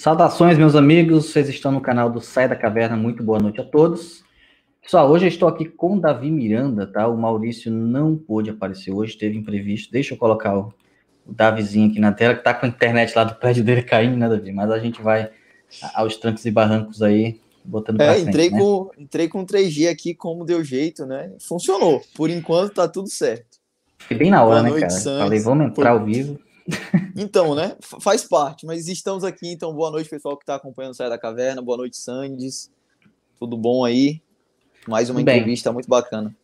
Saudações, meus amigos. Vocês estão no canal do Sai da Caverna. Muito boa noite a todos. Pessoal, hoje eu estou aqui com o Davi Miranda, tá? O Maurício não pôde aparecer hoje, teve imprevisto. Deixa eu colocar o, o Davizinho aqui na tela, que tá com a internet lá do prédio dele caindo, né, Davi? Mas a gente vai aos trancos e barrancos aí, botando é, entrei frente, né? com entrei com 3G aqui, como deu jeito, né? Funcionou. Por enquanto tá tudo certo. Fiquei bem na hora, boa né, cara? Santos. Falei, vamos entrar ao vivo. Então, né? Faz parte, mas estamos aqui, então boa noite, pessoal que está acompanhando o Sai da Caverna, boa noite, Sandes. Tudo bom aí? Mais uma entrevista muito bacana.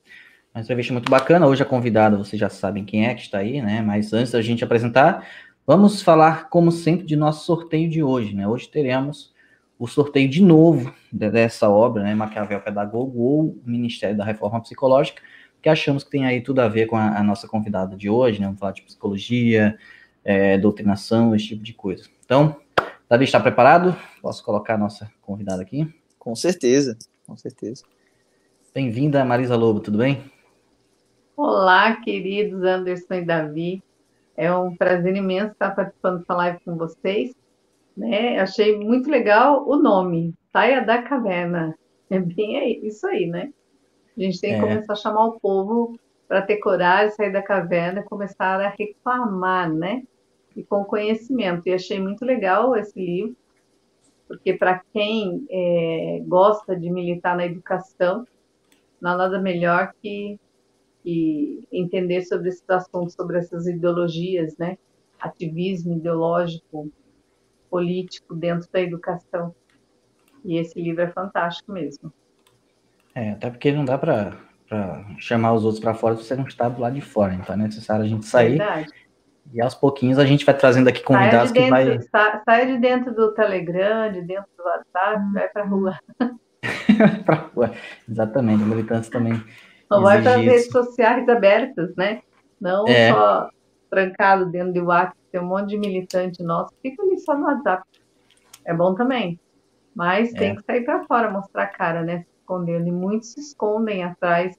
Uma entrevista muito bacana. Hoje a convidada, vocês já sabem quem é que está aí, né? Mas antes da gente apresentar, vamos falar, como sempre, de nosso sorteio de hoje, né? Hoje teremos o sorteio de novo dessa obra, né? Maquiavel Pedagogo ou Ministério da Reforma Psicológica, que achamos que tem aí tudo a ver com a, a nossa convidada de hoje, né? Vamos falar de psicologia, é, doutrinação, esse tipo de coisa. Então, Davi está preparado? Posso colocar a nossa convidada aqui? Com certeza, com certeza. Bem-vinda, Marisa Lobo, tudo bem? Olá, queridos Anderson e Davi. É um prazer imenso estar participando dessa live com vocês. Né? Achei muito legal o nome, Saia da Caverna. É bem isso aí, né? A gente tem que é. começar a chamar o povo para ter coragem, sair da caverna e começar a reclamar, né? E com conhecimento. E achei muito legal esse livro, porque para quem é, gosta de militar na educação, não há nada melhor que, que entender sobre esses assuntos, sobre essas ideologias, né? Ativismo ideológico, político dentro da educação. E esse livro é fantástico mesmo. É, até porque não dá para chamar os outros para fora se você não está do lado de fora. Então é necessário a gente sair. Verdade e aos pouquinhos a gente vai trazendo aqui convidados de dentro, que vai. Saia de dentro do Telegram, de dentro do WhatsApp, hum. vai para a rua. para rua, exatamente. A militância também. Não vai para as redes sociais abertas, né? Não é. só trancado dentro do WhatsApp, tem um monte de militante nosso, fica ali só no WhatsApp. É bom também. Mas é. tem que sair para fora, mostrar a cara, né? Se escondendo. E muitos se escondem atrás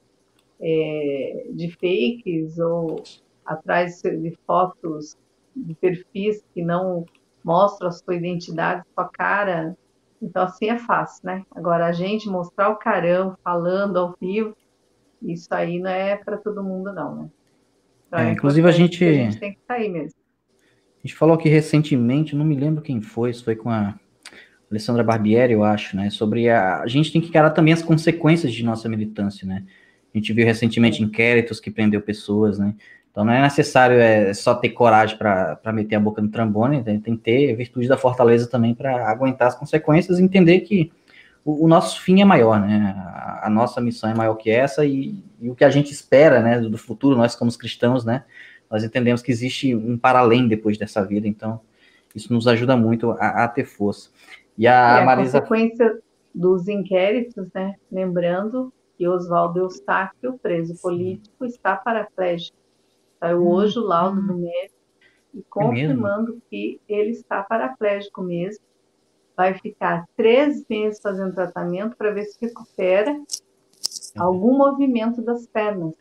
é, de fakes ou atrás de fotos de perfis que não mostram a sua identidade, sua cara. Então, assim é fácil, né? Agora, a gente mostrar o carão falando ao vivo, isso aí não é para todo mundo, não, né? Então, é, é inclusive, a gente... a gente tem que sair mesmo. A gente falou aqui recentemente, não me lembro quem foi, se foi com a Alessandra Barbieri, eu acho, né? Sobre a. A gente tem que encarar também as consequências de nossa militância, né? A gente viu recentemente inquéritos que prendeu pessoas, né? Então não é necessário é, só ter coragem para meter a boca no trambone, tem, tem que ter virtude da fortaleza também para aguentar as consequências e entender que o, o, nosso fim é maior, né? A, a, nossa missão é maior que essa e, e, o que a gente espera, né, do futuro, nós como cristãos, né? Nós entendemos que existe um para além depois dessa vida, então isso nos ajuda muito a, a ter força. E a, é, Marisa... A consequência dos inquéritos, né? Lembrando que Oswaldo Eustáquio, preso político, está paraplégico Saiu hum, hoje o laudo do médico e confirmando é que ele está paraplégico mesmo. Vai ficar três meses fazendo tratamento para ver se recupera algum movimento das pernas.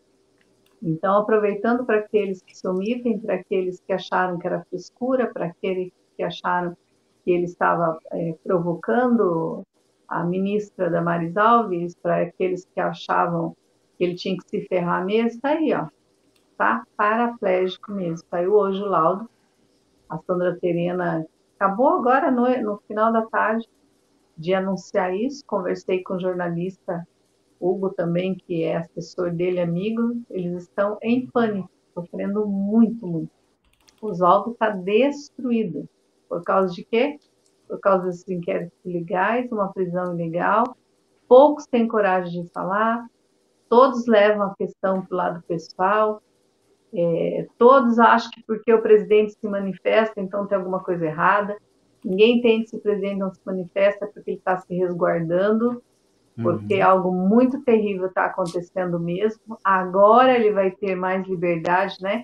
Então, aproveitando para aqueles que se omitem, para aqueles que acharam que era frescura, para aqueles que acharam que ele estava é, provocando a ministra Damares Alves, para aqueles que achavam que ele tinha que se ferrar mesmo, está aí, ó tá paraplégico mesmo. Saiu hoje o laudo. A Sandra Terena acabou agora no, no final da tarde de anunciar isso. Conversei com o jornalista Hugo também, que é assessor dele, amigo. Eles estão em pânico, sofrendo muito, muito. O Oswaldo está destruído. Por causa de quê? Por causa desses inquéritos ilegais, uma prisão ilegal. Poucos têm coragem de falar, todos levam a questão para o lado pessoal, é, todos acham que porque o presidente se manifesta, então tem alguma coisa errada. Ninguém entende se o presidente não se manifesta porque ele está se resguardando, porque uhum. algo muito terrível está acontecendo mesmo. Agora ele vai ter mais liberdade, né?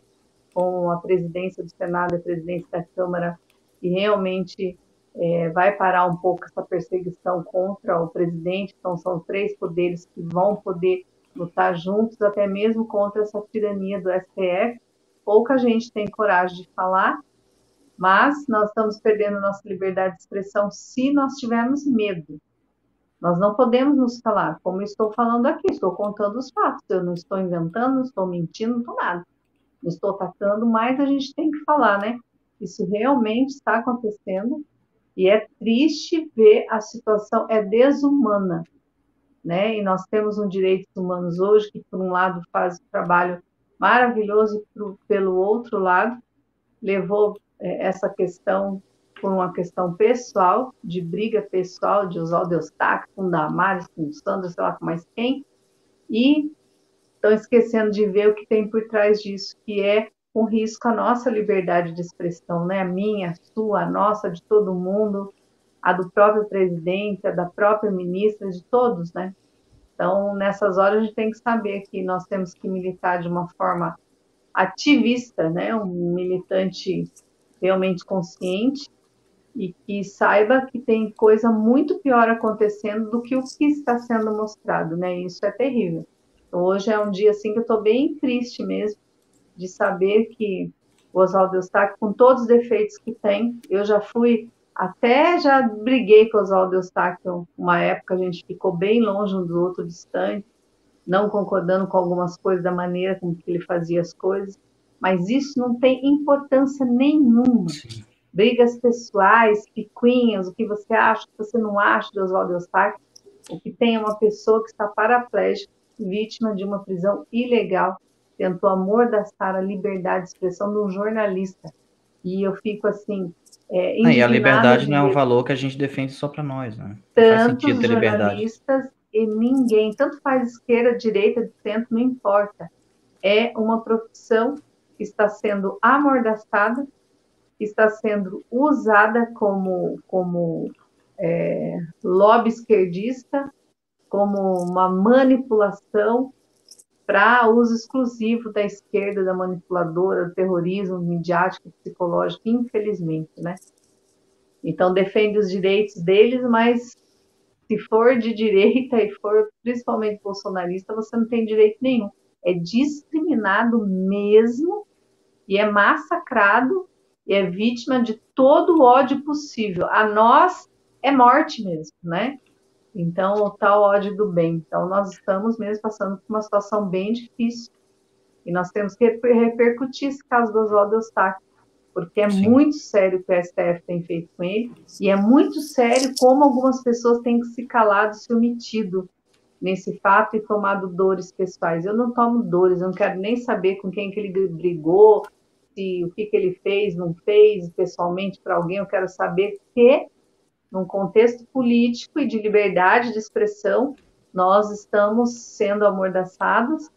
Com a presidência do Senado e a presidência da Câmara, e realmente é, vai parar um pouco essa perseguição contra o presidente. Então, são três poderes que vão poder lutar juntos até mesmo contra essa tirania do STF. Pouca gente tem coragem de falar, Mas nós estamos perdendo nossa liberdade de expressão se nós tivermos medo. Nós não podemos nos calar, como estou falando aqui, estou contando os fatos, eu não estou inventando, não estou mentindo, não estou nada. Não estou atacando, mas a gente tem que falar, né? Isso realmente está acontecendo e é triste ver a situação, é desumana, né? E nós temos um direitos humanos hoje que, por um lado, faz um trabalho maravilhoso e, pelo outro lado, levou é, essa questão por uma questão pessoal, de briga pessoal de Oswaldo Eustáquio com Damares, com Sandra, sei lá com mais quem, e estão esquecendo de ver o que tem por trás disso, que é um risco à nossa liberdade de expressão, né? A minha, a sua, a nossa, de todo mundo, a do próprio presidente, a da própria ministra, de todos, né? Então, nessas horas, a gente tem que saber que nós temos que militar de uma forma ativista, né? Um militante realmente consciente e que saiba que tem coisa muito pior acontecendo do que o que está sendo mostrado, né? Isso é terrível. Hoje é um dia assim que eu estou bem triste mesmo de saber que o Oswaldo Eustáquio, com todos os defeitos que tem, eu já fui até já briguei com o Oswaldo Eustáquio uma época, a gente ficou bem longe um do outro, distante, não concordando com algumas coisas da maneira como que ele fazia as coisas, mas isso não tem importância nenhuma. Sim brigas pessoais, picuinhas, o que você acha, o que você não acha de Oswaldo Eustáquio, o que tem é uma pessoa que está paraplégica, vítima de uma prisão ilegal, tentou amordaçar a liberdade de expressão de um jornalista. E eu fico assim. É, ah, e a liberdade não é um valor que a gente defende só para nós, né? Tantos jornalistas e ninguém, tanto faz esquerda, direita, centro, não importa. É uma profissão que está sendo amordaçada está sendo usada como, como é, lobby esquerdista, como uma manipulação para uso exclusivo da esquerda, da manipuladora, do terrorismo midiático, psicológico, infelizmente, né? Então defende os direitos deles, mas se for de direita e for principalmente bolsonarista, você não tem direito nenhum. É discriminado mesmo e é massacrado e é vítima de todo o ódio possível. A nós é morte mesmo, né? Então, o tal ódio do bem. Então, nós estamos mesmo passando por uma situação bem difícil. E nós temos que repercutir esse caso do Oswaldo Eustáquio, porque é Sim. muito sério o que o STF tem feito com ele, e é muito sério como algumas pessoas têm que se calado, se omitido nesse fato e tomado dores pessoais. Eu não tomo dores, eu não quero nem saber com quem que ele brigou, se o que, que ele fez, não fez pessoalmente para alguém, eu quero saber que, num contexto político e de liberdade de expressão, nós estamos sendo amordaçados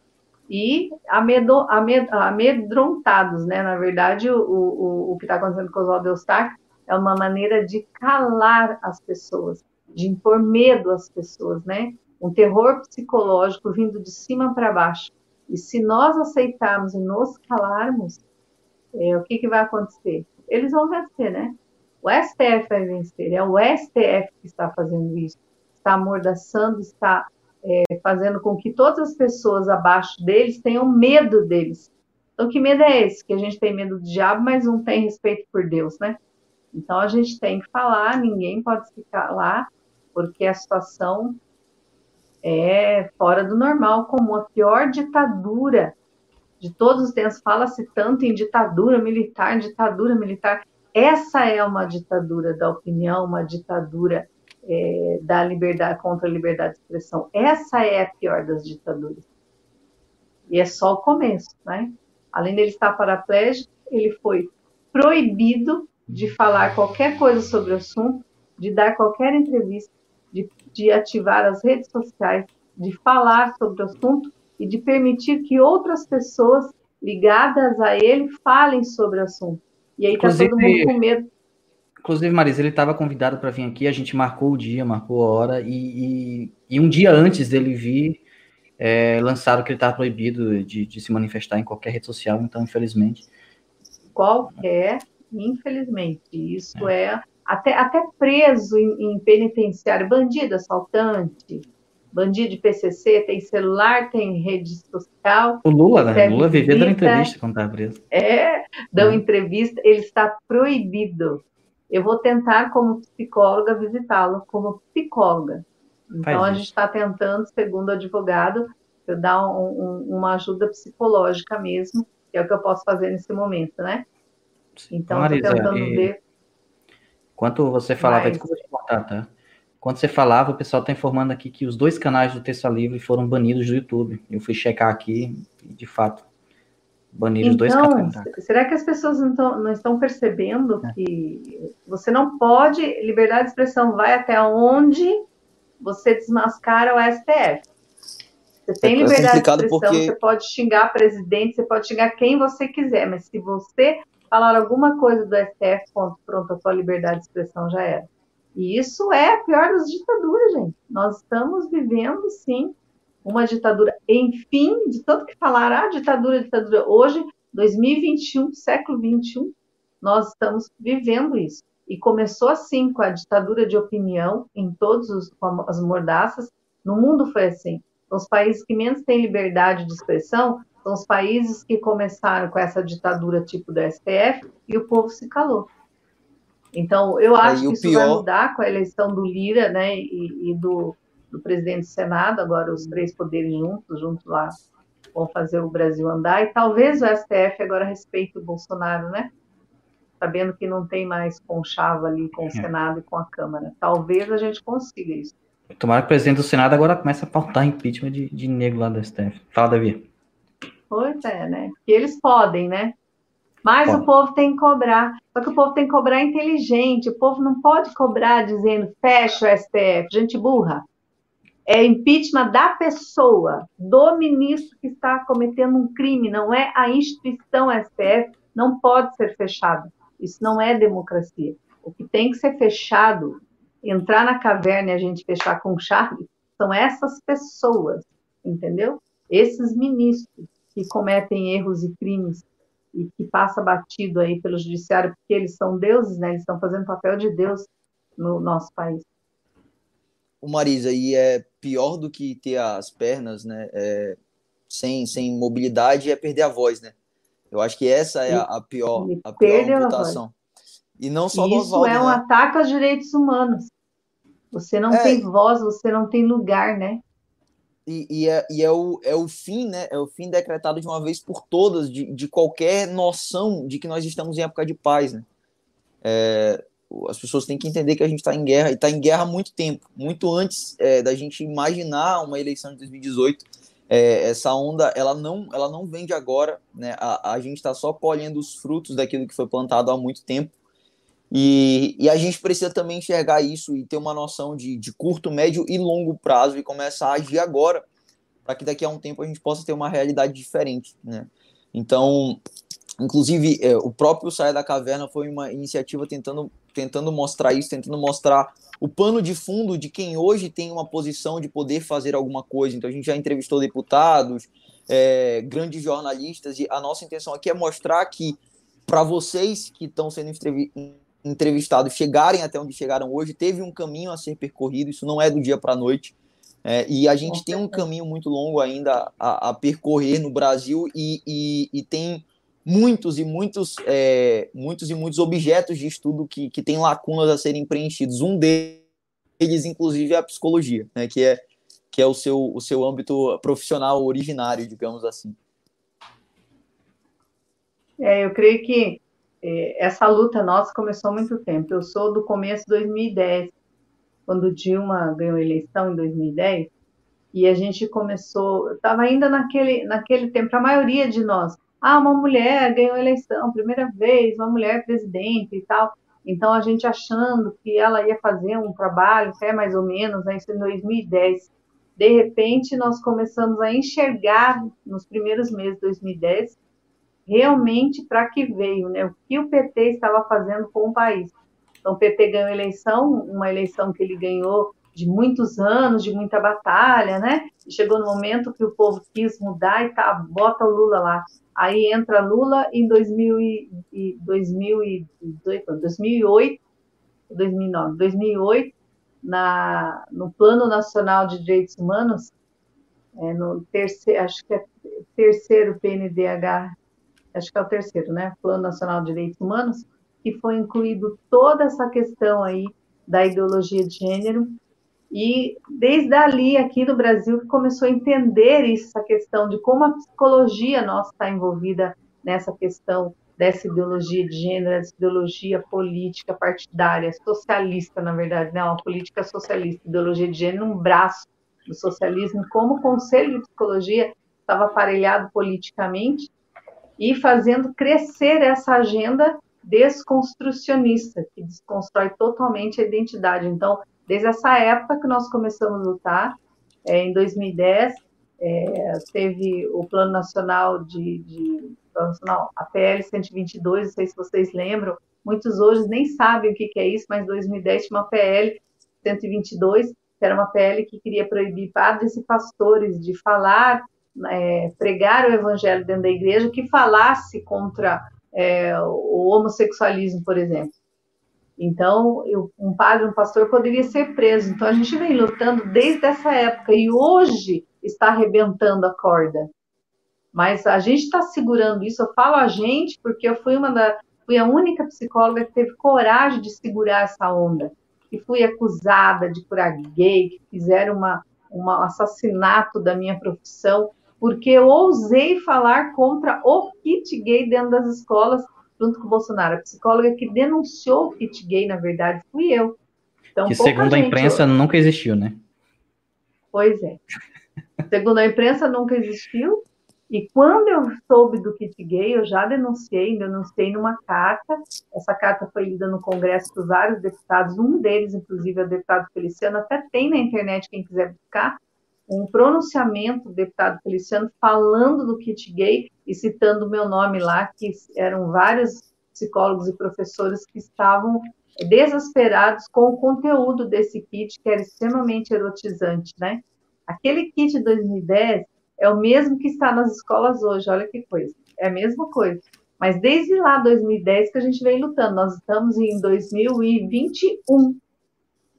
e amedo, amed, amedrontados, né? Na verdade, o, o, o que está acontecendo com os Oswaldo Eustáquio é uma maneira de calar as pessoas, de impor medo às pessoas, né? Um terror psicológico vindo de cima para baixo. E se nós aceitarmos e nos calarmos, é, o que, que vai acontecer? Eles vão vencer, né? O STF vai vencer, é o STF que está fazendo isso, está amordaçando, está é, fazendo com que todas as pessoas abaixo deles tenham medo deles. Então, que medo é esse? Que a gente tem medo do diabo, mas não tem respeito por Deus, né? Então, a gente tem que falar, ninguém pode ficar lá, porque a situação é fora do normal, como a pior ditadura de todos os tempos, fala-se tanto em ditadura militar, ditadura militar. Essa é uma ditadura da opinião, uma ditadura é, da liberdade contra a liberdade de expressão. Essa é a pior das ditaduras. E é só o começo, né? Além dele estar paraplégico, ele foi proibido de falar qualquer coisa sobre o assunto, de dar qualquer entrevista, de, de ativar as redes sociais, de falar sobre o assunto e de permitir que outras pessoas ligadas a ele falem sobre o assunto. E aí está todo mundo com medo. Inclusive, Marisa, ele estava convidado para vir aqui, a gente marcou o dia, marcou a hora, e, e, e um dia antes dele vir, é, lançaram que ele estava proibido de, de, se manifestar em qualquer rede social, então, infelizmente. Qualquer, infelizmente. Isso é, é até, até preso em, em penitenciário, bandido, assaltante, bandido de PCC, tem celular, tem rede social. O Lula, né? O Lula vivia dando entrevista quando estava preso. É, dão é. entrevista, ele está proibido. Eu vou tentar, como psicóloga, visitá-lo como psicóloga. Então, Faz a gente está tentando, segundo o advogado, eu dar um, um, uma ajuda psicológica mesmo, que é o que eu posso fazer nesse momento, né? Então, Marisa, tentando e... ver. Enquanto você falava, Mas... desculpa te cortar, tá? Quando você falava, o pessoal está informando aqui que os dois canais do Terça Livre foram banidos do YouTube. Eu fui checar aqui e, de fato, baniram então, os dois então, canais. Será que as pessoas não, tão, não estão percebendo é. que você não pode, liberdade de expressão vai até onde você desmascara o STF? Você tem é liberdade de expressão, porque... você pode xingar presidente, você pode xingar quem você quiser, mas se você falar alguma coisa do STF, pronto, pronto a sua liberdade de expressão já era. E isso é a pior das ditaduras, gente. Nós estamos vivendo, sim, uma ditadura. Enfim, de tanto que falar, ah, ditadura, ditadura. Hoje, 2021, século 21, nós estamos vivendo isso. E começou assim, com a ditadura de opinião, em todas as mordaças. No mundo foi assim. Os países que menos têm liberdade de expressão são os países que começaram com essa ditadura tipo do STF e o povo se calou. Então, eu acho que isso pior... vai mudar com a eleição do Lira, né, e, e do, do, presidente do Senado, agora os três poderes juntos, juntos lá, vão fazer o Brasil andar, e talvez o STF agora respeite o Bolsonaro, né, sabendo que não tem mais conchava ali com o é. Senado e com a Câmara. Talvez a gente consiga isso. Tomara que o presidente do Senado agora comece a pautar impeachment de, de negro lá do STF. Fala, Davi. Pois é, né? Que eles podem, né? Mas o povo tem que cobrar. Só que o povo tem que cobrar inteligente. O povo não pode cobrar dizendo fecha o STF, gente burra. É impeachment da pessoa, do ministro que está cometendo um crime, não é a instituição STF, não pode ser fechado. Isso não é democracia. O que tem que ser fechado, entrar na caverna e a gente fechar com chave, são essas pessoas, entendeu? Esses ministros que cometem erros e crimes e que passa batido aí pelo judiciário, porque eles são deuses, né? Eles estão fazendo papel de Deus no nosso país. O Marisa, e é pior do que ter as pernas, né? É, sem, sem mobilidade é perder a voz, né? Eu acho que essa é a, a pior, a pior amputação. E não só Isso Oswaldo, é um né? ataque aos direitos humanos. Você não é. tem voz, você não tem lugar, né? E, e, é, e é, o, é o fim, né? É o fim decretado de uma vez por todas de, de qualquer noção de que nós estamos em época de paz, né? É, as pessoas têm que entender que a gente está em guerra e está em guerra há muito tempo, muito antes é, da gente imaginar uma eleição de 2018. É, essa onda, ela não, ela não vem de agora, né? A, a gente está só colhendo os frutos daquilo que foi plantado há muito tempo. E, e, a gente precisa também enxergar isso e ter uma noção de, de curto, médio e longo prazo e começar a agir agora, para que daqui a um tempo a gente possa ter uma realidade diferente. Né? Então, inclusive, é, o próprio Saia da Caverna foi uma iniciativa tentando, tentando mostrar isso, tentando mostrar o pano de fundo de quem hoje tem uma posição de poder fazer alguma coisa. Então, a gente já entrevistou deputados, é, grandes jornalistas, e a nossa intenção aqui é mostrar que, para vocês que estão sendo entrevistados, entrevistados chegarem até onde chegaram hoje, teve um caminho a ser percorrido, isso não é do dia para a noite. É, e a gente tem um caminho muito longo ainda a, a percorrer no Brasil e, e, e, tem muitos e muitos, é, muitos e muitos objetos de estudo que, que têm lacunas a serem preenchidos. Um deles, inclusive, é a psicologia, né, que é, que é o, seu, o seu âmbito profissional originário, digamos assim. É, eu creio que essa luta nossa começou há muito tempo. Eu sou do começo de 2010, quando Dilma ganhou a eleição em 2010, e a gente começou, estava ainda naquele, naquele tempo, a maioria de nós, ah, uma mulher ganhou a eleição, primeira vez, uma mulher presidente e tal. Então a gente achando que ela ia fazer um trabalho, até mais ou menos, né, isso em 2010. De repente, nós começamos a enxergar, nos primeiros meses de 2010, realmente para que veio, né? O que o PT estava fazendo com o país. Então, o PT ganhou eleição, uma eleição que ele ganhou de muitos anos, de muita batalha, né? Chegou no momento que o povo quis mudar e tá, bota o Lula lá. Aí entra Lula em 2000 e, 2018, 2008, 2009, 2008, na, no Plano Nacional de Direitos Humanos, é, no terceiro, acho que é terceiro PNDH, acho que é o terceiro, né? Plano Nacional de Direitos Humanos, que foi incluído toda essa questão aí da ideologia de gênero e desde ali, aqui no Brasil, começou a entender isso, essa questão de como a psicologia nossa está envolvida nessa questão dessa ideologia de gênero, essa ideologia política partidária, socialista, na verdade, né? uma política socialista, ideologia de gênero, um braço do socialismo, como o Conselho de Psicologia estava aparelhado politicamente e fazendo crescer essa agenda desconstrucionista, que desconstrói totalmente a identidade. Então, desde essa época que nós começamos a lutar, é, em 2010, é, teve o Plano Nacional de, de Nacional, a PL 122, não sei se vocês lembram, muitos hoje nem sabem o que, que é isso, mas em 2010 tinha uma PL 122, que era uma PL que queria proibir padres e pastores de falar, é, pregar o evangelho dentro da igreja, que falasse contra é, o homossexualismo, por exemplo. Então, eu, um padre, um pastor poderia ser preso. Então, a gente vem lutando desde essa época e hoje está arrebentando a corda. Mas a gente está segurando isso. Eu falo a gente porque eu fui uma da, fui a única psicóloga que teve coragem de segurar essa onda. E fui acusada de curar gay, que fizeram uma, um assassinato da minha profissão porque eu ousei falar contra o kit gay dentro das escolas, junto com o Bolsonaro. A psicóloga que denunciou o kit gay, na verdade, fui eu. Então, que segundo a imprensa eu... nunca existiu, né? Pois é. segundo a imprensa nunca existiu. E quando eu soube do kit gay, eu já denunciei, denunciei numa carta. Essa carta foi lida no Congresso por vários deputados, um deles, inclusive, é o deputado Feliciano, até tem na internet, quem quiser buscar um pronunciamento do deputado Feliciano falando do kit gay e citando o meu nome lá, que eram vários psicólogos e professores que estavam desesperados com o conteúdo desse kit, que era extremamente erotizante, né? Aquele kit de 2010 é o mesmo que está nas escolas hoje, olha que coisa, é a mesma coisa. Mas desde lá, 2010, que a gente vem lutando, nós estamos em 2021.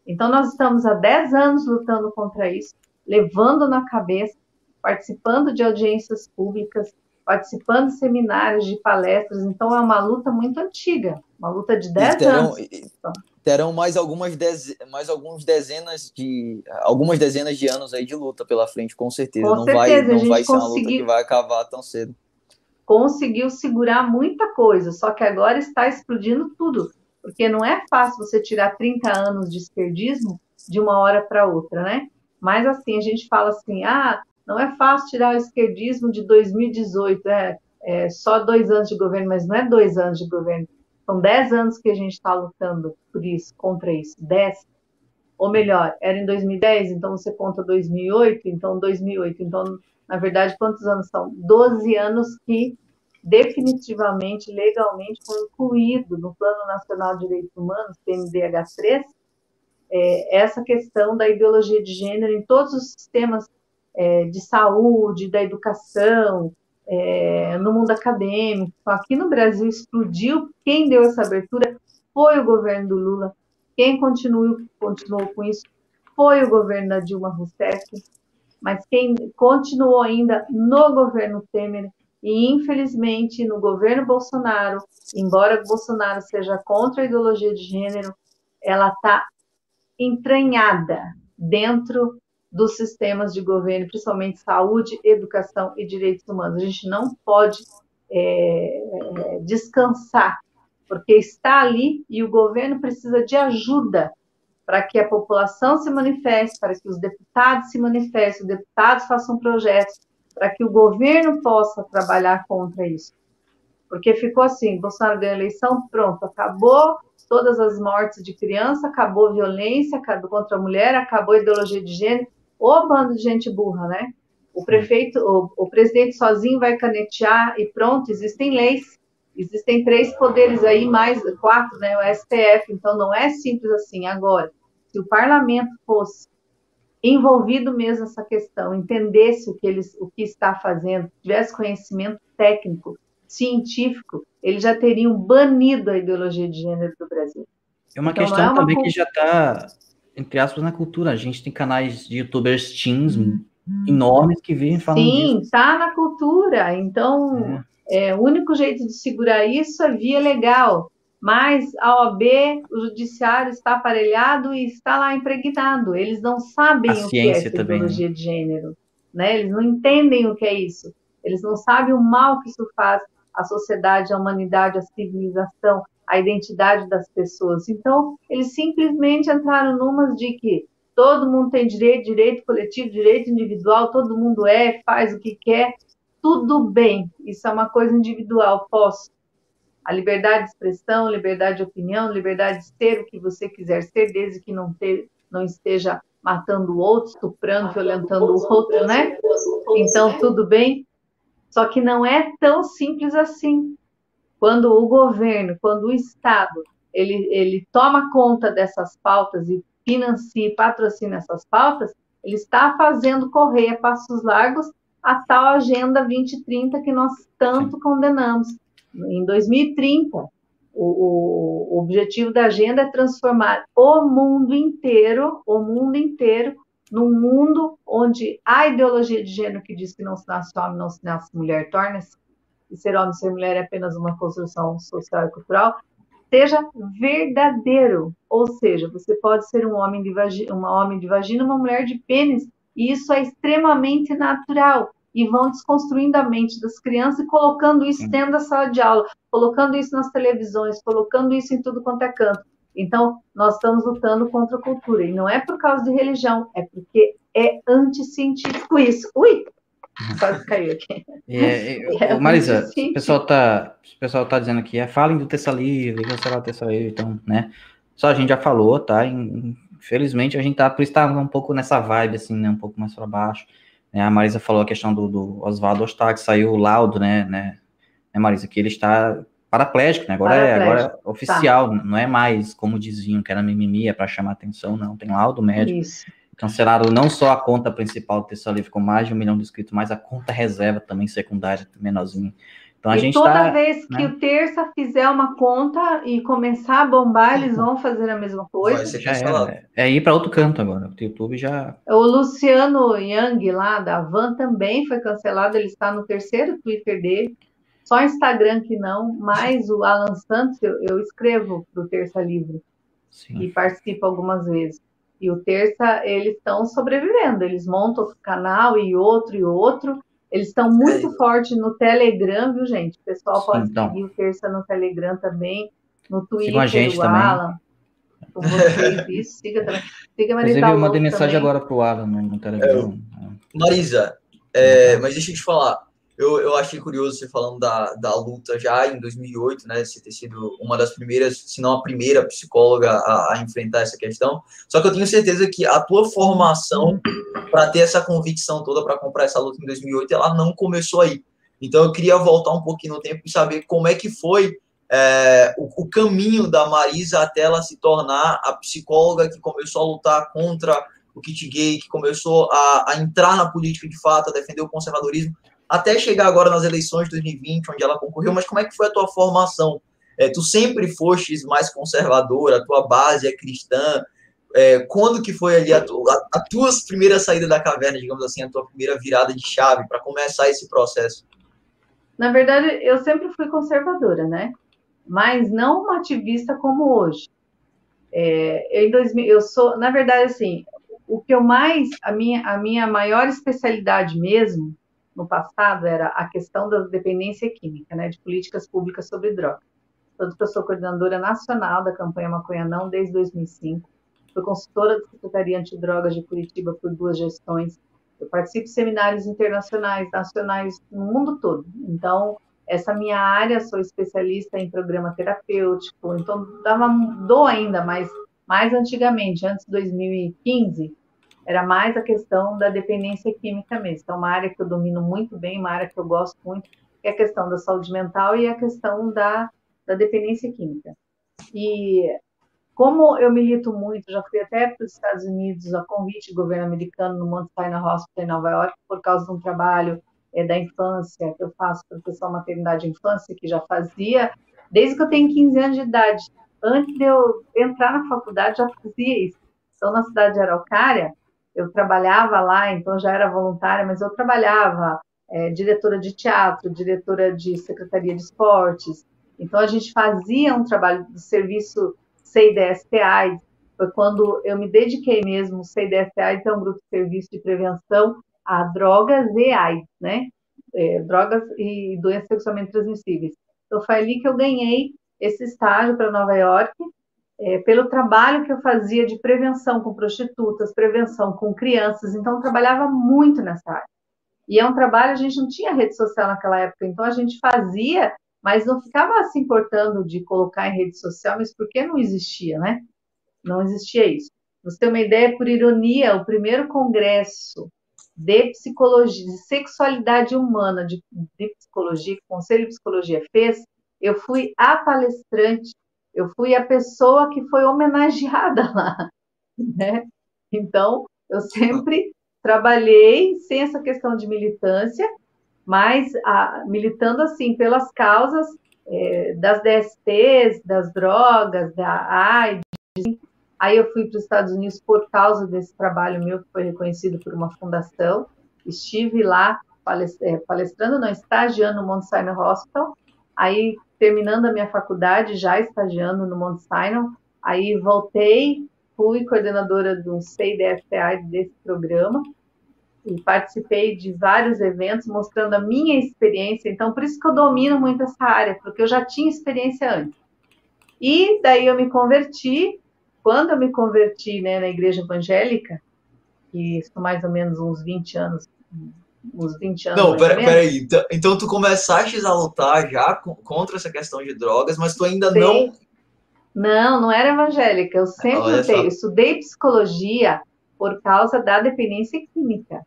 Então, nós estamos há 10 anos lutando contra isso levando na cabeça, participando de audiências públicas, participando de seminários, de palestras. Então, é uma luta muito antiga, uma luta de 10 terão, anos. Terão mais algumas dez, mais alguns dezenas de algumas dezenas de anos aí de luta pela frente, com certeza. Com não certeza, vai, não vai ser uma luta que vai acabar tão cedo. Conseguiu segurar muita coisa, só que agora está explodindo tudo. Porque não é fácil você tirar 30 anos de esquerdismo de uma hora para outra, né? Mas assim, a gente fala assim, ah, não é fácil tirar o esquerdismo de 2018, é, é só dois anos de governo, mas não é dois anos de governo, são dez anos que a gente está lutando por isso, contra isso, dez, ou melhor, era em 2010, então você conta 2008, então 2008, então, na verdade, quantos anos são? Doze anos que definitivamente, legalmente, foi incluído no Plano Nacional de Direitos Humanos, PNDH3, é, essa questão da ideologia de gênero em todos os sistemas é, de saúde, da educação, é, no mundo acadêmico. Aqui no Brasil explodiu. Quem deu essa abertura foi o governo do Lula. Quem continuou, continuou com isso foi o governo da Dilma Rousseff. Mas quem continuou ainda no governo Temer e, infelizmente, no governo Bolsonaro, embora Bolsonaro seja contra a ideologia de gênero, ela está entranhada dentro dos sistemas de governo, principalmente saúde, educação e direitos humanos. A gente não pode é, é, descansar, porque está ali e o governo precisa de ajuda para que a população se manifeste, para que os deputados se manifestem, os deputados façam projetos, para que o governo possa trabalhar contra isso. Porque ficou assim, Bolsonaro ganhou a eleição, pronto, acabou todas as mortes de criança, acabou a violência contra a mulher, acabou a ideologia de gênero, ou bando de gente burra, né? O prefeito, o, o presidente sozinho vai canetear e pronto, existem leis, existem três poderes aí, mais quatro, né? O STF, então não é simples assim. Agora, se o parlamento fosse envolvido mesmo nessa questão, entendesse o que, eles, o que está fazendo, tivesse conhecimento técnico, científico, eles já teriam banido a ideologia de gênero do Brasil. É uma então, questão é uma também que já está entre aspas, na cultura. A gente tem canais de youtubers teens hum. enormes que vêm falando Sim, está na cultura. Então, é. é. o único jeito de segurar isso é via legal. Mas a OAB, o judiciário está aparelhado e está lá impregnado. Eles não sabem a o que é tecnologia né? de gênero. Né? Eles não entendem o que é isso. Eles não sabem o mal que isso faz à sociedade, à humanidade, à civilização, à identidade das pessoas. Então, eles simplesmente entraram numas de que todo mundo tem direito, direito coletivo, direito individual, todo mundo é, faz o que quer, tudo bem. Isso é uma coisa individual, posso. A liberdade de expressão, liberdade de opinião, liberdade de ser o que você quiser ser, desde que não, ter, não esteja matando o outro, estuprando, violentando o outro, né? Então, tudo bem. Só que não é tão simples assim. Quando o governo, quando o Estado, ele, ele toma conta dessas pautas e financia e patrocina essas pautas, ele está fazendo correr a passos largos a tal Agenda 2030 que nós tanto condenamos. Em 2030, o, o, objetivo da agenda é transformar o mundo inteiro, o mundo inteiro, num mundo onde a ideologia de gênero que diz que não se nasce homem, não se nasce mulher, torna-se e ser homem e ser mulher é apenas uma construção social e cultural, seja verdadeiro. Ou seja, você pode ser um homem de vagina, uma homem de vagina, uma mulher de pênis, e isso é extremamente natural. E vão desconstruindo a mente das crianças e colocando isso dentro da sala de aula, colocando isso nas televisões, colocando isso em tudo quanto é canto. Então, nós estamos lutando contra a cultura. E não é por causa de religião, é porque é anticientífico isso. Ui! Quase caiu aqui. É, é, Marisa, o pessoal tá, o pessoal tá dizendo aqui, é, falem do Terça Livre, cancelar o Terça Livre, então, né? Só a gente já falou, tá? Infelizmente a gente tá, por isso tá um pouco nessa vibe, assim, né? Um pouco mais para baixo. É, a Marisa falou a questão do, do Oswaldo Ostag, saiu o laudo, né, né, né, Marisa, que ele está paraplégico, né? Agora, é, agora é oficial, tá. não é mais como diziam que era mimimi, é para chamar atenção, não. Tem laudo médico. Isso. Cancelaram não só a conta principal do Terça Livre com mais de um milhão de inscritos, mas a conta reserva também secundária, menorzinha. Então a e gente toda tá, vez né? que o Terça fizer uma conta e começar a bombar, eles vão fazer a mesma coisa. Vai ser cancelado. É, é ir para outro canto agora. O YouTube já. O Luciano Yang lá da Van também foi cancelado. Ele está no terceiro Twitter dele. Só Instagram que não, mas o Alan Santos eu, eu escrevo para o Terça Livre Sim. e participo algumas vezes. E o Terça, eles estão sobrevivendo, eles montam outro canal e outro e outro. Eles estão muito é. fortes no Telegram, viu, gente? O pessoal pode então. seguir o Terça no Telegram também, no Twitter, a gente o também. Alan. Com vocês, isso, siga também. Siga Inclusive, eu mandei mensagem também. agora pro Alan no, no Telegram. É, Marisa, é, mas deixa eu te falar eu, eu achei curioso você falando da, da luta já em 2008, né? Você ter sido uma das primeiras, se não a primeira psicóloga a, a enfrentar essa questão. Só que eu tenho certeza que a tua formação para ter essa convicção toda para comprar essa luta em 2008, ela não começou aí. Então eu queria voltar um pouquinho no tempo e saber como é que foi é, o, o, caminho da Marisa até ela se tornar a psicóloga que começou a lutar contra o kit gay, que começou a, a entrar na política de fato, a defender o conservadorismo até chegar agora nas eleições de 2020, onde ela concorreu, mas como é que foi a tua formação? É, tu sempre fostes mais conservadora, a tua base é cristã, é, quando que foi ali a, tua, a, a tua primeira saída da caverna, digamos assim, a tua primeira virada de chave para começar esse processo? Na verdade, eu sempre fui conservadora, né? Mas não uma ativista como hoje. É, eu, em 2000, eu sou, na verdade, assim, o que eu mais, a minha, a minha maior especialidade mesmo no passado era a questão da dependência química, né, de políticas públicas sobre drogas. Tanto que eu sou coordenadora nacional da campanha Maconha Não desde 2005. Fui consultora da Secretaria Antidrogas de Curitiba por duas gestões. Eu participo de seminários internacionais, nacionais, no mundo todo. Então, essa minha área, sou especialista em programa terapêutico, então dava, dou ainda, mas mais antigamente, antes de 2015, era mais a questão da dependência química mesmo. Então, uma área que eu domino muito bem, uma área que eu gosto muito, é a questão da saúde mental e a questão da, da dependência química. E como eu milito muito, já fui até para os Estados Unidos a convite do governo americano no Mount Sinai Hospital em Nova York, por causa de um trabalho é, da infância que eu faço para pessoal maternidade e infância, que já fazia desde que eu tenho 15 anos de idade. Antes de eu entrar na faculdade, já fazia isso Então, na cidade de Araucária, eu trabalhava lá, então já era voluntária, mas eu trabalhava é, diretora de teatro, diretora de secretaria de esportes. Então, a gente fazia um trabalho de serviço CIDST-AIDS, foi quando eu me dediquei mesmo, o CIDST-AIDS é um grupo de serviço de prevenção a drogas e AIDS, né? É, drogas e doenças sexualmente transmissíveis. Então, foi ali que eu ganhei esse estágio para Nova York, é, pelo trabalho que eu fazia de prevenção com prostitutas, prevenção com crianças, então trabalhava muito nessa área. E é um trabalho, a gente não tinha rede social naquela época, então a gente fazia, mas não ficava se importando de colocar em rede social, mas porque não existia, né? Não existia isso. Você ter uma ideia, por ironia, o primeiro congresso de psicologia, de sexualidade humana, de, de psicologia, que o Conselho de Psicologia fez, eu fui a palestrante, eu fui a pessoa que foi homenageada lá, né? Então, eu sempre trabalhei sem essa questão de militância, mas a, militando assim pelas causas é, das DSTs, das drogas, da AIDS. Aí eu fui para os Estados Unidos por causa desse trabalho meu que foi reconhecido por uma fundação. Estive lá é, palestrando, não, estagiando no Mount Sinai Hospital. Aí terminando a minha faculdade, já estagiando no Mount Sinai, aí voltei, fui coordenadora do CIDFTA desse programa e participei de vários eventos mostrando a minha experiência, então por isso que eu domino muito essa área, porque eu já tinha experiência antes. E daí eu me converti, quando eu me converti né, na igreja evangélica, que isso mais ou menos uns 20 anos uns 20 anos. Não, peraí, peraí. Então, então tu começaste a lutar já contra essa questão de drogas, mas tu ainda Sim. não. Não, não era evangélica. Eu sempre lutei. Eu estudei psicologia por causa da dependência química,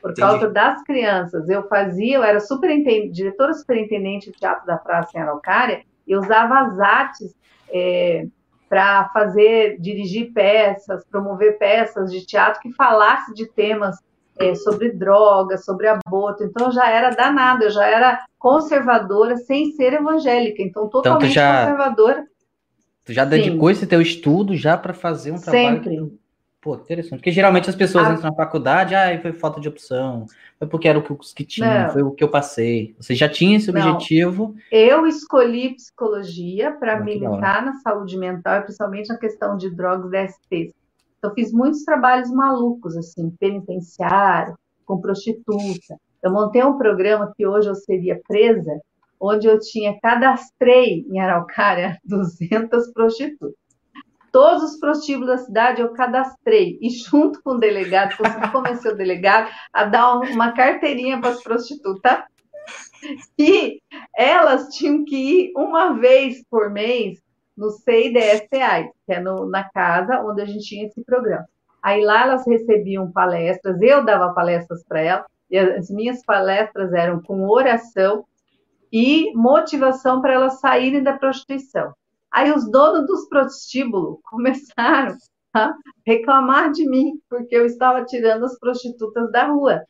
por Entendi. causa das crianças. Eu fazia, eu era superintendente, diretora superintendente do Teatro da Praça em Araucária, e usava as artes é, para fazer, dirigir peças, promover peças de teatro que falasse de temas é, sobre drogas, sobre aborto. Então eu já era danada, eu já era conservadora sem ser evangélica, então totalmente então, já, conservadora. Tu já dedicou Sim. esse teu estudo já para fazer um trabalho? Sempre. Pô, interessante. Porque geralmente as pessoas a... entram na faculdade, ah, foi falta de opção, foi porque era o que tinha, foi o que eu passei. Você já tinha esse objetivo? Eu escolhi psicologia para militar na saúde mental, principalmente na questão de drogas e DSTs. Então, fiz muitos trabalhos malucos, assim, penitenciário, com prostituta. Eu montei um programa que hoje eu seria presa, onde eu tinha cadastrei em Araucária 200 prostitutas. Todos os prostíbulos da cidade eu cadastrei e junto com o delegado, consegui convencer o delegado a dar uma carteirinha para as prostitutas. E elas tinham que ir uma vez por mês no CIDSTAI, que é no, na casa onde a gente tinha esse programa. Aí lá elas recebiam palestras, eu dava palestras para elas, e as minhas palestras eram com oração e motivação para elas saírem da prostituição. Aí os donos dos prostíbulos começaram a reclamar de mim, porque eu estava tirando as prostitutas da rua.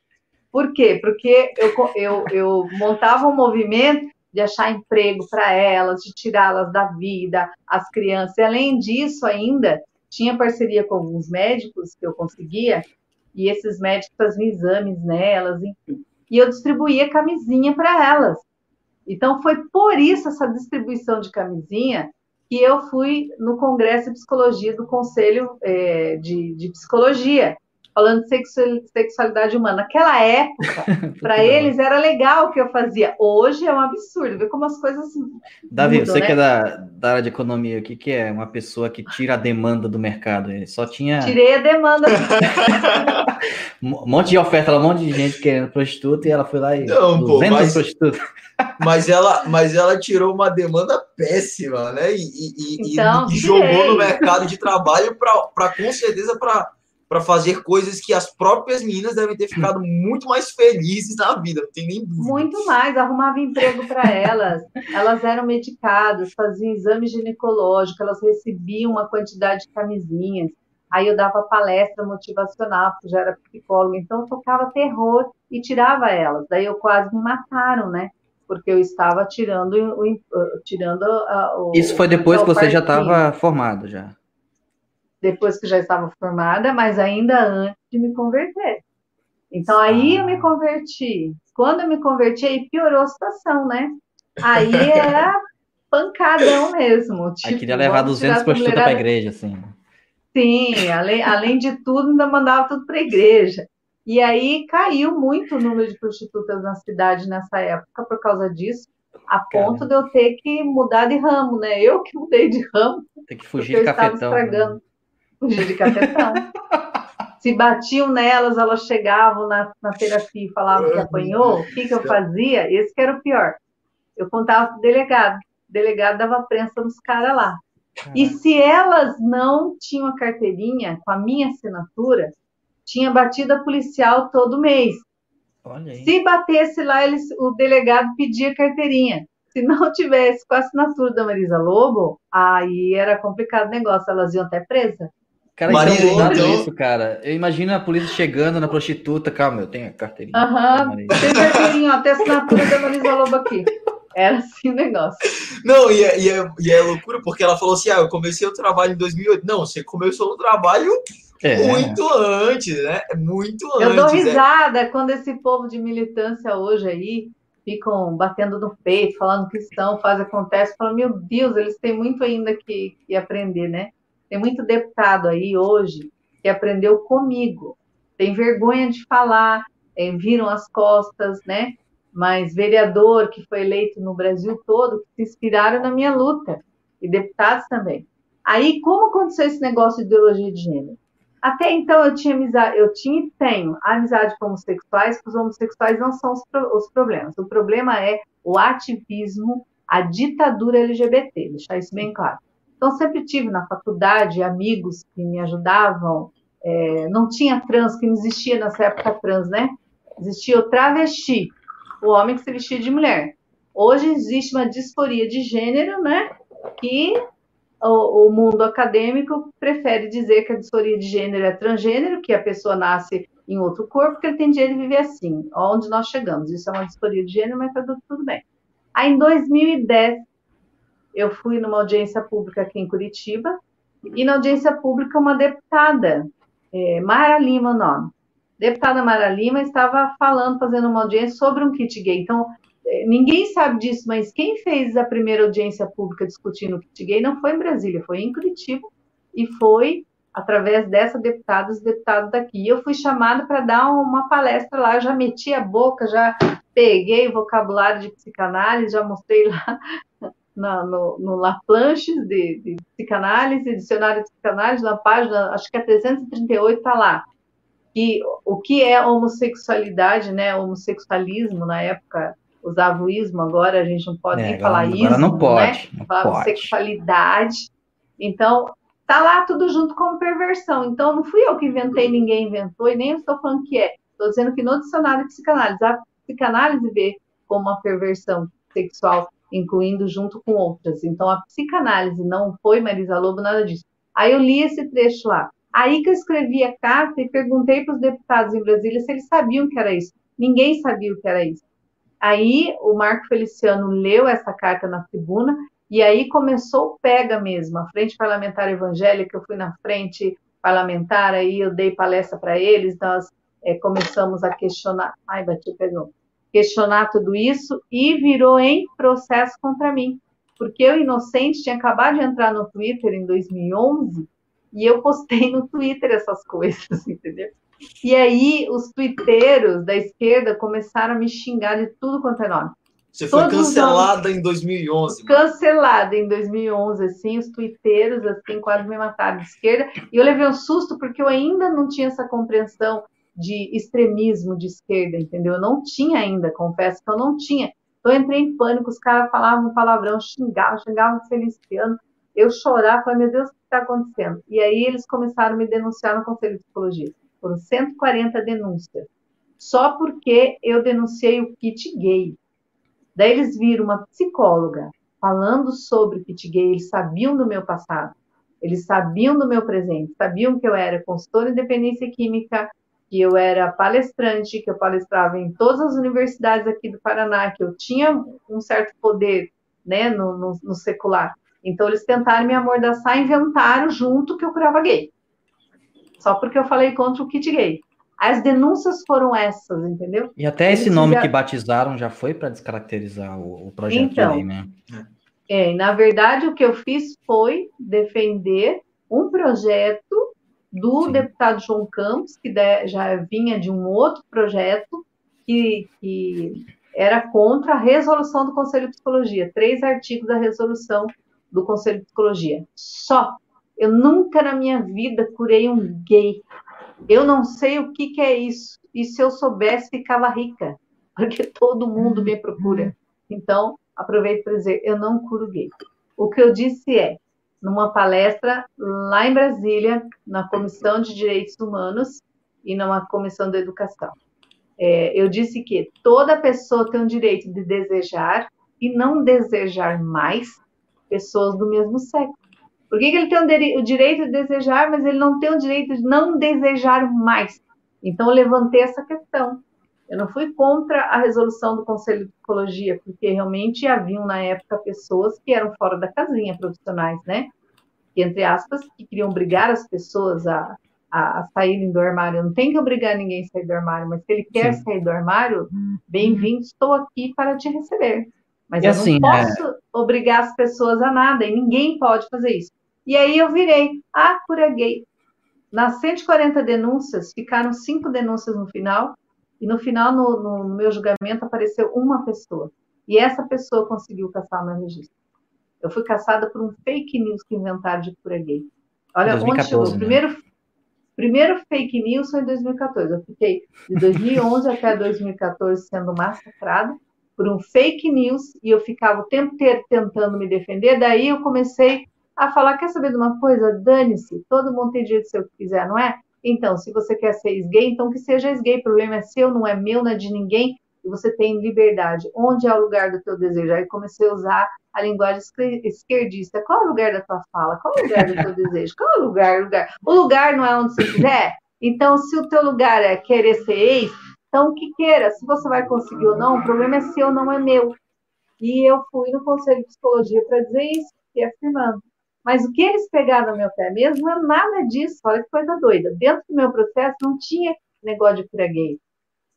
Por quê? Porque eu, eu, eu montava um movimento de achar emprego para elas, de tirá-las da vida, as crianças. E, além disso, ainda tinha parceria com alguns médicos que eu conseguia, e esses médicos faziam exames nelas, enfim. E eu distribuía camisinha para elas. Então, foi por isso essa distribuição de camisinha que eu fui no Congresso de Psicologia do Conselho é, de, de Psicologia falando de sexualidade humana. Naquela época, para eles era legal o que eu fazia. Hoje é um absurdo, ver como as coisas. Davi, mudam, você né? que é da, da área de economia, o que, que é uma pessoa que tira a demanda do mercado? Só tinha. Tirei a demanda. um monte de oferta, um monte de gente querendo prostituta e ela foi lá e. Não, 200 pô, mas... prostitutas. Mas ela, mas ela tirou uma demanda péssima, né? E, e, então, e jogou no mercado de trabalho para com certeza para para fazer coisas que as próprias meninas devem ter ficado muito mais felizes na vida, não tem nem dúvida. Muito mais, arrumava emprego para elas, elas eram medicadas, faziam exame ginecológico, elas recebiam uma quantidade de camisinhas. Aí eu dava palestra motivacional, porque já era psicóloga, então eu tocava terror e tirava elas. Daí eu quase me mataram, né? Porque eu estava tirando o. Tirando o Isso foi depois que você já estava formado já. Depois que já estava formada, mas ainda antes de me converter. Então aí eu me converti. Quando eu me converti, aí piorou a situação, né? Aí era pancadão mesmo. Tipo, aí queria levar 200 prostitutas para a igreja, assim. Sim, além, além de tudo, ainda mandava tudo para a igreja. E aí caiu muito o número de prostitutas na cidade nessa época por causa disso, a ponto de eu ter que mudar de ramo, né? Eu que mudei de ramo. Tem que fugir de cafetão. Né? Estragando. Né? De cafetão. Se batiam nelas, elas chegavam na, na terapia e falavam que apanhou. O que, que eu fazia? Esse que era o pior. Eu contava para o delegado. O delegado dava prensa nos caras lá. E se elas não tinham a carteirinha com a minha assinatura, tinha batida policial todo mês. Se batesse lá, eles, o delegado pedia carteirinha. Se não tivesse com a assinatura da Marisa Lobo, aí era complicado o negócio, elas iam até presa. Cara, Marisa, então, então... isso, cara. Eu imagino a polícia chegando na prostituta, calma, eu tenho a carteirinha. Aham, uhum, tem carteirinha, ó, tem assinatura da Marisa Lobo aqui. Era assim o negócio. Não, e é, e, é, e é loucura, porque ela falou assim: ah, eu comecei o trabalho em 2008. Não, você começou o trabalho é. muito antes, né? Muito eu antes. Eu dou é. risada é. quando esse povo de militância hoje aí ficam batendo no peito, falando que estão, faz, acontece. Fala, meu Deus, eles têm muito ainda que, que aprender, né? Tem muito deputado aí hoje que aprendeu comigo. Tem vergonha de falar, é, viram as costas, né? mas vereador que foi eleito no Brasil todo, se inspiraram na minha luta, e deputados também. Aí, como aconteceu esse negócio de ideologia de gênero? Até então eu tinha amizade, eu tinha e tenho amizade com homossexuais, porque os homossexuais não são os, os problemas. O problema é o ativismo, a ditadura LGBT, deixar isso bem claro. Então, sempre tive na faculdade amigos que me ajudavam. É, não tinha trans, que não existia nessa época trans, né? Existia o travesti, o homem que se vestia de mulher. Hoje existe uma disforia de gênero, né? Que o, o, mundo acadêmico prefere dizer que a disforia de gênero é transgênero, que a pessoa nasce em outro corpo, que ele tem direito de viver assim. Onde nós chegamos. Isso é uma disforia de gênero, mas tá tudo, tudo bem. Aí, em 2010, eu fui numa audiência pública aqui em Curitiba, e na audiência pública, uma deputada, é, Mara Lima, o nome, deputada Mara Lima estava falando, fazendo uma audiência sobre um kit gay. Então, eh, ninguém sabe disso, mas quem fez a primeira audiência pública discutindo o kit gay não foi em Brasília, foi em Curitiba e foi através dessa deputada, os deputados daqui. Eu fui chamada para dar uma palestra lá, eu já meti a boca, já peguei o vocabulário de psicanálise, já mostrei lá na, no, no La Planches de, de psicanálise, dicionário de psicanálise, na página, acho que é 338, está lá que o que é homossexualidade, né? Homossexualismo na época usava o ismo, agora a gente não pode é, nem agora, falar isso, não pode, né? Não falar sexualidade. Então, tá lá tudo junto com perversão. Então, não fui eu que inventei, ninguém inventou, e nem estou falando que é. Estou dizendo que no dicionário de psicanálise, a psicanálise vê como uma perversão sexual, incluindo junto com outras. Então, a psicanálise não foi Marisa Lobo, nada disso. Aí eu li esse trecho lá. Aí que eu escrevi a carta e perguntei para os deputados em Brasília se eles sabiam que era isso. Ninguém sabia o que era isso. Aí o Marco Feliciano leu essa carta na tribuna e aí começou o pega mesmo. A Frente Parlamentar Evangélica, eu fui na frente parlamentar, aí eu dei palestra para eles, nós é, começamos a questionar, ai, bati, perdão, questionar tudo isso e virou em processo contra mim. Porque eu, inocente, tinha acabado de entrar no Twitter em 2011 e eu postei no Twitter essas coisas, entendeu? E aí os twitteiros da esquerda começaram a me xingar de tudo quanto é nome. Você foi Todos cancelada em 2011. Cancelada em 2011, assim, os twitteiros, assim, quase me mataram de esquerda. E eu levei um susto porque eu ainda não tinha essa compreensão de extremismo de esquerda, entendeu? Eu não tinha ainda, confesso que eu não tinha. Então eu entrei em pânico, os caras falavam palavrão, xingavam, xingavam o Feliciano. Eu chorava, falei, meu Deus, o que está acontecendo? E aí eles começaram a me denunciar no Conselho de Psicologia. Foram 140 denúncias. Só porque eu denunciei o kit gay. Daí eles viram uma psicóloga falando sobre kit gay, eles sabiam do meu passado, eles sabiam do meu presente, sabiam que eu era consultora em dependência química, que eu era palestrante, que eu palestrava em todas as universidades aqui do Paraná, que eu tinha um certo poder né, no, no, no secular. Então eles tentaram me amordaçar, inventaram junto que eu curava gay. só porque eu falei contra o kit gay. As denúncias foram essas, entendeu? E até Eles esse nome que batizaram já foi para descaracterizar o, o projeto então, lei, né? É, na verdade, o que eu fiz foi defender um projeto do Sim. deputado João Campos, que já vinha de um outro projeto, que, que era contra a resolução do Conselho de Psicologia, três artigos da resolução do Conselho de Psicologia. Só. Eu nunca na minha vida curei um gay. Eu não sei o que, que é isso. E se eu soubesse, ficava rica, porque todo mundo me procura. Então, aproveito para dizer, eu não curo gay. O que eu disse é, numa palestra lá em Brasília, na Comissão de Direitos Humanos e numa Comissão de Educação. É, eu disse que toda pessoa tem o direito de desejar e não desejar mais pessoas do mesmo sexo. Por que, que ele tem o direito de desejar, mas ele não tem o direito de não desejar mais? Então, eu levantei essa questão. Eu não fui contra a resolução do Conselho de Psicologia, porque realmente haviam na época pessoas que eram fora da casinha, profissionais, né? Que, entre aspas, que queriam obrigar as pessoas a, a, a saírem do armário. Não tem que obrigar ninguém a sair do armário, mas se ele quer Sim. sair do armário, bem-vindo, estou aqui para te receber. Mas e eu assim, não é posso é... obrigar as pessoas a nada, e ninguém pode fazer isso. E aí eu virei, ah, cura gay. Nas 140 denúncias, ficaram cinco denúncias no final, e no final, no, no, meu julgamento, apareceu uma pessoa. E essa pessoa conseguiu caçar o meu registro. Eu fui caçada por um fake news que inventaram de cura gay. Olha 2014, onde chegou. Né? Primeiro, primeiro fake news foi em 2014. Eu fiquei de 2011 até 2014 sendo massacrada por um fake news e eu ficava o tempo inteiro tentando me defender. Daí eu comecei a falar: quer saber de uma coisa? Dane-se, todo mundo tem direito de ser o que quiser, não é? Então, se você quer ser gay, então que seja gay. O problema é seu, não é meu, não é de ninguém. E você tem liberdade. Onde é o lugar do teu desejo? Aí comecei a usar a linguagem esquerdista. Qual é o lugar da tua fala? Qual é o lugar do teu desejo? Qual é o lugar? lugar? O lugar não é onde você quiser? Então, se o teu lugar é querer ser ex, então o que queira. Se você vai conseguir ou não, o problema é seu, não é meu. E eu fui no Conselho de Psicologia para dizer isso, e afirmando. Mas o que eles pegaram no meu pé mesmo é nada disso. Olha que coisa doida. Dentro do meu processo não tinha negócio de cura gay.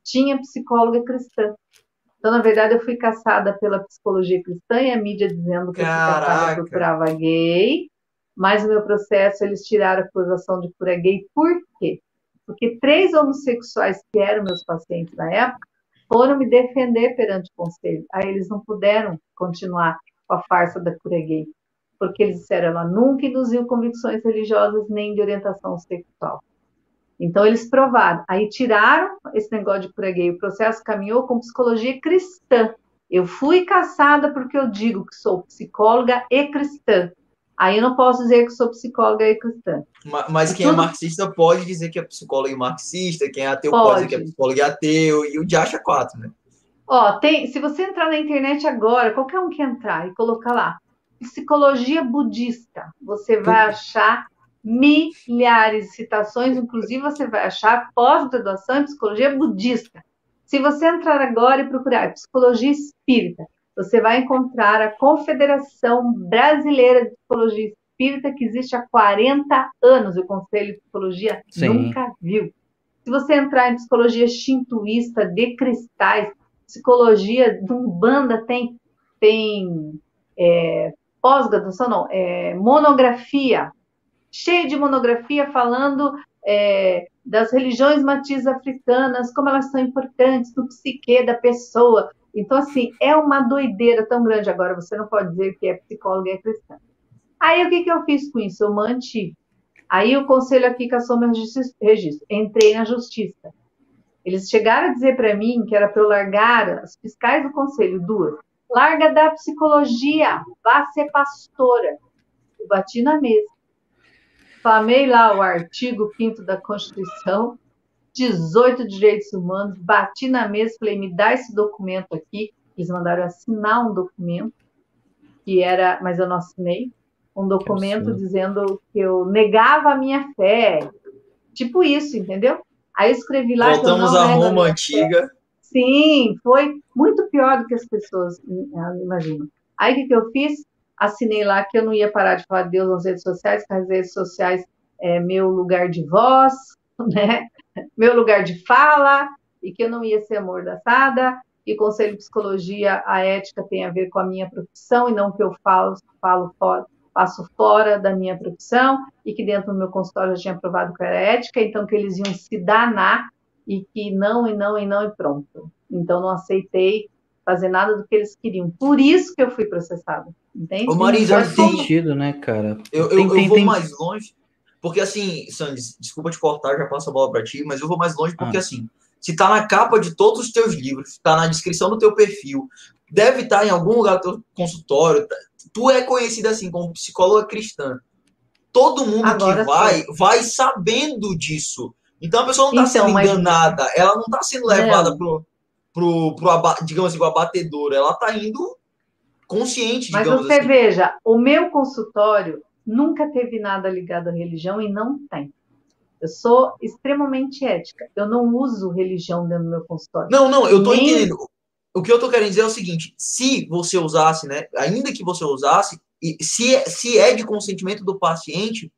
Tinha psicóloga cristã. Então, na verdade, eu fui caçada pela psicologia cristã e a mídia dizendo que Caraca. eu curava gay. Mas no meu processo eles tiraram a acusação de cura gay. Por quê? Porque três homossexuais que eram meus pacientes na época foram me defender perante o conselho. Aí eles não puderam continuar com a farsa da cura gay porque eles disseram ela nunca induziu convicções religiosas nem de orientação sexual. Então eles provaram, aí tiraram esse negócio de gay, o processo caminhou com psicologia cristã. Eu fui caçada porque eu digo que sou psicóloga e cristã. Aí eu não posso dizer que sou psicóloga e cristã. Mas, mas quem é Tudo... é marxista pode dizer que é psicóloga e marxista, quem é ateu pode, pode dizer que é psicóloga e ateu, e o de acha quatro, né? Ó, tem, se você entrar na internet agora, qualquer um que entrar e colocar lá, psicologia budista. Você vai achar milhares de citações, inclusive você vai achar pós-graduação em psicologia budista. Se você entrar agora e procurar psicologia espírita, você vai encontrar a Confederação Brasileira de Psicologia Espírita, que existe há 40 anos. O Conselho de Psicologia Sim. nunca viu. Se você entrar em psicologia shintoísta, de cristais, psicologia de Umbanda, tem, tem é, pós-graduação, não, é, monografia, cheia de monografia falando é, das religiões matizes africanas, como elas são importantes no psique da pessoa. Então, assim, é uma doideira tão grande. Agora, você não pode dizer que é psicóloga e é cristã. Aí, o que, que eu fiz com isso? Eu mantive. Aí, o conselho aqui caçou meu registro. Entrei na justiça. Eles chegaram a dizer para mim que era para eu largar as fiscais do conselho, duas, Larga da psicologia, vá ser pastora. Eu bati na mesa. Flamei lá o artigo 5 da Constituição, 18 direitos humanos, bati na mesa, falei, me dá esse documento aqui. Eles mandaram assinar um documento, que era, mas eu não assinei, um documento dizendo que eu negava a minha fé. Tipo isso, entendeu? Aí eu escrevi lá. Voltamos à Roma antiga. Sim, foi muito pior do que as pessoas eh, imaginam. Aí o que, eu fiz? Assinei lá que eu não ia parar de falar de Deus nas redes sociais, que as redes sociais é, meu lugar de voz, né? meu lugar de fala, e que eu não ia ser amordaçada, e conselho de psicologia, a ética tem a ver com a minha profissão e não que eu falo, falo fora, passo fora da minha profissão, e que dentro do meu consultório eu tinha provado que era ética, então que eles iam se danar e que não, e não, e não, e pronto. Então não aceitei fazer nada do que eles queriam. Por isso que eu fui processada. Entende? Ô, Marisa, faz tem... sentido, né, cara? Eu, eu, tem, eu vou tem... mais longe, porque assim, Sandy, desculpa te cortar, já passo a bola para ti, mas eu vou mais longe porque ah. assim, se tá na capa de todos os teus livros, tá na descrição do teu perfil, deve estar tá em algum lugar do teu consultório, tá, tu é conhecida assim como psicóloga cristã. Todo mundo Agora que vai, sim. vai sabendo disso. Então a pessoa não está então, sendo enganada, mas... ela não está sendo levada não. pro, pro, pro, digamos assim, o abatedor, ela está indo consciente, Mas você assim. veja, o meu consultório nunca teve nada ligado à religião e não tem. Eu sou extremamente ética. Eu não uso religião dentro do meu consultório. Não, não, eu tô Nem... entendendo. O que eu tô querendo dizer é o seguinte: se você usasse, né, ainda que você usasse, se, é, se é de consentimento do paciente,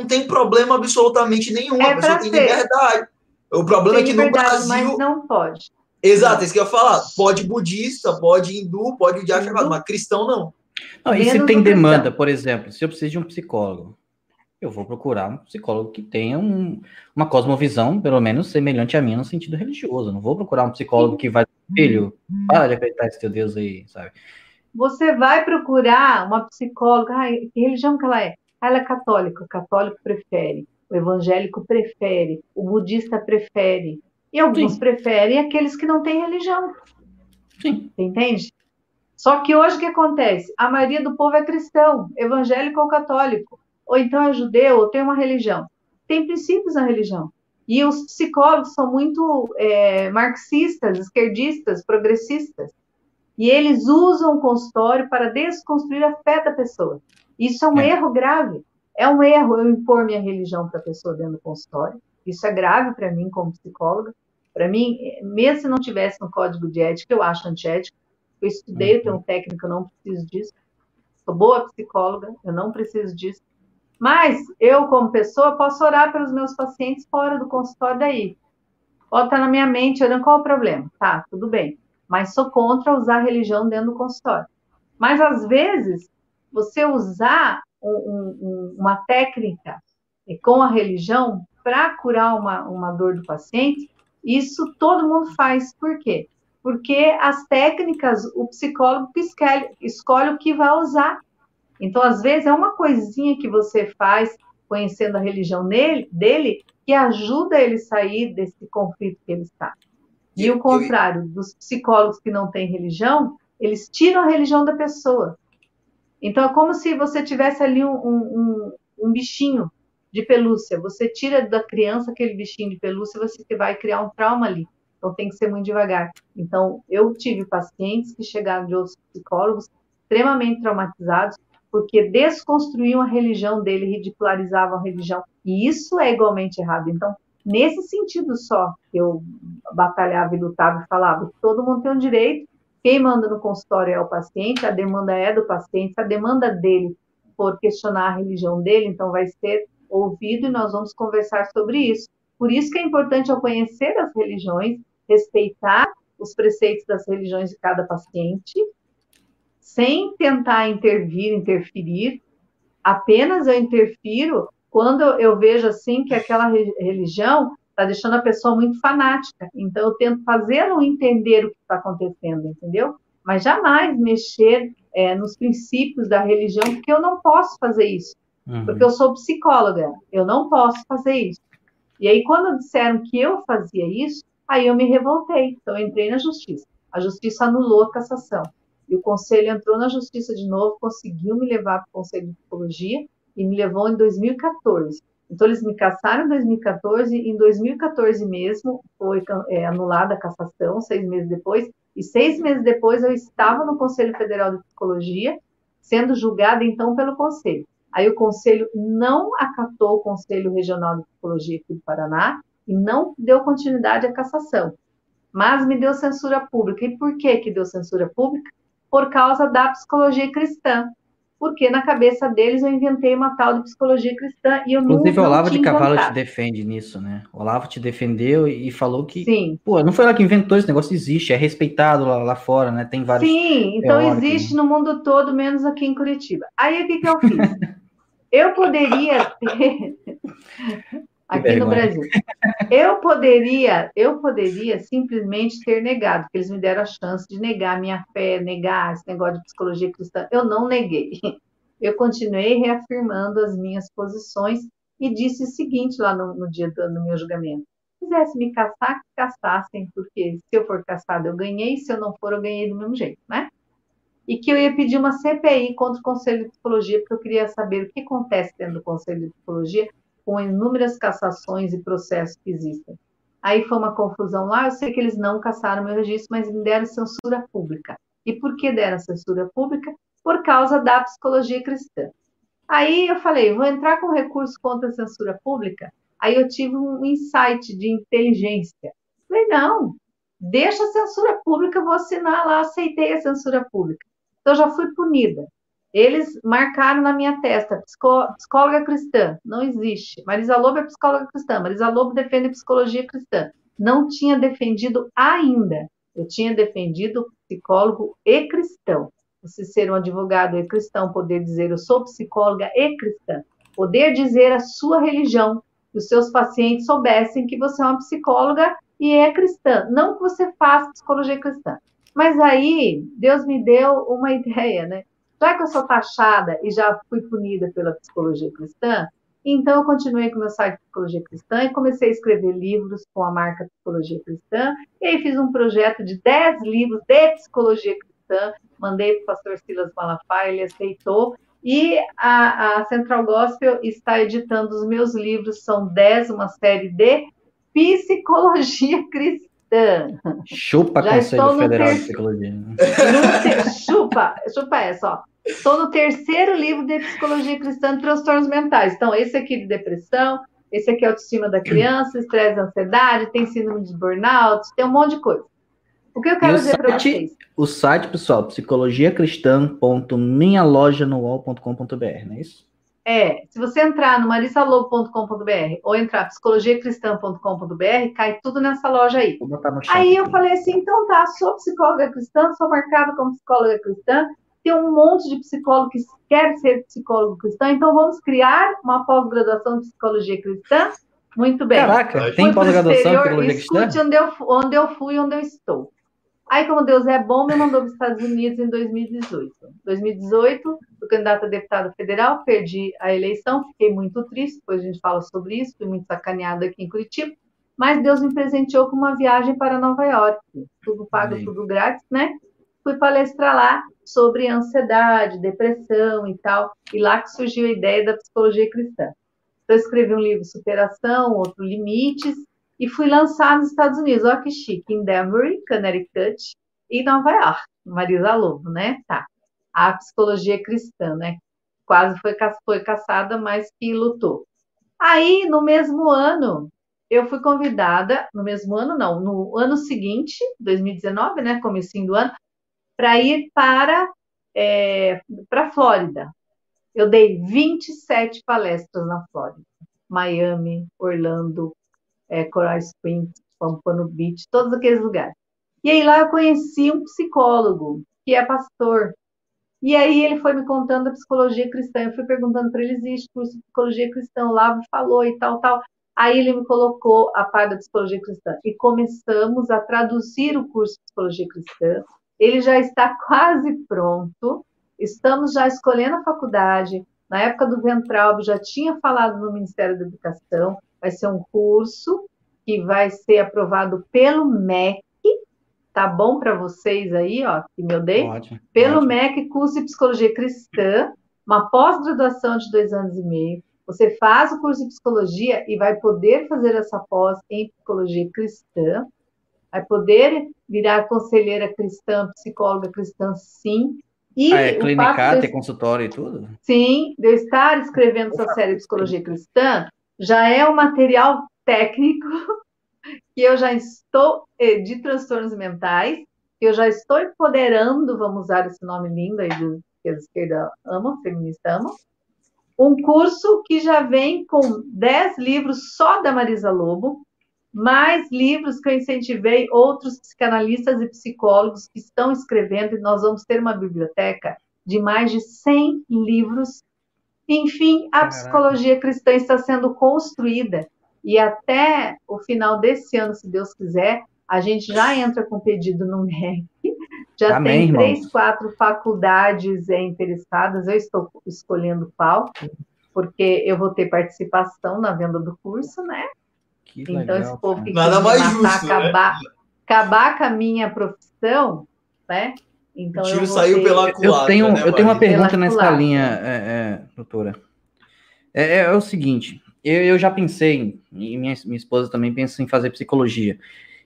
não tem problema absolutamente nenhum. É a pessoa tem liberdade. O problema tem é que no Brasil. Mas não pode. Exato, isso que eu ia falar. Pode budista, pode hindu, pode de achar, mas cristão não. Não, e se tem demanda, por exemplo, se eu preciso de um psicólogo, eu vou procurar um psicólogo que tenha um, uma cosmovisão, pelo menos, semelhante à minha no sentido religioso. não vou procurar um psicólogo que vai, filho, para de acreditar nesse teu Deus aí, sabe? Você vai procurar uma psicóloga, ai, que religião que ela é? Ah, ela é católica, o católico prefere, o evangélico prefere, o budista prefere, e alguns Sim. preferem aqueles que não têm religião. Sim. Entende? Só que hoje o que acontece? A maioria do povo é cristão, evangélico ou católico, ou então é judeu, ou tem uma religião. Tem princípios na religião. E os psicólogos são muito é, marxistas, esquerdistas, progressistas. E eles usam o consultório para desconstruir a fé da pessoa. Isso é um é. erro grave. É um erro eu impor minha religião para a pessoa dentro do consultório. Isso é grave para mim como psicóloga. Para mim, mesmo se não tivesse no código de ética, eu acho antiético. Eu estudei, eu tenho um técnico, eu não preciso disso. Sou boa psicóloga, eu não preciso disso. Mas eu, como pessoa, posso orar pelos meus pacientes fora do consultório daí. Pode estar na minha mente, olhando qual é o problema. Tá, tudo bem. Mas sou contra usar religião dentro do consultório. Mas, às vezes, você usar um, um, uma técnica com a religião para curar uma, uma dor do paciente, isso todo mundo faz. Por quê? Porque as técnicas, o psicólogo escolhe, escolhe o que vai usar. Então, às vezes, é uma coisinha que você faz conhecendo a religião nele, dele que ajuda ele a sair desse conflito que ele está. E o contrário, dos psicólogos que não têm religião, eles tiram a religião da pessoa. Então, é como se você tivesse ali um, um, um bichinho de pelúcia. Você tira da criança aquele bichinho de pelúcia, você vai criar um trauma ali. Então tem que ser muito devagar. Então eu tive pacientes que chegaram de outros psicólogos extremamente traumatizados porque desconstruíam a religião dele, ridicularizavam a religião. E isso é igualmente errado. Então, nesse sentido só, eu batalhava e lutava e falava que todo mundo tem um direito, quem manda no consultório é o paciente, a demanda é do paciente, a demanda dele por questionar a religião dele, então vai ser ouvido e nós vamos conversar sobre isso. Por isso que é importante eu conhecer as religiões, respeitar os preceitos das religiões de cada paciente, sem tentar intervir, interferir. Apenas eu interfiro quando eu vejo assim que aquela religião está deixando a pessoa muito fanática. Então eu tento fazê-lo entender o que está acontecendo, entendeu? Mas jamais mexer é, nos princípios da religião, porque eu não posso fazer isso. Uhum. Porque eu sou psicóloga, eu não posso fazer isso. E aí, quando disseram que eu fazia isso, aí eu me revoltei. Então, eu entrei na justiça. A justiça anulou a cassação. E o conselho entrou na justiça de novo, conseguiu me levar para o conselho de psicologia e me levou em 2014. Então, eles me cassaram em 2014, e em 2014 mesmo foi é, anulada a cassação, seis meses depois, e seis meses depois eu estava no Conselho Federal de Psicologia, sendo julgada então pelo Conselho. Aí o Conselho não acatou o Conselho Regional de Psicologia aqui do Paraná e não deu continuidade à cassação, mas me deu censura pública. E por que que deu censura pública? Por causa da psicologia cristã. Porque na cabeça deles eu inventei uma tal de psicologia cristã e eu Inclusive, o Olavo de Cavalo te defende nisso, né? O Olavo te defendeu e falou que, Sim. pô, não foi ela que inventou esse negócio, existe, é respeitado lá, lá fora, né? Tem vários. Sim, então existe né? no mundo todo, menos aqui em Curitiba. Aí o que, que eu fiz? eu poderia ter. Aqui no Brasil. Eu poderia, eu poderia simplesmente ter negado, porque eles me deram a chance de negar a minha fé, negar esse negócio de psicologia cristã. Eu não neguei. Eu continuei reafirmando as minhas posições e disse o seguinte lá no, no dia do no meu julgamento. Se quisesse me caçar, que caçassem, porque se eu for caçado eu ganhei, se eu não for eu ganhei do mesmo jeito, né? E que eu ia pedir uma CPI contra o Conselho de Psicologia, porque eu queria saber o que acontece dentro do Conselho de Psicologia com inúmeras cassações e processos que existem. Aí foi uma confusão lá, eu sei que eles não cassaram meu registro, mas me deram censura pública. E por que deram censura pública? Por causa da psicologia cristã. Aí eu falei, vou entrar com recurso contra a censura pública. Aí eu tive um insight de inteligência. Falei, não, deixa a censura pública, vou assinar lá, aceitei a censura pública. Então já fui punida. Eles marcaram na minha testa, psicóloga cristã, não existe. Marisa Lobo é psicóloga cristã, Marisa Lobo defende psicologia cristã. Não tinha defendido ainda. Eu tinha defendido psicólogo e cristão. Você ser um advogado e cristão, poder dizer eu sou psicóloga e cristã, poder dizer a sua religião, que os seus pacientes soubessem que você é uma psicóloga e é cristã, não que você faça psicologia cristã. Mas aí Deus me deu uma ideia, né? Já que eu sou taxada e já fui punida pela psicologia cristã, então eu continuei com o meu site de Psicologia Cristã e comecei a escrever livros com a marca Psicologia Cristã. E aí fiz um projeto de 10 livros de Psicologia Cristã, mandei para o pastor Silas Malafaia, ele aceitou. E a, a, Central Gospel está editando os meus livros, são 10, uma série de Psicologia Cristã. Chupa Já Conselho Federal ter... de Psicologia. Chupa, chupa essa, ó. Estou no terceiro livro de Psicologia Cristã de Transtornos Mentais. Então, esse aqui de depressão, esse aqui é autoestima da criança, estresse e ansiedade, tem síndrome de burnout, tem um monte de coisa. O que eu quero dizer para vocês? O site, pessoal, psicologiacristã.minhalojanoal.com.br, não é isso? É, se você entrar no marisalobo.com.br ou entrar psicologiacristã.com.br, cai tudo nessa loja aí. Aí eu falei assim, então tá, sou psicóloga cristã, sou marcada como psicóloga cristã, tem um monte de psicólogo que quer ser psicólogo cristão, então vamos criar uma pós-graduação de psicologia cristã. Muito bem. Caraca, tem pós-graduação de psicologia cristã? Escute onde eu, onde eu fui onde eu estou. Aí, como Deus é bom, me mandou para os Estados Unidos em 2018. 2018, fui candidata a deputado federal, perdi a eleição, fiquei muito triste, depois a gente fala sobre isso, fui muito sacaneada aqui em Curitiba, mas Deus me presenteou com uma viagem para Nova York, tudo pago, Amém. tudo grátis, né? Fui palestrar lá sobre ansiedade, depressão e tal, e lá que surgiu a ideia da psicologia cristã. Então, escrevi um livro Superação, outro Limites, e fui lançar nos Estados Unidos, olha que chique, em Denver, Connecticut e Nova York, Marisa Lobo, né? Tá. A psicologia cristã, né? Quase foi, foi caçada, mas que lutou. Aí, no mesmo ano, eu fui convidada, no mesmo ano não, no ano seguinte, 2019, né, comecinho do ano, para ir para é, para Flórida. Eu dei 27 palestras na Flórida. Miami, Orlando, é, Coral Springs, Pampano Beach, todos aqueles lugares. E aí lá eu conheci um psicólogo, que é pastor. E aí ele foi me contando a psicologia cristã. Eu fui perguntando para ele, existe curso de psicologia cristã? O Lavo falou e tal, tal. Aí ele me colocou a parte da psicologia cristã. E começamos a traduzir o curso de psicologia cristã ele já está quase pronto. Estamos já escolhendo a faculdade. Na época do Ventral, já tinha falado no Ministério da Educação. Vai ser um curso que vai ser aprovado pelo MEC. Tá bom para vocês aí, ó, que me dei? Pode, pelo pode. MEC, curso de Psicologia Cristã, uma pós-graduação de dois anos e meio. Você faz o curso de psicologia e vai poder fazer essa pós em psicologia cristã vai poder virar conselheira cristã, psicóloga cristã, sim. E ah, é clinicar, ter consultório e tudo? Sim, de eu estar escrevendo essa série de psicologia cristã já é um material técnico que eu já estou eh, de transtornos mentais, que eu já estou empoderando, vamos usar esse nome lindo aí, porque a esquerda ama, feminista ama. Um curso que já vem com 10 livros só da Marisa Lobo, mais livros que eu incentivei outros psicanalistas e psicólogos que estão escrevendo, e nós vamos ter uma biblioteca de mais de 100 livros. Enfim, a Caraca. psicologia cristã está sendo construída e até o final desse ano, se Deus quiser, a gente já entra com pedido no MEC. Já Amém, tem três, irmão. quatro faculdades é, interessadas. Eu estou escolhendo qual, porque eu vou ter participação na venda do curso, né? Que então, legal, esse povo que Nada mais matar, justo, né? acabar, né? acabar com a minha profissão, né? Então, o tiro saiu ter... pela culatra, Eu tenho, né, eu tenho uma pergunta nessa linha, é, é, doutora. É, é, é, o seguinte, eu, eu já pensei, e minha, minha esposa também pensa em fazer psicologia.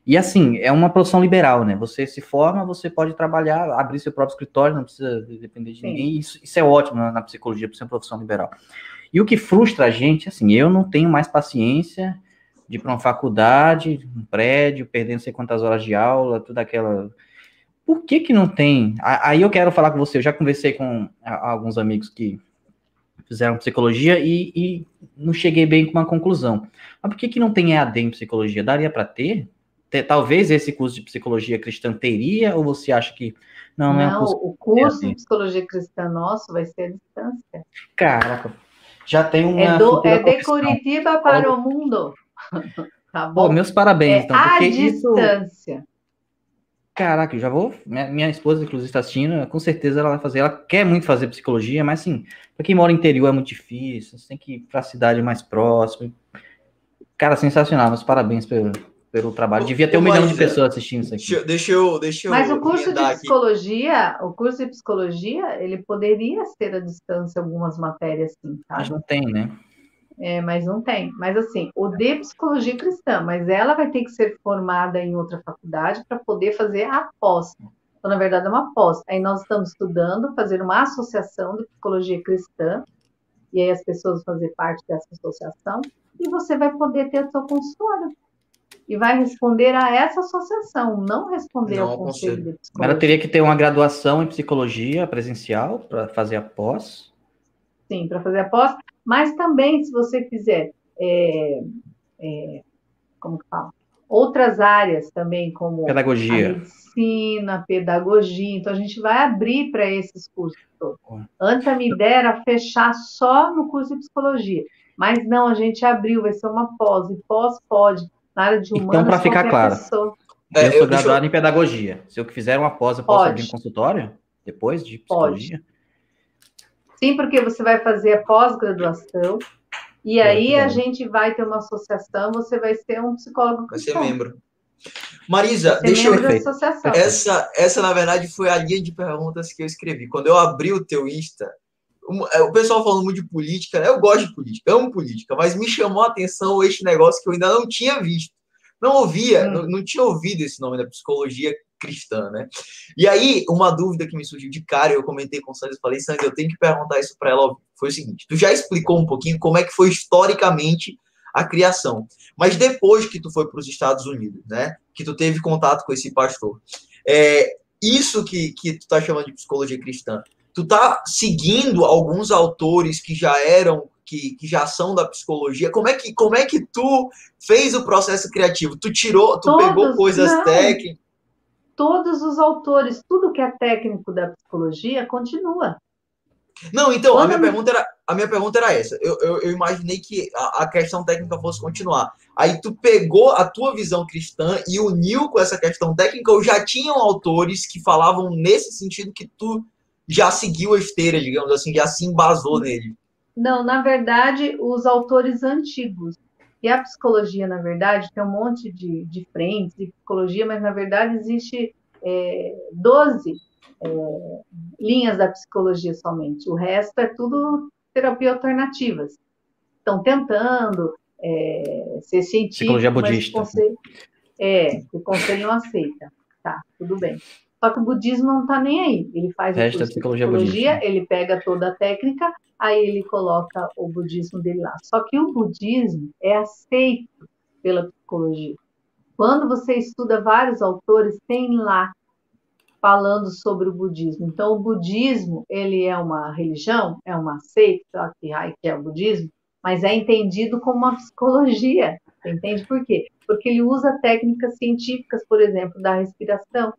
E assim, é uma profissão liberal, né? Você se forma, você pode trabalhar, abrir seu próprio escritório, não precisa depender de Sim. ninguém. Isso, isso, é ótimo na, na psicologia, por ser uma profissão liberal. E o que frustra a gente, assim, eu não tenho mais paciência de ir para uma faculdade, um prédio, perdendo sei quantas horas de aula, tudo aquela. Por que que não tem? Aí eu quero falar com você, eu já conversei com alguns amigos que fizeram psicologia e, e não cheguei bem com uma conclusão. Mas por que que não tem EAD em psicologia? Daria para ter? Talvez esse curso de psicologia cristã teria, ou você acha que não, não, não é um curso o curso de psicologia cristã nosso vai ser à distância. Caraca, já tem uma. É, do, é de Curitiba para o mundo. tá bom? Pô, meus parabéns, é então. Porque à distância. Isso... Caraca, eu já vou. Minha, minha, esposa, inclusive, está assistindo, com certeza ela vai fazer. Ela quer muito fazer psicologia, mas assim, para quem mora no interior é muito difícil, você tem que ir para a cidade mais próxima. Cara, sensacional, meus parabéns pelo, pelo trabalho. Devia ter um milhão de pessoas assistindo isso aqui. Deixa eu. Deixa eu mas o curso de psicologia, aqui. o curso de psicologia, ele poderia ser à distância algumas matérias, sim, tá? Mas não tem, né? É, mas não tem. Mas assim, o de psicologia cristã, mas ela vai ter que ser formada em outra faculdade para poder fazer a pós. Então, na verdade, é uma pós. Aí nós estamos estudando, fazer uma associação de psicologia cristã, e aí as pessoas vão fazer parte dessa associação, e você vai poder ter a sua consultório. E vai responder a essa associação, não responder não, ao conselho de psicologia. Ela teria que ter uma graduação em psicologia presencial para fazer a pós? Sim, para fazer a pós. Mas também, se você fizer, é, é, como que fala? Outras áreas também, como pedagogia. medicina, pedagogia. Então, a gente vai abrir para esses cursos todos. Antes, a minha ideia era fechar só no curso de psicologia. Mas não, a gente abriu, vai ser uma pós. E pós pode, na área de humanas, Então, para ficar claro, pessoa. eu sou graduado eu... em pedagogia. Se eu fizer uma pós, eu posso pode. abrir um consultório depois de psicologia? Pode. Sim, porque você vai fazer a pós-graduação e aí a gente vai ter uma associação, você vai ser um psicólogo Vai ser membro. Marisa, deixa eu ver. Essa, essa, na verdade, foi a linha de perguntas que eu escrevi. Quando eu abri o teu Insta, é, o pessoal falando muito de política, né? eu gosto de política, amo política, mas me chamou a atenção este negócio que eu ainda não tinha visto. Não ouvia, hum. não, não tinha ouvido esse nome da psicologia cristã, né? E aí, uma dúvida que me surgiu de cara, eu comentei com o Sandra, falei, Sandra, eu tenho que perguntar isso para ela, foi o seguinte, tu já explicou um pouquinho como é que foi historicamente a criação, mas depois que tu foi para os Estados Unidos, né, que tu teve contato com esse pastor, é, isso que, que tu tá chamando de psicologia cristã, tu tá seguindo alguns autores que já eram que, que, já são da psicologia, como é que como é que tu fez o processo criativo? Tu tirou, tu Todos, pegou coisas técnicas? Todos os autores, tudo que é técnico da psicologia continua. Não, então, a minha, pergunta era, a minha pergunta era essa. Eu, eu, eu imaginei que a, a, questão técnica fosse continuar. Aí tu pegou a tua visão cristã e uniu com essa questão técnica, ou já tinham autores que falavam nesse sentido que tu já seguiu a esteira, digamos assim, já se embasou nele? Não, na verdade, os autores antigos. E a psicologia, na verdade, tem um monte de, de frentes de psicologia, mas na verdade existe é, 12 é, linhas da psicologia somente. O resto é tudo terapia alternativas. Estão tentando é, ser científicos. Psicologia budista. Mas o conselho, é, o conselho não aceita. Tá, tudo bem. Só que o budismo não está nem aí. Ele faz a psicologia, psicologia ele pega toda a técnica, aí ele coloca o budismo dele lá. Só que o budismo é aceito pela psicologia. Quando você estuda vários autores, tem lá falando sobre o budismo. Então, o budismo, ele é uma religião, é uma seita, que é o budismo, mas é entendido como uma psicologia. Você entende por quê? Porque ele usa técnicas científicas, por exemplo, da respiração.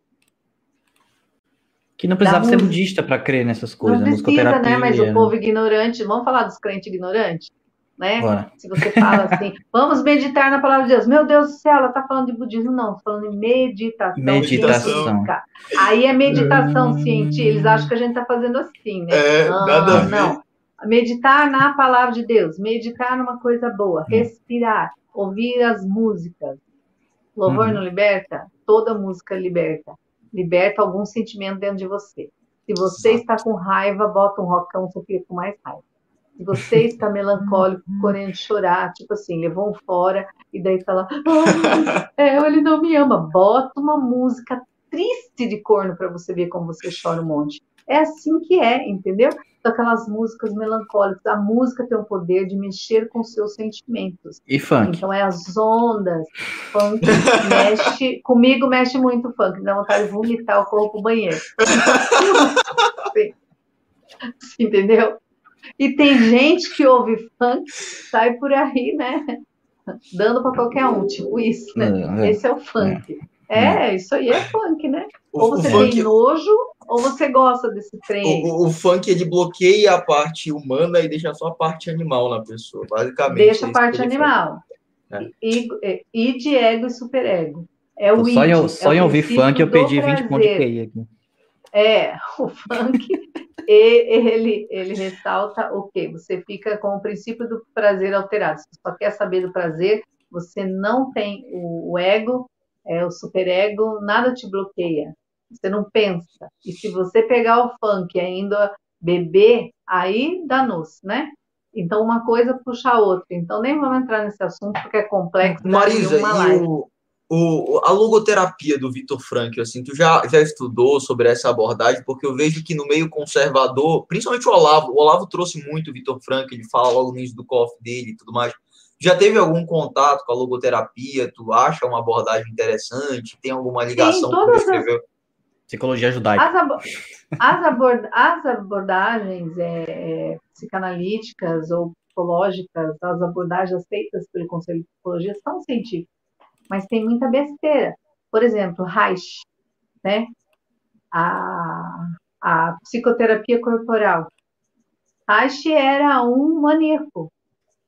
Que não precisava ser budista para crer nessas coisas. Não precisa, né? Mas o povo ignorante, vamos falar dos crentes ignorantes? Né? Bora. Se você fala assim, vamos meditar na palavra de Deus. Meu Deus do céu, ela está falando de budismo, não, está falando de meditação. Meditação. Científica. Aí é meditação hum. científica. Eles acham que a gente está fazendo assim, né? É, não, nada não. Meditar na palavra de Deus, meditar numa coisa boa, hum. respirar, ouvir as músicas. Louvor hum. não liberta? Toda música liberta. Liberta algum sentimento dentro de você. Se você está com raiva, bota um rockão, você fica com mais raiva. Se você está melancólico, querendo chorar, tipo assim, levou um fora, e daí fala, oh, é, ele não me ama. Bota uma música triste de corno para você ver como você chora um monte. É assim que é, entendeu? aquelas músicas melancólicas. A música tem o poder de mexer com seus sentimentos. E funk. Então é as ondas. Funk mexe. Comigo mexe muito funk. Dá vontade de vomitar o corpo banheiro. Entendeu? E tem gente que ouve funk, sai por aí, né? Dando para qualquer um, tipo isso, né? É, é, Esse é o funk. É, é, isso aí é funk, né? O, ou você funk... tem nojo, ou você gosta desse trem. O, o, funk ele bloqueia a parte humana e deixa só a parte animal na pessoa, basicamente. Deixa a parte animal. É. E, e, de ego e superego. É o só, em, só é em ouvir funk eu perdi 20 pontos de QI aqui. É, o funk, ele, ele ressalta o quê? Você fica com o princípio do prazer alterado. Você só quer saber do prazer, você não tem o, o ego, é, o superego, nada te bloqueia. Você não pensa. E se você pegar o funk e ainda beber, aí danou-se, né? Então, uma coisa puxa a outra. Então, nem vamos entrar nesse assunto, porque é complexo. Marisa, e o, o, a logoterapia do Vitor Frankl, assim, tu já, já estudou sobre essa abordagem? Porque eu vejo que no meio conservador, principalmente o Olavo, o Olavo trouxe muito o Vitor Frankl, ele fala logo no início do coffee dele e tudo mais. Já teve algum contato com a logoterapia? Tu acha uma abordagem interessante? Tem alguma ligação com o que escreveu? As Psicologia judaica. As, abo as, abord as abordagens é, é, psicanalíticas ou psicológicas, as abordagens aceitas pelo Conselho de Psicologia são científicas, mas tem muita besteira. Por exemplo, Reich, né? A, a psicoterapia corporal. Reich era um maníaco,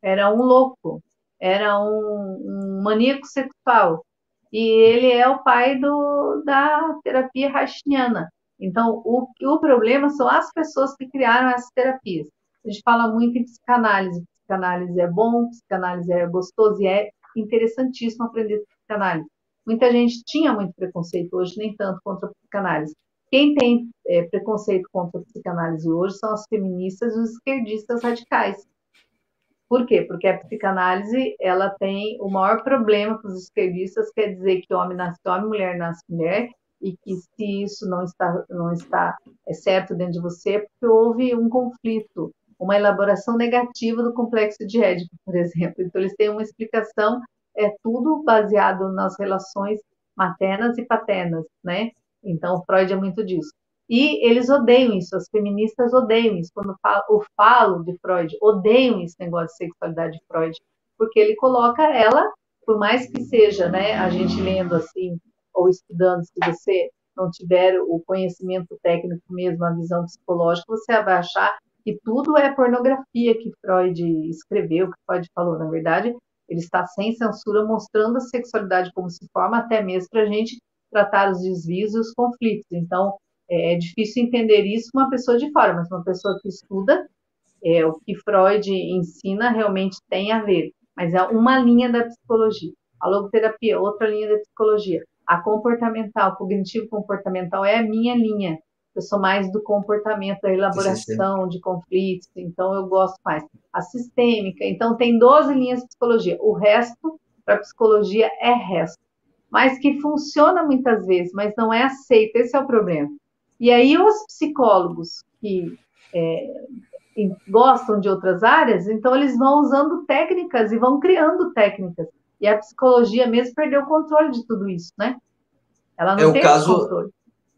era um louco, era um, um maníaco sexual, e ele é o pai do, da terapia Rachniana. Então, o, o problema são as pessoas que criaram essas terapias. A gente fala muito em psicanálise. Psicanálise é bom, psicanálise é gostoso e é interessantíssimo aprender psicanálise. Muita gente tinha muito preconceito hoje, nem tanto contra a psicanálise. Quem tem é, preconceito contra a psicanálise hoje são as feministas e os esquerdistas radicais. Por quê? Porque a psicanálise ela tem o maior problema para os esquerdistas, quer dizer que homem nasce homem, mulher nasce mulher, e que se isso não está não está é certo dentro de você, é porque houve um conflito, uma elaboração negativa do complexo de Édipo, por exemplo. Então eles têm uma explicação, é tudo baseado nas relações maternas e paternas, né? Então Freud é muito disso. E eles odeiam isso, as feministas odeiam isso. Quando eu falo de Freud, odeiam esse negócio de sexualidade de Freud, porque ele coloca ela, por mais que seja, né, a gente lendo assim, ou estudando, se você não tiver o conhecimento técnico mesmo, a visão psicológica, você vai achar que tudo é pornografia que Freud escreveu, que Freud falou. Na verdade, ele está sem censura, mostrando a sexualidade como se forma, até mesmo para a gente tratar os desvios e os conflitos. Então, é, difícil entender isso uma pessoa de fora, mas uma pessoa que estuda é, o que Freud ensina realmente tem a ver, mas é uma linha da psicologia. A logoterapia, é outra linha da psicologia. A comportamental, cognitivo-comportamental é a minha linha. Eu sou mais do comportamento, da elaboração de conflitos, então eu gosto mais. A sistêmica, então tem 12 linhas de psicologia. O resto, para psicologia, é resto. Mas que funciona muitas vezes, mas não é aceito. Esse é o problema. E aí os psicólogos que é, gostam de outras áreas, então eles vão usando técnicas e vão criando técnicas. E a psicologia mesmo perdeu o controle de tudo isso, né? Ela não é tem o caso, controle.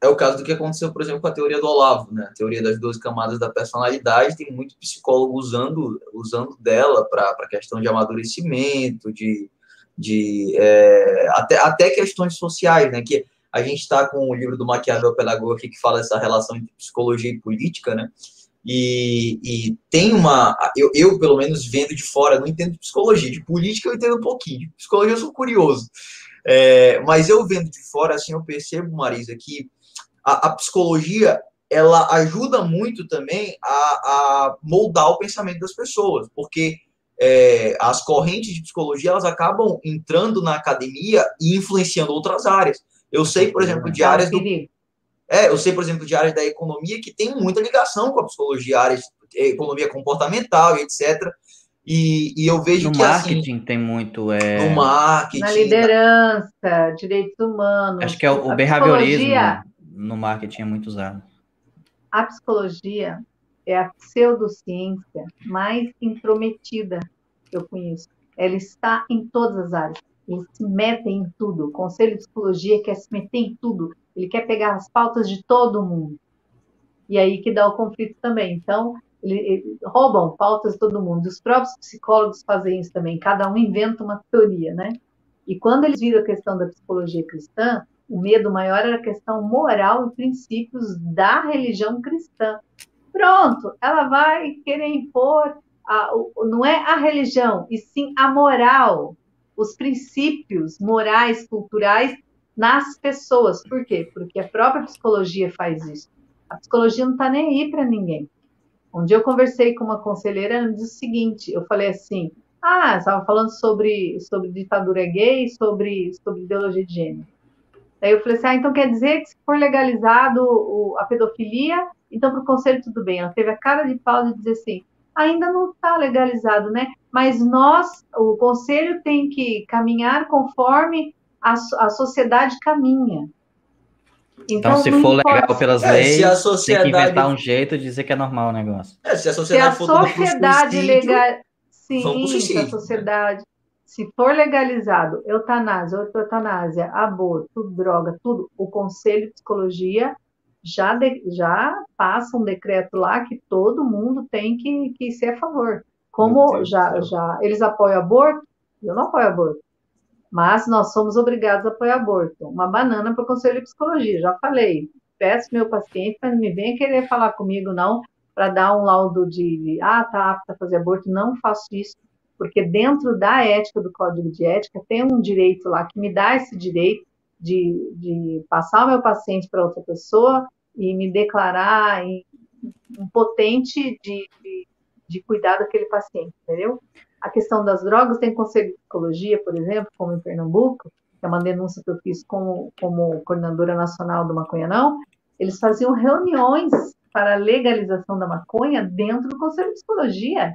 é o caso do que aconteceu, por exemplo, com a teoria do Olavo, né? A teoria das duas camadas da personalidade, tem muito psicólogo usando, usando dela para a questão de amadurecimento, de, de é, até, até questões sociais, né? Que a gente está com o livro do Maquiavel Pedagogo aqui que fala essa relação entre psicologia e política, né? E, e tem uma. Eu, eu, pelo menos, vendo de fora, não entendo de psicologia. De política eu entendo um pouquinho. De psicologia eu sou curioso. É, mas eu vendo de fora, assim, eu percebo, Marisa, que a, a psicologia ela ajuda muito também a, a, moldar o pensamento das pessoas, porque é, as correntes de psicologia elas acabam entrando na academia e influenciando outras áreas. Eu sei, por exemplo, de áreas do, é, eu sei, por exemplo, de áreas da economia que tem muita ligação com a psicologia, áreas economia comportamental e etc. E, e eu vejo no que assim, marketing assim, tem muito é... no marketing, na liderança, direitos humanos. Acho que é o, o behaviorismo no marketing é muito usado. A psicologia é a pseudociência mais intrometida que eu conheço. Ela está em todas as áreas. Eles se metem em tudo. O Conselho de Psicologia quer se meter em tudo. Ele quer pegar as pautas de todo mundo. E aí que dá o conflito também. Então, ele, roubam pautas de todo mundo. Os próprios psicólogos fazem isso também. Cada um inventa uma teoria, né? E quando eles viram a questão da psicologia cristã, o medo maior era a questão moral e princípios da religião cristã. Pronto, ela vai querer impor, a, não é a religião, e sim a moral, os princípios morais, culturais nas pessoas. Por quê? Porque a própria psicologia faz isso. A psicologia não está nem aí para ninguém. Um dia eu conversei com uma conselheira, ela disse o seguinte, eu falei assim, ah, estava falando sobre, sobre ditadura gay, sobre, sobre ideologia de gênero. Daí eu falei assim, ah, então quer dizer que se for legalizado o, a pedofilia, então para o conselho tudo bem. Ela teve a cara de pau de dizer assim, ainda não está legalizado, né? Mas nós, o conselho tem que caminhar conforme a, a sociedade caminha. Então, então se for legal pelas é, leis, a sociedade... tem que inventar um jeito de dizer que é normal o negócio. É, se a sociedade, se a sociedade legal... Sim, se a sociedade se for legalizado eutanásia, eutanásia, aborto, droga, tudo, o Conselho de Psicologia já, de, já passa um decreto lá que todo mundo tem que, que ser a favor. Como já, já eles apoiam aborto, eu não apoio aborto. Mas nós somos obrigados a apoiar aborto. Uma banana para o Conselho de Psicologia, já falei. Peço meu paciente para não me venha querer falar comigo, não, para dar um laudo de, ah, tá apta a fazer aborto. Não faço isso porque dentro da ética, do código de ética, tem um direito lá que me dá esse direito de, de passar o meu paciente para outra pessoa e me declarar impotente de, de, de cuidar daquele paciente, entendeu? A questão das drogas tem conselho de psicologia, por exemplo, como em Pernambuco, que é uma denúncia que eu fiz como, como coordenadora nacional do Maconha Não, eles faziam reuniões para a legalização da maconha dentro do Conselho de Psicologia.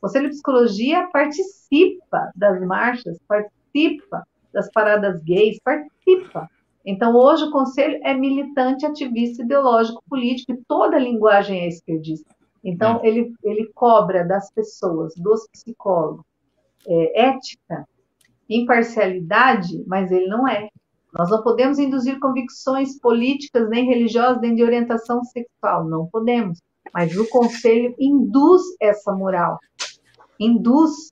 Conselho de Psicologia participa das marchas, participa das paradas gays, participa. Então, hoje o Conselho é militante, ativista, ideológico, político, e toda a linguagem é esquerdista. Então, é. ele, ele cobra das pessoas, dos psicólogos, é, ética, imparcialidade, mas ele não é. Nós não podemos induzir convicções políticas, nem religiosas, nem de orientação sexual, não podemos. Mas o conselho induz essa moral induz.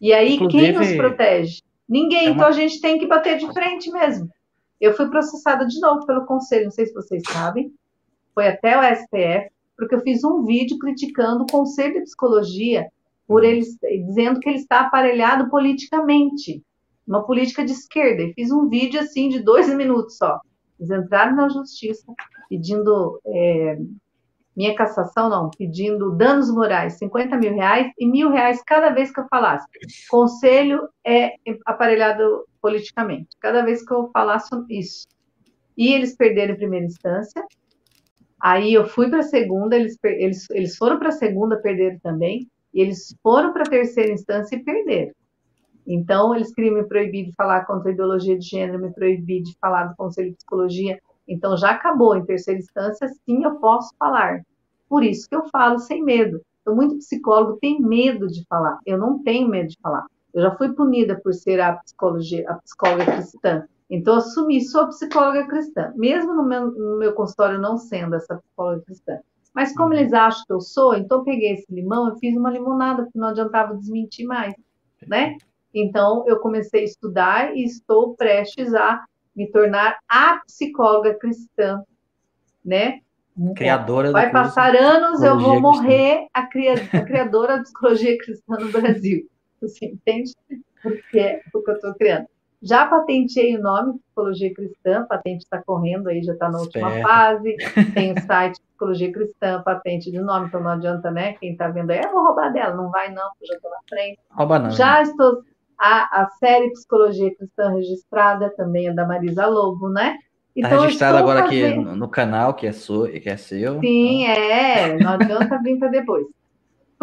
E aí, Inclusive, quem nos protege? Ninguém. É uma... Então, a gente tem que bater de frente mesmo. Eu fui processada de novo pelo conselho, não sei se vocês sabem. Foi até o STF, porque eu fiz um vídeo criticando o conselho de psicologia por eles dizendo que ele está aparelhado politicamente, uma política de esquerda. E fiz um vídeo assim de dois minutos só. Eles entraram na justiça pedindo é, minha cassação não, pedindo danos morais, 50 mil reais e mil reais cada vez que eu falasse. Conselho é aparelhado politicamente, cada vez que eu falasse isso. E eles perderam em primeira instância, aí eu fui para a segunda, eles, eles, eles foram para a segunda, perderam também, e eles foram para a terceira instância e perderam. Então, eles queriam me proibir de falar contra a ideologia de gênero, me proibir de falar do Conselho de Psicologia, então já acabou. Em terceira instância, sim, eu posso falar. Por isso que eu falo sem medo. Então, muito psicólogo tem medo de falar. Eu não tenho medo de falar. Eu já fui punida por ser a psicologia, a psicóloga cristã. Então, assumi, sou psicóloga cristã, mesmo no meu, no meu consultório não sendo essa psicóloga cristã. Mas como uhum. eles acham que eu sou, então eu peguei esse limão e fiz uma limonada, porque não adiantava desmentir mais, né? Então, eu comecei a estudar e estou prestes a me tornar a psicóloga cristã, né? Criadora Vai passar anos, eu vou morrer a, cria, a criadora da psicologia cristã no Brasil. Você entende? Porque, porque eu estou criando. Já patenteei o nome Psicologia Cristã, a patente está correndo aí, já está na última fase. Tem o site Psicologia Cristã, patente de nome, então não adianta, né? Quem está vendo aí, eu vou roubar dela, não vai não, porque eu já estou na frente. Rouba não. Já estou. A, a série Psicologia Cristã registrada também é da Marisa Lobo, né? Está então, registrado agora fazendo... aqui no canal, que é, sua, que é seu. Sim, então... é. Não adianta vir para depois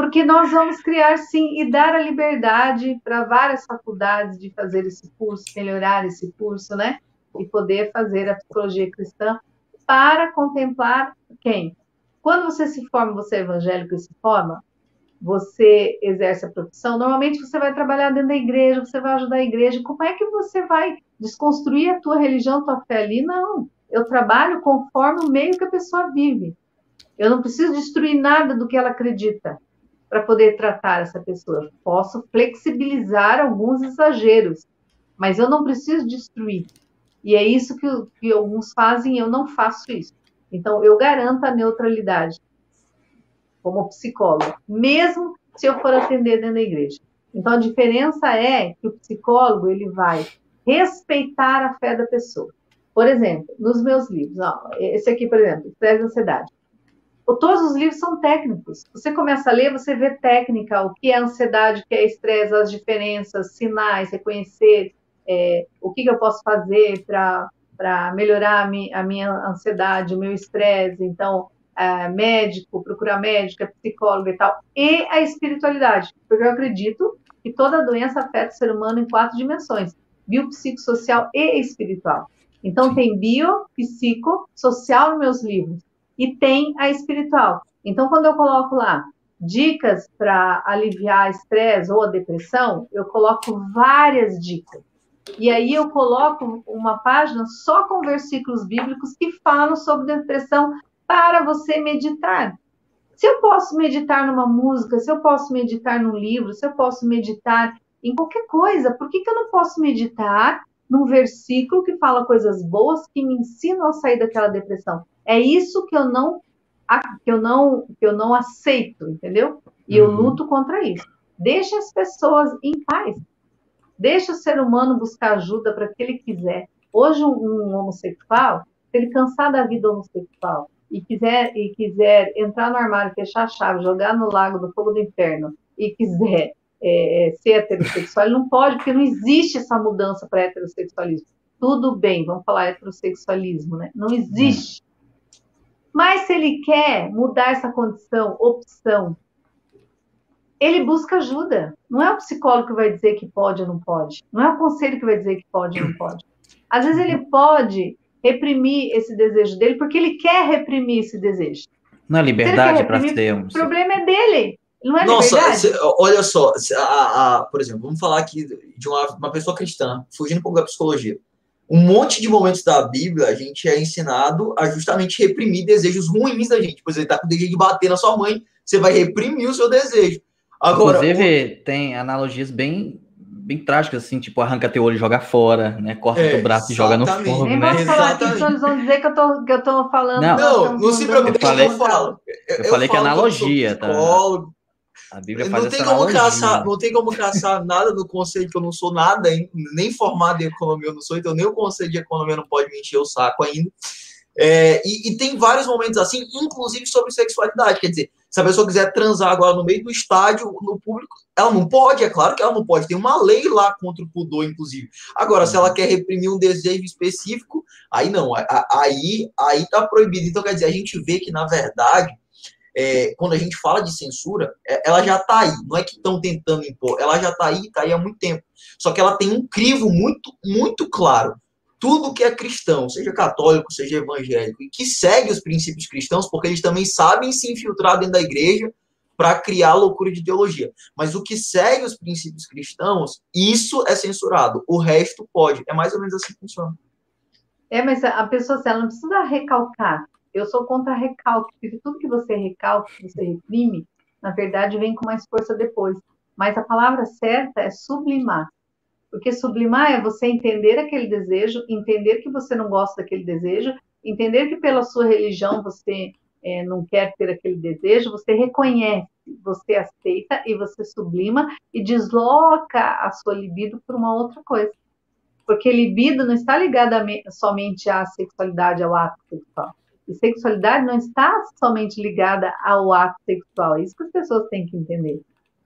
porque nós vamos criar sim e dar a liberdade para várias faculdades de fazer esse curso, melhorar esse curso, né? E poder fazer a psicologia cristã para contemplar quem? Quando você se forma, você é evangélico e se forma, você exerce a profissão, normalmente você vai trabalhar dentro da igreja, você vai ajudar a igreja. Como é que você vai desconstruir a tua religião, tua fé ali? Não. Eu trabalho conforme o meio que a pessoa vive. Eu não preciso destruir nada do que ela acredita para poder tratar essa pessoa. Posso flexibilizar alguns exageros, mas eu não preciso destruir. E é isso que, que alguns fazem, eu não faço isso. Então, eu garanto a neutralidade como psicólogo, mesmo se eu for atender dentro da igreja. Então, a diferença é que o psicólogo ele vai respeitar a fé da pessoa. Por exemplo, nos meus livros, ó, esse aqui, por exemplo, Estresse e Ansiedade todos os livros são técnicos. Você começa a ler, você vê técnica, o que é ansiedade, o que é estresse, as diferenças, sinais, reconhecer é, o que, que, eu posso fazer para melhorar a, a, minha ansiedade, o meu estresse. Então, é, médico, procurar médico, psicólogo e tal. E a espiritualidade, porque eu acredito que toda doença afeta o ser humano em quatro dimensões: biopsicossocial e espiritual. Então, tem bio, psico, social nos meus livros e tem a espiritual. Então, quando eu coloco lá dicas para aliviar estresse ou a depressão, eu coloco várias dicas. E aí eu coloco uma página só com versículos bíblicos que falam sobre depressão para você meditar. Se eu posso meditar numa música, se eu posso meditar num livro, se eu posso meditar em qualquer coisa, por que, que eu não posso meditar num versículo que fala coisas boas que me ensinam a sair daquela depressão? É isso que eu não que eu não que eu não aceito, entendeu? E eu uhum. luto contra isso. Deixa as pessoas em paz. Deixa o ser humano buscar ajuda para que ele quiser. Hoje um, um homossexual, se ele cansar da vida homossexual e quiser e quiser entrar no armário, fechar a chave, jogar no lago do fogo do inferno e quiser é, ser heterossexual, ele não pode, porque não existe essa mudança para heterossexualismo. Tudo bem, vamos falar heterossexualismo, né? Não existe. Mas se ele quer mudar essa condição, opção, ele busca ajuda. Não é o psicólogo que vai dizer que pode ou não pode. Não é o conselho que vai dizer que pode ou não pode. Às vezes ele pode reprimir esse desejo dele porque ele quer reprimir esse desejo. Não é liberdade para um. O problema é dele. Não é Nossa, cê, olha só, a, a, por exemplo, vamos falar aqui de uma, uma pessoa cristã, fugindo um pouco da psicologia um monte de momentos da Bíblia a gente é ensinado a justamente reprimir desejos ruins da gente. Por exemplo, tá com o desejo de bater na sua mãe, você vai reprimir o seu desejo. Agora, Inclusive, o... tem analogias bem bem trágicas, assim, tipo, arranca teu olho e joga fora, né? Corta é, teu braço e joga no fogo, Nem né? falar aqui, eles vão dizer que eu tô, que eu tô falando... Não, não, não se preocupe, eu, falei, eu falo. Eu, eu falei que é analogia, tá? A Bíblia faz não tem como caçar, Não tem como caçar nada do conceito que eu não sou nada, nem formado em economia eu não sou, então nem o conceito de economia não pode me encher o saco ainda. É, e, e, tem vários momentos assim, inclusive sobre sexualidade. Quer dizer, se a pessoa quiser transar agora no meio do estádio, no público, ela não pode, é claro que ela não pode. Tem uma lei lá contra o pudor, inclusive. Agora, se ela quer reprimir um desejo específico, aí não, aí, aí tá proibido. Então, quer dizer, a gente vê que, na verdade, é, quando a gente fala de censura, é, ela já está aí. Não é que estão tentando impor, ela já está aí, está aí há muito tempo. Só que ela tem um crivo muito, muito claro. Tudo que é cristão, seja católico, seja evangélico, e que segue os princípios cristãos, porque eles também sabem se infiltrar dentro da igreja para criar loucura de ideologia. Mas o que segue os princípios cristãos, isso é censurado. O resto pode. É mais ou menos assim que funciona. É, mas a pessoa, ela não precisa recalcar. Eu sou contra recalque, porque tudo que você recalca, que você reprime, na verdade vem com mais força depois. Mas a palavra certa é sublimar. Porque sublimar é você entender aquele desejo, entender que você não gosta daquele desejo, entender que pela sua religião você é, não quer ter aquele desejo, você reconhece, você aceita e você sublima e desloca a sua libido para uma outra coisa. Porque libido não está ligada somente à sexualidade, ao ato sexual. E sexualidade não está somente ligada ao ato sexual. É isso que as pessoas têm que entender.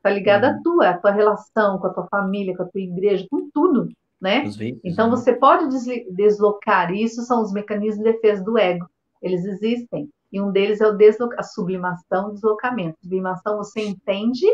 Está ligada uhum. à tua, à tua relação com a tua família, com a tua igreja, com tudo, né? então né? você pode deslocar. Isso são os mecanismos de defesa do ego. Eles existem. E um deles é o a sublimação, deslocamento. Sublimação você entende,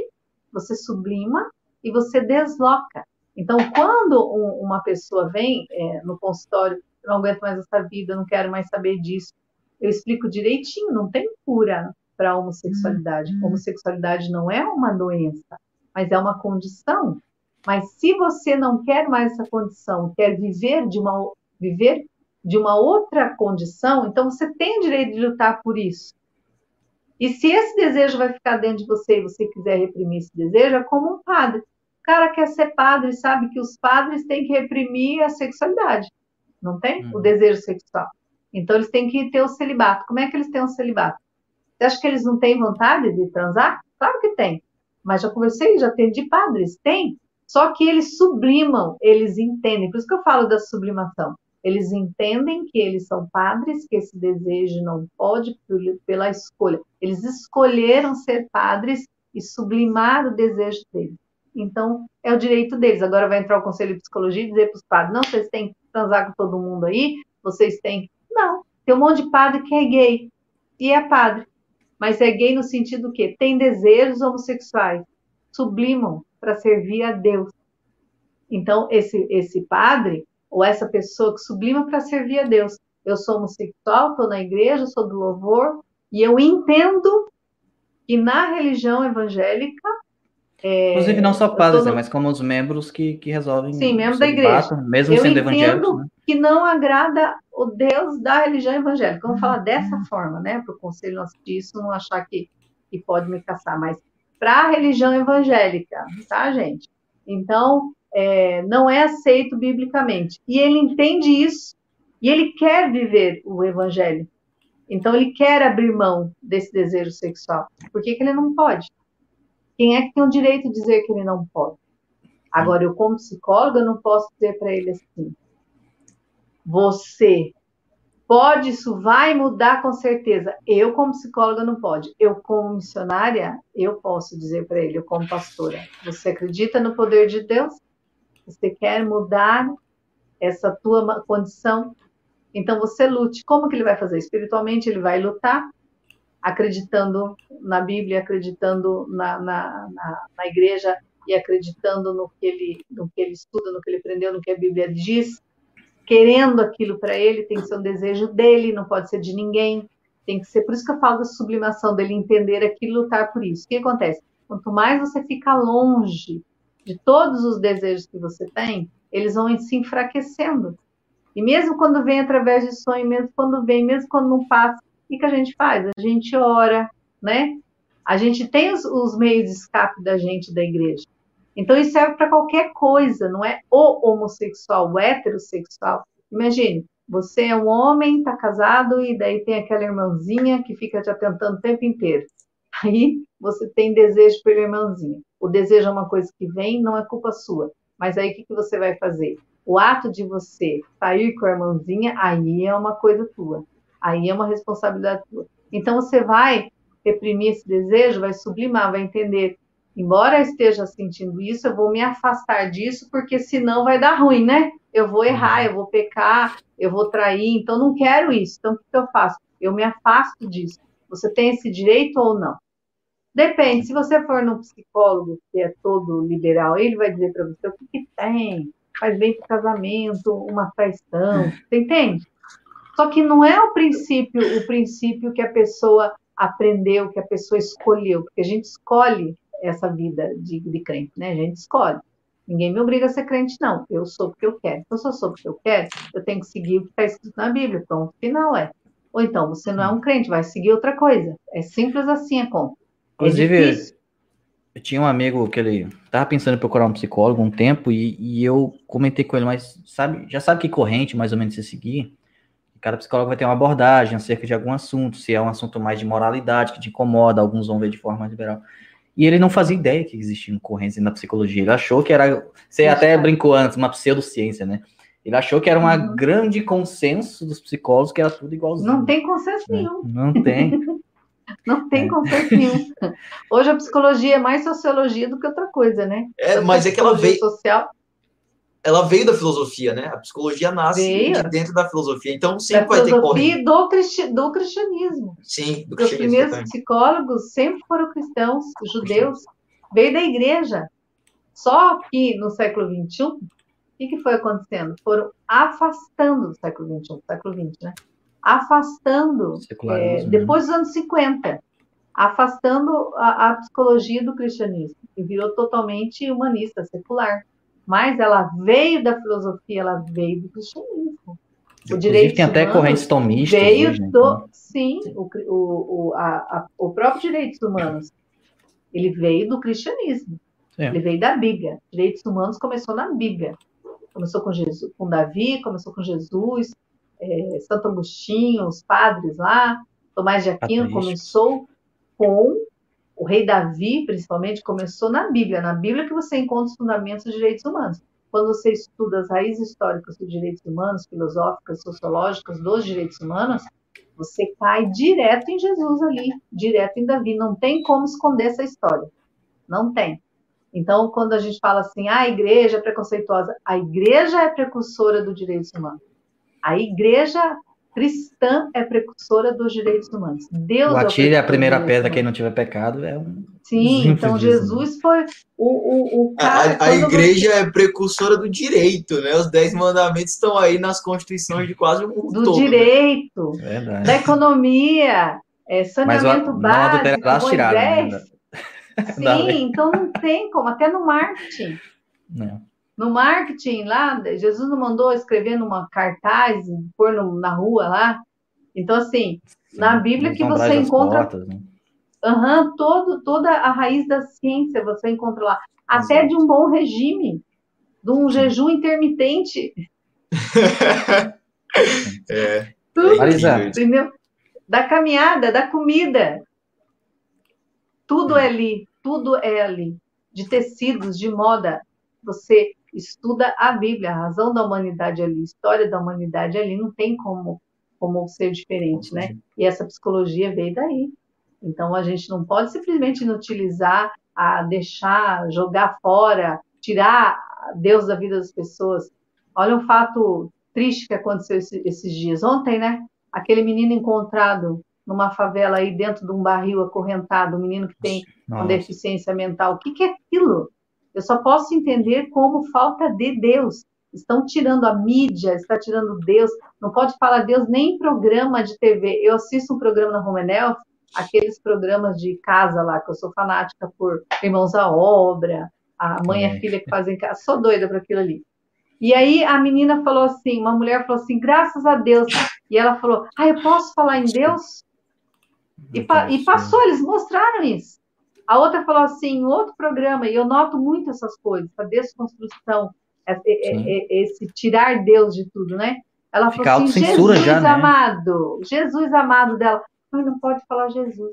você sublima e você desloca. Então, quando um, uma pessoa vem é, no consultório, não aguento mais essa vida, não quero mais saber disso, eu explico direitinho, não tem cura para a homossexualidade. Uhum. Homossexualidade não é uma doença, mas é uma condição. Mas se você não quer mais essa condição, quer viver de uma viver de uma outra condição, então você tem direito de lutar por isso. E se esse desejo vai ficar dentro de você e você quiser reprimir esse desejo, é como um padre. O cara quer ser padre sabe que os padres têm que reprimir a sexualidade. Não tem? Uhum. O desejo sexual. Então eles têm que ter o celibato. Como é que eles têm o celibato? Você acha que eles não têm vontade de transar? Claro que tem. Mas já conversei, já tem de padres, tem. Só que eles sublimam, eles entendem. Por isso que eu falo da sublimação. Eles entendem que eles são padres, que esse desejo não pode pela escolha. Eles escolheram ser padres e sublimar o desejo deles. Então, é o direito deles. Agora vai entrar o Conselho de Psicologia e dizer para os padres: não, vocês têm que transar com todo mundo aí, vocês têm. Não, tem um monte de padre que é gay e é padre. Mas é gay no sentido que tem desejos homossexuais, sublimam para servir a Deus. Então, esse, esse padre, ou essa pessoa que sublima para servir a Deus. Eu sou homossexual, estou na igreja, sou do louvor, e eu entendo que na religião evangélica. É, Inclusive, não só padres, no... né, mas como os membros que, que resolvem. Sim, membros da igreja. mesmo eu sendo evangélicos. Né? que não agrada o Deus da religião evangélica. Vamos falar dessa uhum. forma, né? Para o conselho não assistir isso, não achar que, que pode me caçar, mas para a religião evangélica, tá, gente? Então, é, não é aceito biblicamente. E ele entende isso e ele quer viver o evangelho. Então ele quer abrir mão desse desejo sexual. Por que, que ele não pode? Quem é que tem o direito de dizer que ele não pode? Agora, eu, como psicóloga, não posso dizer para ele assim: você pode, isso vai mudar com certeza. Eu, como psicóloga, não pode. Eu, como missionária, eu posso dizer para ele, eu, como pastora: você acredita no poder de Deus? Você quer mudar essa tua condição? Então você lute. Como que ele vai fazer? Espiritualmente ele vai lutar, acreditando na Bíblia, acreditando na, na, na, na igreja e acreditando no que ele no que ele estuda, no que ele aprendeu, no que a Bíblia diz, querendo aquilo para ele, tem que ser um desejo dele, não pode ser de ninguém. Tem que ser, por isso que eu falo da sublimação dele entender aquilo, e lutar por isso. O que acontece? Quanto mais você fica longe de todos os desejos que você tem, eles vão se enfraquecendo. E mesmo quando vem através de sonho, mesmo quando vem, mesmo quando não passa, o que a gente faz? A gente ora, né? A gente tem os, os meios de escape da gente da igreja. Então isso serve para qualquer coisa, não é o homossexual, o heterossexual. Imagine, você é um homem, está casado e daí tem aquela irmãzinha que fica te atentando o tempo inteiro. Aí você tem desejo pela irmãzinha. O desejo é uma coisa que vem, não é culpa sua. Mas aí o que, que você vai fazer? O ato de você sair com a irmãzinha, aí é uma coisa tua. Aí é uma responsabilidade tua. Então você vai reprimir esse desejo, vai sublimar, vai entender. Embora eu esteja sentindo isso, eu vou me afastar disso, porque senão vai dar ruim, né? Eu vou errar, eu vou pecar, eu vou trair, então não quero isso. Então o que eu faço? Eu me afasto disso. Você tem esse direito ou não? Depende, se você for no psicólogo que é todo liberal, ele vai dizer para você o que, que tem, faz bem para o casamento, uma traição, você entende? Só que não é o princípio, o princípio que a pessoa aprendeu, que a pessoa escolheu, porque a gente escolhe essa vida de, de crente, né? A gente escolhe. Ninguém me obriga a ser crente, não. Eu sou porque eu quero. Se eu sou porque eu quero, eu tenho que seguir o que está escrito na Bíblia. Pronto, final é. Ou então, você não é um crente, vai seguir outra coisa. É simples assim a conta. É Inclusive, eu tinha um amigo que ele tava pensando em procurar um psicólogo um tempo e, e eu comentei com ele, mas sabe, já sabe que corrente mais ou menos você seguir? Cada psicólogo vai ter uma abordagem acerca de algum assunto, se é um assunto mais de moralidade que te incomoda, alguns vão ver de forma mais liberal. E ele não fazia ideia que existia correntes na psicologia. Ele achou que era. Você até brincou antes, uma pseudociência, né? Ele achou que era um uhum. grande consenso dos psicólogos que era tudo igualzinho. Não tem consenso é, nenhum. Não tem. Não tem é. consenso nenhum. Hoje a psicologia é mais sociologia do que outra coisa, né? É, mas é que ela veio. Social. Ela veio da filosofia, né? A psicologia nasce veio. de dentro da filosofia. Então sempre da vai ter corrente. Do, cristi do cristianismo. Sim, do cristianismo. Os primeiros também. psicólogos sempre foram cristãos, judeus. Veio da igreja. Só que no século XXI, o que, que foi acontecendo? Foram afastando do século XXI, século XX, né? afastando, é, depois dos anos 50, afastando a, a, psicologia do cristianismo e virou totalmente humanista, secular. Mas ela veio da filosofia, ela veio do cristianismo. O direito tem até correntes tomistas. Veio hoje, né? do, sim, o, o, a, a, o próprio direitos humanos, ele veio do cristianismo. Sim. Ele veio da Bíblia. Direitos humanos começou na Bíblia. Começou com Jesus, com Davi, começou com Jesus, é, Santo Agostinho, os padres lá, Tomás de Aquino começou com o rei Davi, principalmente, começou na Bíblia. Na Bíblia que você encontra os fundamentos dos direitos humanos. Quando você estuda as raízes históricas dos direitos humanos, filosóficas, sociológicas dos direitos humanos, você cai direto em Jesus ali, direto em Davi. Não tem como esconder essa história. Não tem. Então, quando a gente fala assim, ah, a igreja é preconceituosa, a igreja é precursora dos direitos humanos. A igreja cristã é precursora dos direitos humanos. Deus o atire é a primeira pedra quem não tiver pecado é um Sim, então Jesus foi o, o, o cara, a, a igreja você... é precursora do direito, né? Os dez mandamentos estão aí nas constituições de quase o mundo do todo. Do né? direito, né? da economia, é, saneamento Mas, básico, Moisés. Tiraram, né? Sim, então não tem como, até no marketing. Não. No marketing lá, Jesus não mandou escrever numa cartaz, pôr no, na rua lá. Então, assim, Sim, na Bíblia que você encontra. Portas, né? uhum, todo, toda a raiz da ciência você encontra lá. Até Exato. de um bom regime, de um jejum intermitente. é. Tudo, é entendeu? Da caminhada, da comida. Tudo é ali, tudo é ali. De tecidos, de moda. Você estuda a Bíblia, a razão da humanidade ali, a história da humanidade ali, não tem como, como ser diferente, né? E essa psicologia veio daí. Então a gente não pode simplesmente inutilizar, a deixar, jogar fora, tirar Deus da vida das pessoas. Olha um fato triste que aconteceu esses dias. Ontem, né? Aquele menino encontrado numa favela aí dentro de um barril acorrentado, um menino que tem Nossa. uma deficiência mental. O que, que é aquilo? Eu só posso entender como falta de Deus. Estão tirando a mídia, está tirando Deus. Não pode falar Deus nem em programa de TV. Eu assisto um programa na Romanel, aqueles programas de casa lá, que eu sou fanática por Irmãos à Obra, a mãe e a filha que fazem casa. Sou doida para aquilo ali. E aí a menina falou assim, uma mulher falou assim, graças a Deus. E ela falou, ah, eu posso falar em Deus? E, pa e passou, eles mostraram isso. A outra falou assim, em outro programa, e eu noto muito essas coisas, a desconstrução, é, é, é, esse tirar Deus de tudo, né? Ela Fica falou assim, Jesus já, né? amado, Jesus amado dela. Ai, não pode falar Jesus.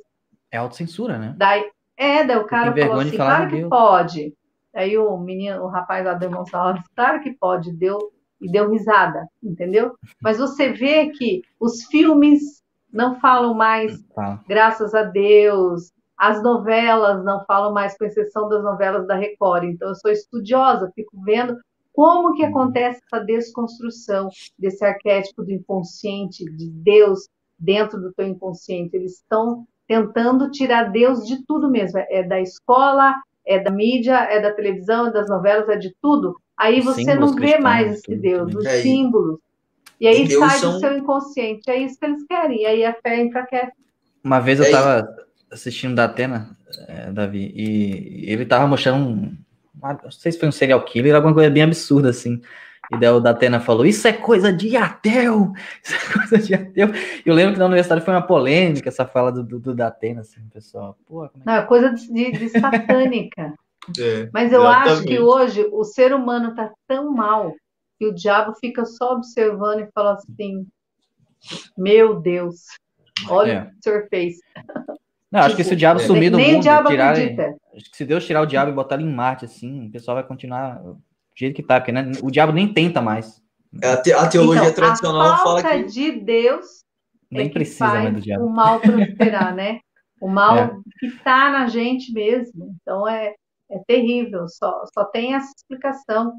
É autocensura, né? Daí, é, daí o cara falou assim, claro que Deus. pode. Aí o menino, o rapaz lá demonstrou, claro que pode, deu e deu risada, entendeu? Mas você vê que os filmes não falam mais, graças a Deus, as novelas não falam mais, com exceção das novelas da Record. Então, eu sou estudiosa, fico vendo como que acontece essa desconstrução desse arquétipo do inconsciente, de Deus dentro do teu inconsciente. Eles estão tentando tirar Deus de tudo mesmo. É da escola, é da mídia, é da televisão, é das novelas, é de tudo. Aí você símbolos não vê mais esse Deus, os é símbolos. E aí sai são... do seu inconsciente. É isso que eles querem. E aí a fé enfraquece. Uma vez eu estava assistindo da Atena, é, Davi, e ele estava mostrando um. Não sei se foi um serial killer, alguma coisa bem absurda assim. E daí o Datena falou: Isso é coisa de ateu! Isso é coisa de ateu. Eu lembro que na universidade foi uma polêmica essa fala do, do, do Datena, assim, pessoal. Pô, é Não, é coisa de, de satânica. é, Mas eu exatamente. acho que hoje o ser humano está tão mal que o diabo fica só observando e fala assim: Meu Deus, olha é. o que o senhor fez. Não, acho que se o diabo tipo, sumir do mundo, tirar, acho que se Deus tirar o diabo e botar ele em Marte, assim, o pessoal vai continuar jeito que tá, porque né, o diabo nem tenta mais. É, a, te, a teologia então, tradicional a fala que. de Deus nem é precisa mais do diabo. O mal prosperar, né? O mal é. que está na gente mesmo. Então é, é terrível. Só, só tem essa explicação.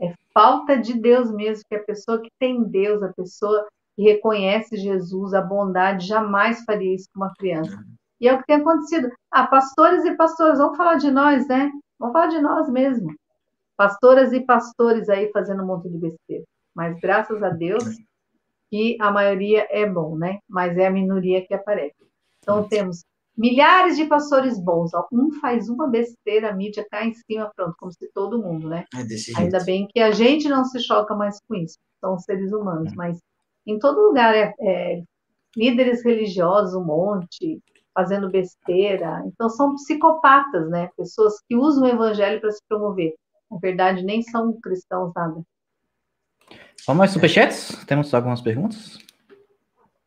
É falta de Deus mesmo, que a pessoa que tem Deus, a pessoa que reconhece Jesus, a bondade, jamais faria isso com uma criança. E é o que tem acontecido. Ah, pastores e pastoras, vamos falar de nós, né? Vamos falar de nós mesmo pastoras e pastores aí fazendo um monte de besteira. Mas graças a Deus que a maioria é bom, né? Mas é a minoria que aparece. Então temos milhares de pastores bons. Um faz uma besteira, a mídia cai em cima, pronto, como se todo mundo, né? É Ainda bem que a gente não se choca mais com isso. São seres humanos, é. mas em todo lugar é, é líderes religiosos, um monte, fazendo besteira. Então são psicopatas, né? Pessoas que usam o evangelho para se promover na verdade, nem são cristãos, nada. Vamos mais superchats? Temos algumas perguntas?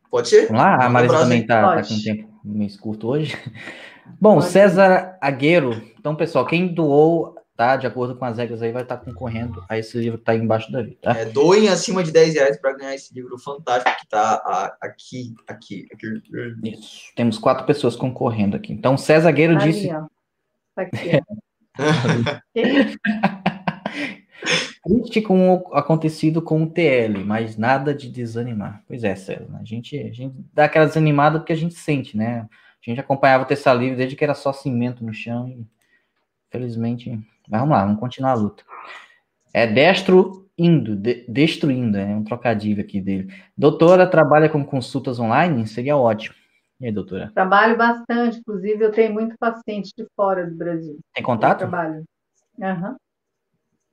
Pode ser. Vamos lá, a Marisa também está tá com um tempo meio curto hoje. Bom, Pode César Agueiro. Então, pessoal, quem doou, tá? De acordo com as regras aí, vai estar tá concorrendo a esse livro que está aí embaixo da vida. Tá? É, doem acima de 10 reais para ganhar esse livro fantástico que está aqui, aqui, aqui. Isso. Temos quatro pessoas concorrendo aqui. Então, César Agueiro tá disse. Ali, tá aqui, Triste com o acontecido com o TL, mas nada de desanimar. Pois é, César. A gente, a gente dá aquela desanimada porque a gente sente, né? A gente acompanhava o Terça Livre desde que era só cimento no chão e, felizmente, vamos lá, vamos continuar a luta. É destro indo, de, destruindo, é um trocadilho aqui dele. Doutora, trabalha com consultas online? Seria ótimo. E aí, doutora? Trabalho bastante, inclusive eu tenho muito paciente de fora do Brasil. Tem contato? Eu trabalho. Uhum.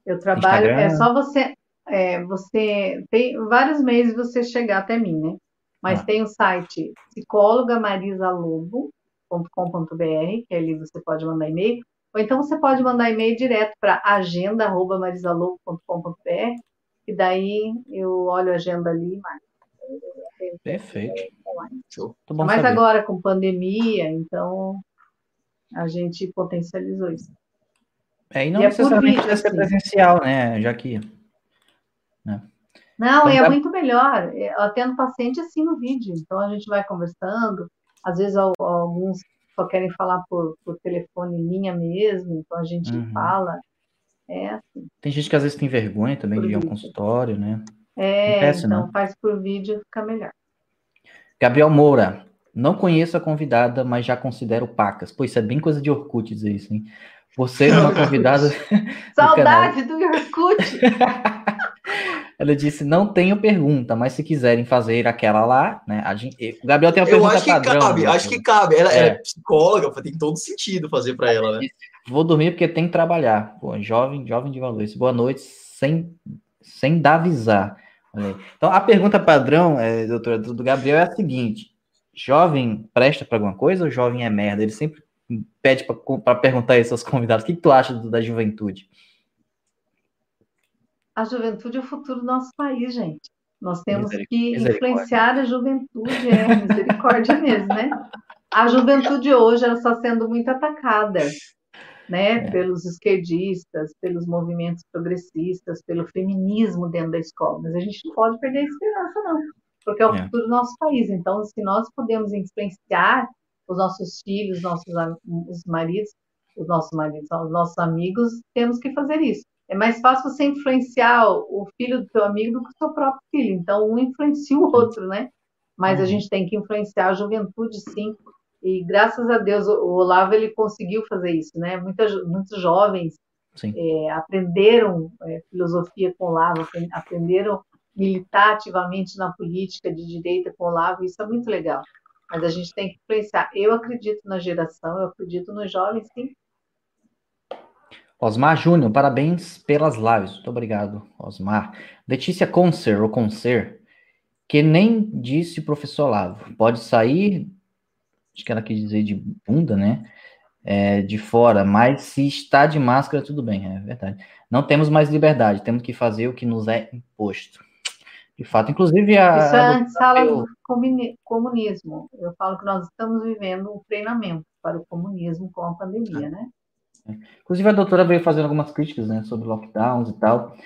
Eu trabalho, Instagram. é só você, é, você tem vários meses você chegar até mim, né? Mas ah. tem o site psicologamarisalombo.com.br, que ali você pode mandar e-mail, ou então você pode mandar e-mail direto para agenda@marisalobo.com.br, e daí eu olho a agenda ali e marco. Perfeito. Mas saber. agora com pandemia, então a gente potencializou isso. É, e não e é necessariamente deve ser assim. presencial, né? Já que. Né? Não, então, é tá... muito melhor. Eu atendo paciente assim no vídeo. Então a gente vai conversando. Às vezes alguns só querem falar por, por telefone linha mesmo, então a gente uhum. fala. É assim. Tem gente que às vezes tem vergonha também por de ir ao consultório, né? É, Acontece, então não. faz por vídeo, fica melhor. Gabriel Moura, não conheço a convidada, mas já considero pacas. Pô, isso é bem coisa de Orkut dizer isso, hein? Você é uma convidada. Saudade do, do Orkut! Ela disse: não tenho pergunta, mas se quiserem fazer aquela lá, né? A gente, o Gabriel tem uma pergunta Eu acho padrão. Que cabe, acho que cabe. Ela é, é psicóloga, tem todo sentido fazer para ela, né? Vou dormir porque tem que trabalhar. Pô, jovem, jovem de valores. Boa noite, sem, sem dar avisar. Então, a pergunta padrão, é, doutora, do Gabriel é a seguinte: jovem presta para alguma coisa ou jovem é merda? Ele sempre pede para perguntar isso aos convidados. O que, que tu acha do, da juventude? A juventude é o futuro do nosso país, gente. Nós temos que influenciar a juventude, é misericórdia mesmo, né? A juventude hoje ela está sendo muito atacada né, é. pelos esquerdistas, pelos movimentos progressistas, pelo feminismo dentro da escola. Mas a gente não pode perder a esperança, não, porque é o é. futuro do nosso país. Então, se nós podemos influenciar os nossos filhos, nossos os maridos, os nossos maridos, os nossos amigos, temos que fazer isso. É mais fácil você influenciar o filho do teu amigo do que o seu próprio filho. Então, um influencia o outro, né? Mas a uhum. gente tem que influenciar a juventude, sim, e graças a Deus o Olavo ele conseguiu fazer isso, né? Muitas, muitos jovens é, aprenderam é, filosofia com o Olavo, aprenderam militar ativamente na política de direita com o Olavo, isso é muito legal. Mas a gente tem que influenciar. Eu acredito na geração, eu acredito nos jovens, sim. Osmar Júnior, parabéns pelas lives. Muito obrigado, Osmar. Letícia Concer, ou Concer, que nem disse o professor Lavo. Pode sair, acho que ela quis dizer de bunda, né? É, de fora, mas se está de máscara, tudo bem, é verdade. Não temos mais liberdade, temos que fazer o que nos é imposto. De fato, inclusive a. Isso é a antessala do comunismo. Eu falo que nós estamos vivendo um treinamento para o comunismo com a pandemia, né? Inclusive, a doutora veio fazendo algumas críticas né, sobre lockdowns e tal.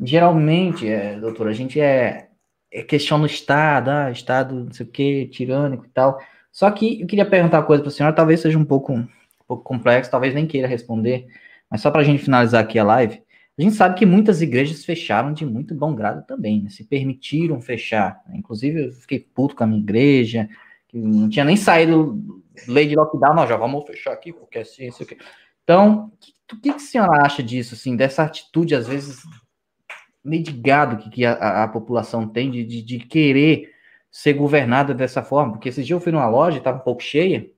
Geralmente, é, doutora, a gente é, é questiona o Estado, ah, Estado não sei o quê, tirânico e tal. Só que eu queria perguntar uma coisa para a senhora, talvez seja um pouco, um pouco complexo, talvez nem queira responder, mas só para a gente finalizar aqui a live. A gente sabe que muitas igrejas fecharam de muito bom grado também, né? se permitiram fechar. Inclusive, eu fiquei puto com a minha igreja, que não tinha nem saído lei de lockdown, nós já vamos fechar aqui, porque é assim, sei o quê. Então, o que, que a senhora acha disso, assim, dessa atitude, às vezes, meio de gado que, que a, a população tem de, de, de, querer ser governada dessa forma? Porque esses dias eu fui numa loja, estava um pouco cheia,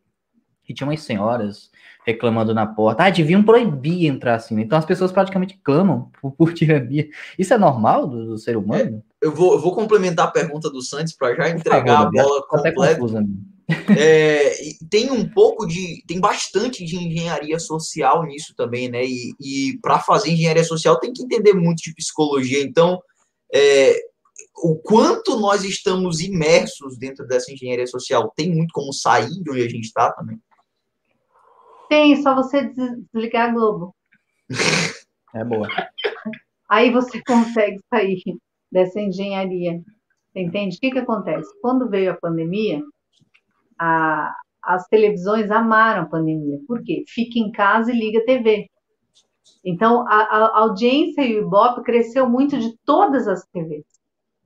e tinha umas senhoras reclamando na porta. Ah, deviam proibir entrar assim. Então as pessoas praticamente clamam por, por tirania. Isso é normal do, do ser humano? É, eu, vou, eu vou complementar a pergunta do Santos para já entregar favor, a bola completa. Confusa, é, tem um pouco de. Tem bastante de engenharia social nisso também, né? E, e para fazer engenharia social tem que entender muito de psicologia. Então, é, o quanto nós estamos imersos dentro dessa engenharia social tem muito como sair de onde a gente está também. Tem, só você desligar a Globo. É boa. Aí você consegue sair dessa engenharia. Você entende? O que, que acontece? Quando veio a pandemia, a, as televisões amaram a pandemia. Por quê? Fica em casa e liga a TV. Então, a, a audiência e o Ibope cresceu muito de todas as TVs.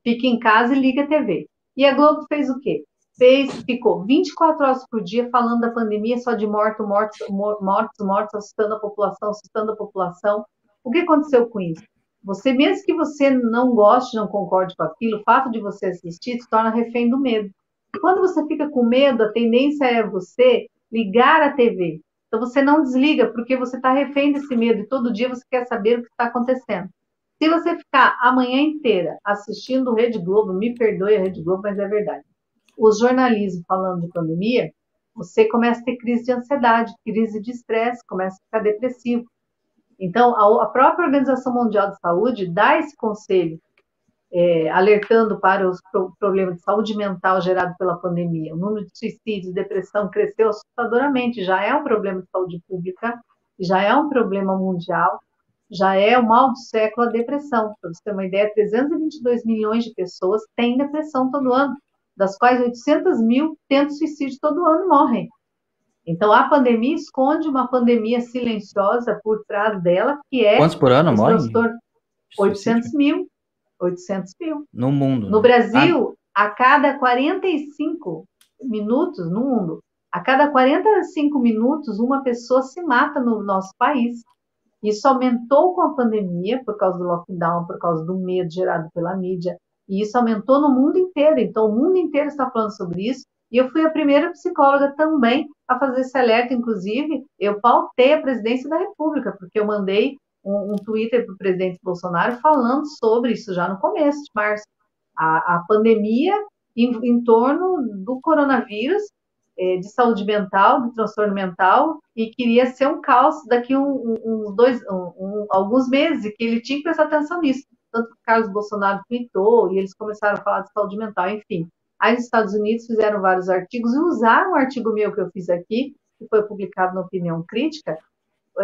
Fica em casa e liga a TV. E a Globo fez o quê? fez, ficou 24 horas por dia falando da pandemia, só de mortos, mortos, mortos, mortos, assustando a população, assustando a população. O que aconteceu com isso? Você, mesmo que você não goste, não concorde com aquilo, o fato de você assistir se torna refém do medo. Quando você fica com medo, a tendência é você ligar a TV. Então você não desliga, porque você está refém desse medo e todo dia você quer saber o que está acontecendo. Se você ficar a manhã inteira assistindo Rede Globo, me perdoe a Rede Globo, mas é verdade o jornalismo falando de pandemia, você começa a ter crise de ansiedade, crise de estresse, começa a ficar depressivo. Então, a, própria Organização Mundial de Saúde dá esse conselho, é, alertando para os pro, problemas de saúde mental gerado pela pandemia. O número de suicídios e depressão cresceu assustadoramente, já é um problema de saúde pública, já é um problema mundial, já é o mal do século a depressão. Para você ter uma ideia, 322 milhões de pessoas têm depressão todo ano das quais 800 mil tentam suicídio todo ano morrem. Então, a pandemia esconde uma pandemia silenciosa por trás dela, que é... Quantos por ano morrem? 800 mil. 800 mil. No mundo. No né? Brasil, ah. a cada 45 minutos, no mundo, a cada 45 minutos, uma pessoa se mata no nosso país. Isso aumentou com a pandemia, por causa do lockdown, por causa do medo gerado pela mídia, e isso aumentou no mundo inteiro. Então, o mundo inteiro está falando sobre isso. E eu fui a primeira psicóloga também a fazer esse alerta. Inclusive, eu pautei a presidência da República, porque eu mandei um, um Twitter para o presidente Bolsonaro falando sobre isso já no começo de março. A, a pandemia em, em, torno do coronavírus, é, de saúde mental, de transtorno mental, e queria ser um caos daqui um, um, dois, um, alguns meses, que ele tinha que prestar atenção nisso tanto que Carlos Bolsonaro tweetou e eles começaram a falar de saúde mental, enfim. Aí nos Estados Unidos fizeram vários artigos e usaram um artigo meu que eu fiz aqui, que foi publicado na Opinião Crítica,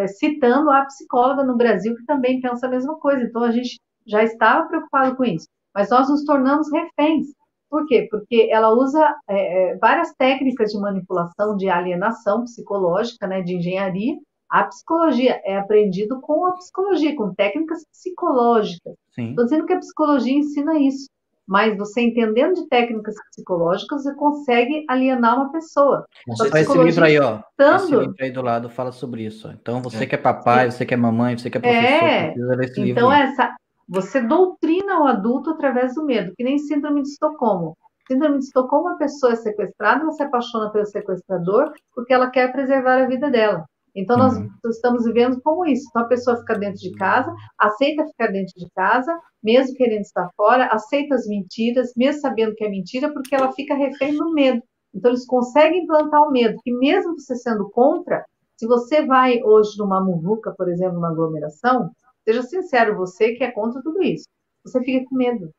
citando a psicóloga no Brasil que também pensa a mesma coisa. Então a gente já estava preocupado com isso, mas nós nos tornamos reféns. Por quê? Porque ela usa é, várias técnicas de manipulação, de alienação psicológica, né, de engenharia, a psicologia é aprendido com a psicologia, com técnicas psicológicas. Estou dizendo que a psicologia ensina isso, mas você entendendo de técnicas psicológicas, você consegue alienar uma pessoa. esse livro aí, ó. Estando... Esse livro aí do lado fala sobre isso. Então, você é. que é papai, você que é mamãe, você que é professor, é. precisa ler esse então, livro. Então, essa, você doutrina o adulto através do medo, que nem síndrome de Estocolmo. Síndrome de Estocolmo, uma pessoa é sequestrada, ela se apaixona pelo sequestrador porque ela quer preservar a vida dela. Então, nós uhum. estamos vivendo como isso. Então, a pessoa fica dentro de casa, aceita ficar dentro de casa, mesmo querendo estar fora, aceita as mentiras, mesmo sabendo que é mentira, porque ela fica refém do medo. Então, eles conseguem implantar o medo, que mesmo você sendo contra, se você vai hoje numa muvuca, por exemplo, numa aglomeração, seja sincero, você que é contra tudo isso, você fica com medo.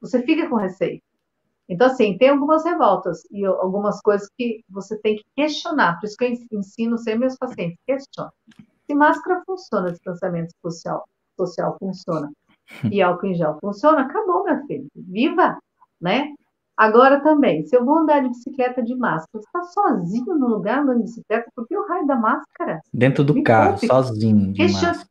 Você fica com receio. Então, assim, tem algumas revoltas e algumas coisas que você tem que questionar. Por isso que eu ensino sempre meus pacientes, questione. Se máscara funciona, distanciamento social, social funciona, e álcool em gel funciona, acabou, meu filho. Viva, né? Agora também, se eu vou andar de bicicleta de máscara, você está sozinho no lugar andando de bicicleta, por que o raio da máscara? Dentro do Me carro, sozinho.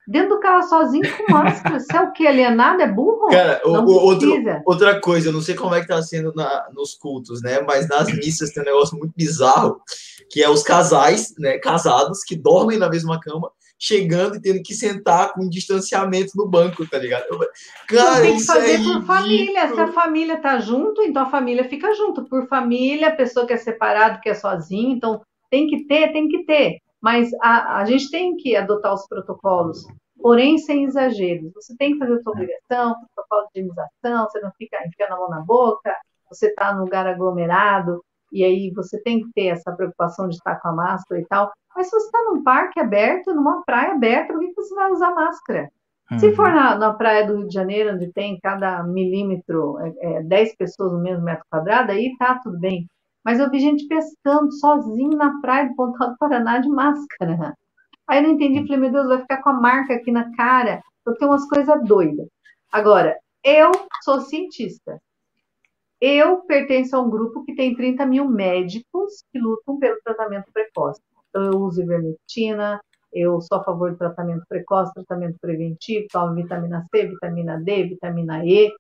Dentro do carro, sozinho com máscara. Você é o que? Alienado? É burro? Cara, o, outro, outra coisa, eu não sei como é que tá sendo na, nos cultos, né? Mas nas missas tem um negócio muito bizarro, que é os casais, né, casados, que dormem na mesma cama chegando e tendo que sentar com distanciamento no banco, tá ligado? Cara, tem que fazer é por família. Se a família tá junto, então a família fica junto. Por família, a pessoa que é separado, que é sozinho, então tem que ter, tem que ter. Mas a, a gente tem que adotar os protocolos, porém sem exageros. Você tem que fazer a sua obrigação, protocolo de higienização, você não fica enfiando a mão na boca, você está num lugar aglomerado, e aí você tem que ter essa preocupação de estar com a máscara e tal. Mas se você está num parque aberto, numa praia aberta, por que você vai usar máscara? Uhum. Se for na, na, praia do Rio de Janeiro, onde tem cada milímetro é, é, 10 pessoas no mesmo metro quadrado, aí tá tudo bem. Mas eu vi gente pescando sozinho na praia do Pontal do Paraná de máscara. Aí eu não entendi, falei, meu Deus, vai ficar com a marca aqui na cara. Eu tenho umas coisas doidas. Agora, eu sou cientista. Eu pertenço a um grupo que tem 30 mil médicos que lutam pelo tratamento precoce. Então, eu uso ivermectina, eu sou a favor do tratamento precoce, tratamento preventivo, tomo vitamina C, vitamina D, vitamina E,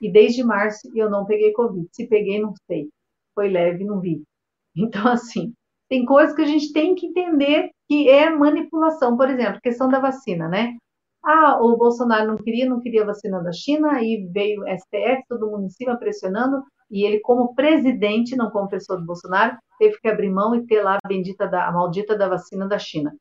e desde março eu não peguei Covid. Se peguei, não sei. Foi leve, não vi. Então, assim, tem coisas que a gente tem que entender que é manipulação. Por exemplo, questão da vacina, né? Ah, o Bolsonaro não queria, não queria vacina da China, aí veio o STF, todo mundo em cima pressionando, e ele, como presidente, não como pessoa do Bolsonaro, teve que abrir mão e ter lá a bendita da, a maldita da vacina da China.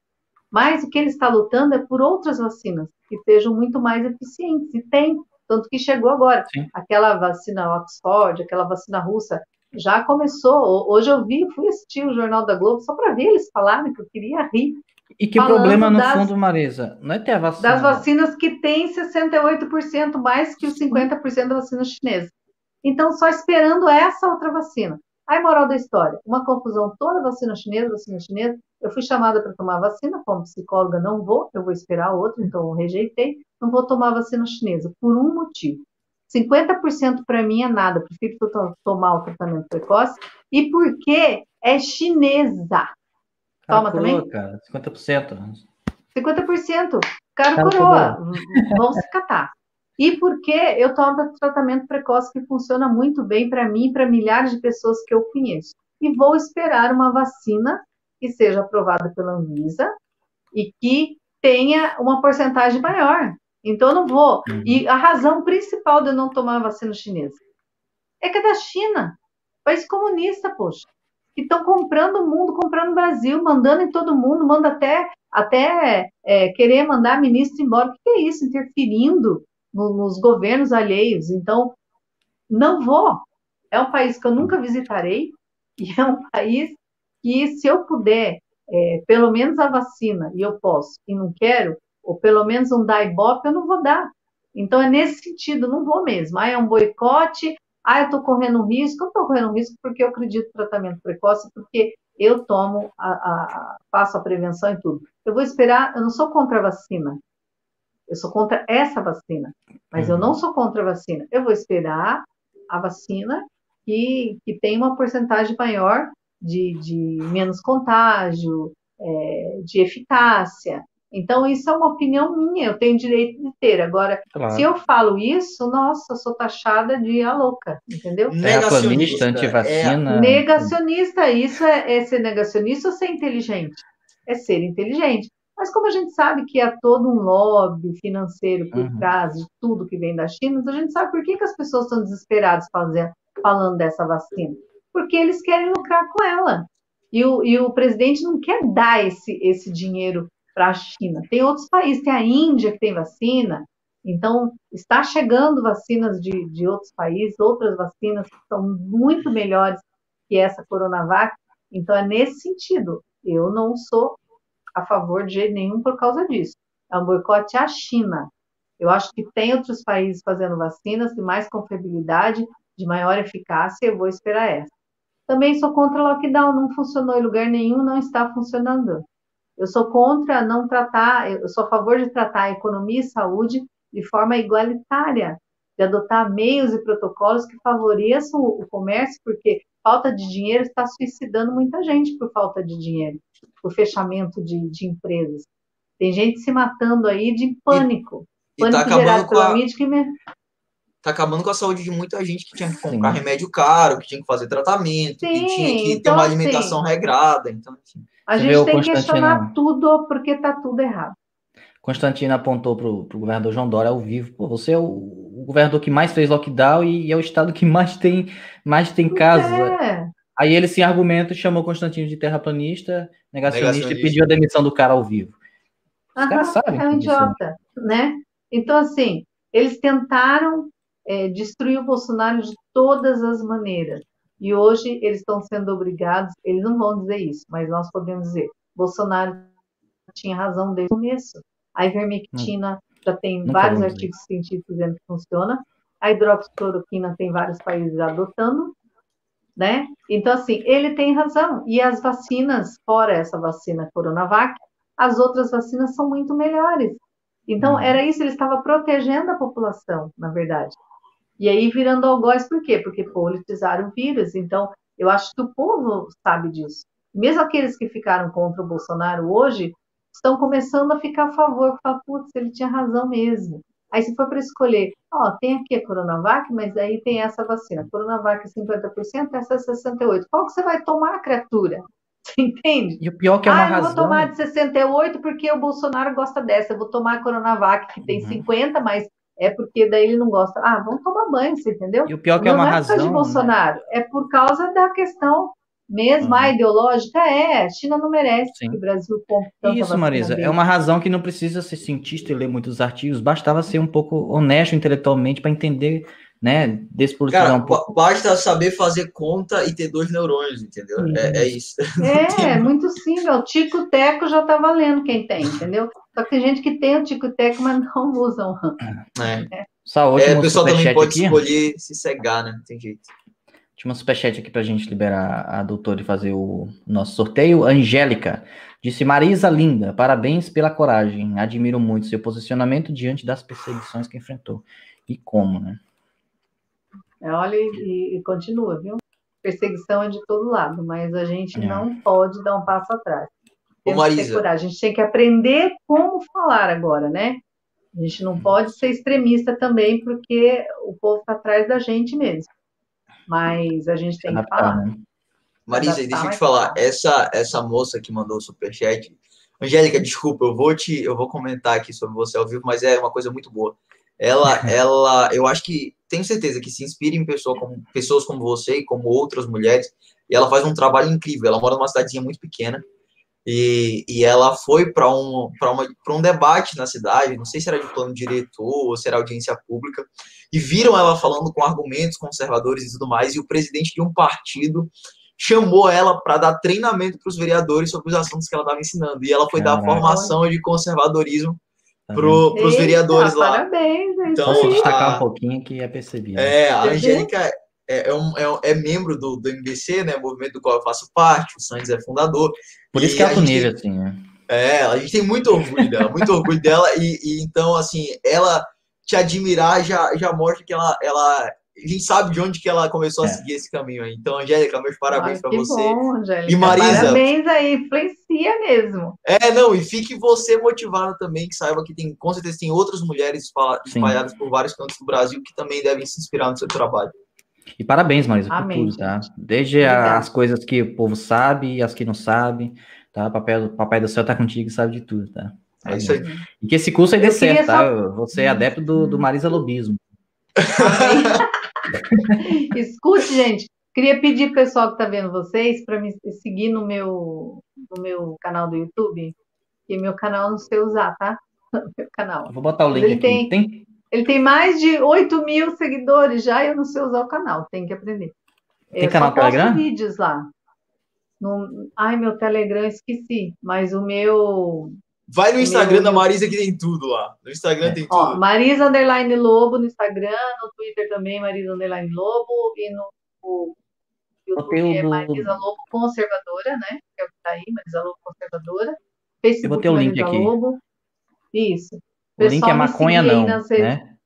Mas o que ele está lutando é por outras vacinas que sejam muito mais eficientes, e tem, tanto que chegou agora. Sim. Aquela vacina Oxford, aquela vacina russa, já começou. Hoje eu vi, fui assistir o Jornal da Globo só para ver eles falarem que eu queria rir. E que problema, no das, fundo, Marisa? Não é ter a vacina. Das vacinas que tem 68% mais que os 50% da vacina chinesa. Então, só esperando essa outra vacina. Aí, moral da história, uma confusão toda, vacina chinesa, vacina chinesa. Eu fui chamada para tomar vacina, como psicóloga não vou, eu vou esperar outro, então eu rejeitei. Não vou tomar vacina chinesa, por um motivo. 50% para mim é nada, prefiro tomar o tratamento precoce. E porque é chinesa. Toma também? Cara, 50%. 50%. Cara, coroa. Vão se catar. E porque eu tomo tratamento precoce que funciona muito bem para mim e para milhares de pessoas que eu conheço. E vou esperar uma vacina que seja aprovada pela Anvisa e que tenha uma porcentagem maior. Então, eu não vou. Uhum. E a razão principal de eu não tomar a vacina chinesa é que é da China, país comunista, poxa. Que estão comprando o mundo, comprando o Brasil, mandando em todo mundo, manda até, até é, querer mandar ministro embora. O que é isso? Interferindo no, nos governos alheios. Então, não vou. É um país que eu nunca visitarei e é um país que, se eu puder, é, pelo menos a vacina, e eu posso, e não quero, ou pelo menos um dar ibope, eu não vou dar. Então, é nesse sentido, não vou mesmo. Ah, é um boicote, ah, eu estou correndo risco. Eu estou correndo risco porque eu acredito no tratamento precoce, porque eu tomo, a, a, faço a prevenção e tudo. Eu vou esperar, eu não sou contra a vacina, eu sou contra essa vacina, mas uhum. eu não sou contra a vacina. Eu vou esperar a vacina que, que tem uma porcentagem maior de, de menos contágio, é, de eficácia. Então, isso é uma opinião minha, eu tenho direito de ter. Agora, claro. se eu falo isso, nossa, sou taxada de a louca, entendeu? Negacionista, antivacina. É. Negacionista, isso é, é ser negacionista ou ser inteligente? É ser inteligente. Mas como a gente sabe que há todo um lobby financeiro por uhum. trás de tudo que vem da China, a gente sabe por que, que as pessoas estão desesperadas fazendo, falando dessa vacina? Porque eles querem lucrar com ela. E o, e o presidente não quer dar esse, esse dinheiro para a China. Tem outros países, tem a Índia que tem vacina, então está chegando vacinas de, de outros países, outras vacinas que são muito melhores que essa Coronavac. Então é nesse sentido. Eu não sou a favor de jeito nenhum por causa disso. É um boicote à China. Eu acho que tem outros países fazendo vacinas de mais confiabilidade, de maior eficácia, eu vou esperar essa. Também sou contra lockdown, não funcionou em lugar nenhum, não está funcionando. Eu sou contra não tratar, eu sou a favor de tratar a economia e saúde de forma igualitária, de adotar meios e protocolos que favoreçam o comércio, porque falta de dinheiro está suicidando muita gente por falta de dinheiro, por fechamento de, de empresas. Tem gente se matando aí de pânico. E, pânico e tá gerado pela a... mídia que me... Tá acabando com a saúde de muita gente que tinha que comprar Sim. remédio caro, que tinha que fazer tratamento, Sim, que tinha que então, ter uma então, alimentação assim, regrada. Então, assim. A gente tem que questionar tudo porque está tudo errado. Constantino apontou para o governador João Dória ao vivo, Pô, você é o, o, governador que mais fez lockdown e, e, é o estado que mais tem, mais tem casos. É. Aí ele, sem argumento, chamou Constantino de terraplanista, negacionista, negacionista, e pediu a demissão do cara ao vivo. Os Aham, caras sabem. É um idiota, né? Então, assim, eles tentaram é, destruir o Bolsonaro de todas as maneiras. E hoje eles estão sendo obrigados, eles não vão dizer isso, mas nós podemos dizer, Bolsonaro tinha razão desde o começo. A ivermectina já tem vários artigos científicos dizendo que funciona. A hidroxicloroquina tem vários países adotando, né? Então, assim, ele tem razão. E as vacinas, fora essa vacina Coronavac, as outras vacinas são muito melhores. Então, uhum. era isso, ele estava protegendo a população, na verdade. E aí virando algoz, por quê? Porque politizaram o vírus. Então, eu acho que o povo sabe disso. Mesmo aqueles que ficaram contra o Bolsonaro hoje, estão começando a ficar a favor, falar, putz, ele tinha razão mesmo. Aí se for para escolher, ó, tem aqui a Coronavac, mas aí tem essa vacina. Coronavac é 50%, essa é 68%. Qual que você vai tomar, criatura? Você entende? E o pior que é uma ah, razão... eu vou tomar de 68 porque o Bolsonaro gosta dessa. Eu vou tomar a Coronavac, que tem uhum. 50, mas é porque daí ele não gosta. Ah, vamos tomar banho, você entendeu? E o pior que é não é uma é razão. Não é de Bolsonaro, né? é por causa da questão mesmo uhum. a ideológica. É, a China não merece Sim. que o Brasil compre Isso, Marisa, é uma razão que não precisa ser cientista e ler muitos artigos, bastava ser um pouco honesto intelectualmente para entender né, despolitizar um pouco. Basta saber fazer conta e ter dois neurônios, entendeu? É, é, isso. É, é muito simples. O tico-teco já tá valendo quem tem, entendeu? Só que tem gente que tem o tico-teco, mas não usam. É. É. Só é, o pessoal também pode aqui. escolher se cegar, né? Não tem jeito. Tinha uma superchat aqui para a gente liberar a doutora e fazer o nosso sorteio. Angélica disse: Marisa Linda, parabéns pela coragem. Admiro muito seu posicionamento diante das perseguições que enfrentou. E como, né? É, olha, e, e, continua, viu? Perseguição é de todo lado, mas a gente é. não pode dar um passo atrás. Temos Marisa. A gente tem que aprender como falar agora, né? A gente não pode ser extremista também, porque o povo está atrás da gente mesmo. Mas a gente tem que falar. Né? Marisa, deixa eu te falar, essa, essa moça que mandou o superchat, Angélica, desculpa, eu vou te, eu vou comentar aqui sobre você ao vivo, mas é uma coisa muito boa. Ela, ela, eu acho que tenho certeza que se inspira em pessoa como, pessoas como você e como outras mulheres, e ela faz um trabalho incrível. Ela mora numa cidadezinha muito pequena, e, e ela foi para um, um debate na cidade, não sei se era de plano diretor ou se era audiência pública, e viram ela falando com argumentos conservadores e tudo mais, e o presidente de um partido chamou ela para dar treinamento para os vereadores sobre os assuntos que ela estava ensinando. E ela foi Caramba. dar formação de conservadorismo tá para os vereadores lá. Parabéns, é então, Vou destacar um pouquinho que é percebido. É, a Angélica é, é, um, é, é, membro do, do MBC, né, movimento do qual eu faço parte, o Santos é fundador. Por isso que é nível, assim, né? É, a gente tem muito orgulho dela, muito orgulho dela, e, e, então, assim, ela te admirar já, já mostra que ela, ela. A gente sabe de onde que ela começou a é. seguir esse caminho aí. Então, Angélica, meus parabéns para você. Bom, Angélica. E Marisa. Parabéns aí, influencia mesmo. É, não, e fique você motivada também, que saiba que tem, com certeza tem outras mulheres espalhadas Sim. por vários cantos do Brasil que também devem se inspirar no seu trabalho. E parabéns, Marisa, por tudo, tá? Desde Obrigada. as coisas que o povo sabe e as que não sabe, tá? Papai, papai do céu tá contigo e sabe de tudo, tá? É isso aí. E que esse curso aí dê certo, tá? Você é adepto do, do Marisa Lobismo. Escute, gente. Queria pedir pro pessoal que está vendo vocês para me seguir no meu, no meu canal do YouTube, que meu canal não sei usar, tá? Meu canal. vou botar o link ele aqui. Tem, tem, Ele tem mais de 8 mil seguidores já e eu não sei usar o canal, tem que aprender. Tem eu canal Telegram? vídeos lá. No... Ai, meu Telegram esqueci, mas o meu. Vai no Instagram meu... da Marisa que tem tudo lá. No Instagram é. tem tudo. Ó, Marisa Underline Lobo no Instagram, no Twitter também, Marisa Underline Lobo, e no YouTube é Marisa Lobo Conservadora, né? Que é o que tá aí, Marisa Lobo Conservadora. Facebook Eu botei o link Marisa aqui. Lobo. Isso. O link é maconha não, né?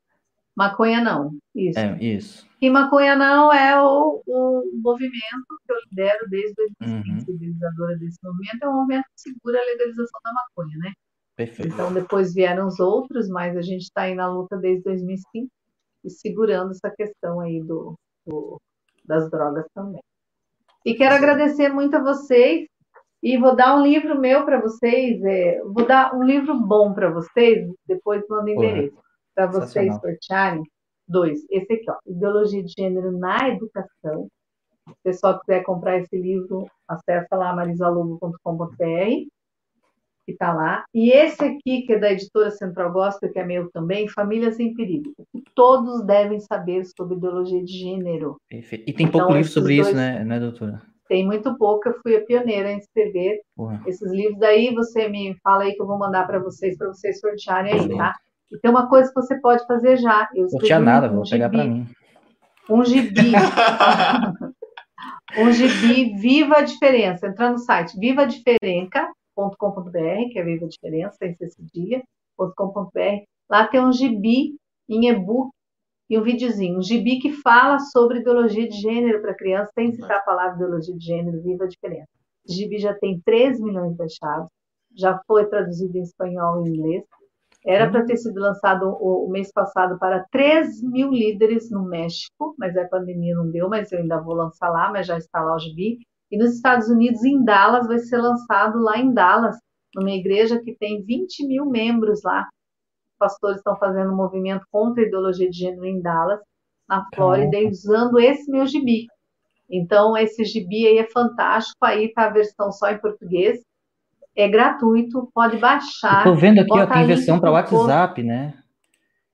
Maconha não, isso. É, isso. E maconha não é o, o movimento que eu lidero desde 2015, uhum. idealizadora desse movimento, é um movimento que segura a legalização da maconha, né? Perfeito. Então depois vieram os outros, mas a gente está aí na luta desde 2005 e segurando essa questão aí do, do das drogas também. E quero agradecer muito a vocês e vou dar um livro meu para vocês, é, vou dar um livro bom para vocês, depois mando endereço, para vocês sortearem. Dois, esse aqui, ó, Ideologia de Gênero na Educação. Se o pessoal quiser comprar esse livro, acessa lá marisalugo.com.br, que está lá. E esse aqui, que é da editora Central Gospel, que é meu também, Famílias em Perigo. Todos devem saber sobre ideologia de gênero. Perfeito. E tem pouco então, livro sobre dois... isso, né, né, doutora? Tem muito pouco, eu fui a pioneira em escrever Porra. esses livros. Daí você me fala aí que eu vou mandar para vocês, para vocês sortearem aí, tá? E tem uma coisa que você pode fazer já. Eu Sortear nada, um vou gibi, pegar para mim. Um gibi. um gibi Viva a Diferença. Entra no site vivadiferenca.com.br, que é Viva a Diferença, sem ser cedilha.com.br. Lá tem um gibi em e-book e um videozinho, um gibi que fala sobre ideologia de gênero para criança, sem citar a palavra ideologia de gênero, viva a diferença. O gibi já tem 3 milhões de baixados, já foi traduzido em espanhol e inglês. Era para ter sido lançado o, o, mês passado para 3 mil líderes no México, mas a pandemia não deu, mas eu ainda vou lançar lá, mas já está lá o gibi. E nos Estados Unidos, em Dallas, vai ser lançado lá em Dallas, numa igreja que tem 20 mil membros lá pastores estão fazendo um movimento contra a ideologia de gênero em Dallas, na Flórida, e usando esse meu gibi. Então, esse gibi aí é fantástico, aí tá a versão só em português, é gratuito, pode baixar. Estou vendo aqui, ó, tem versão para WhatsApp, né?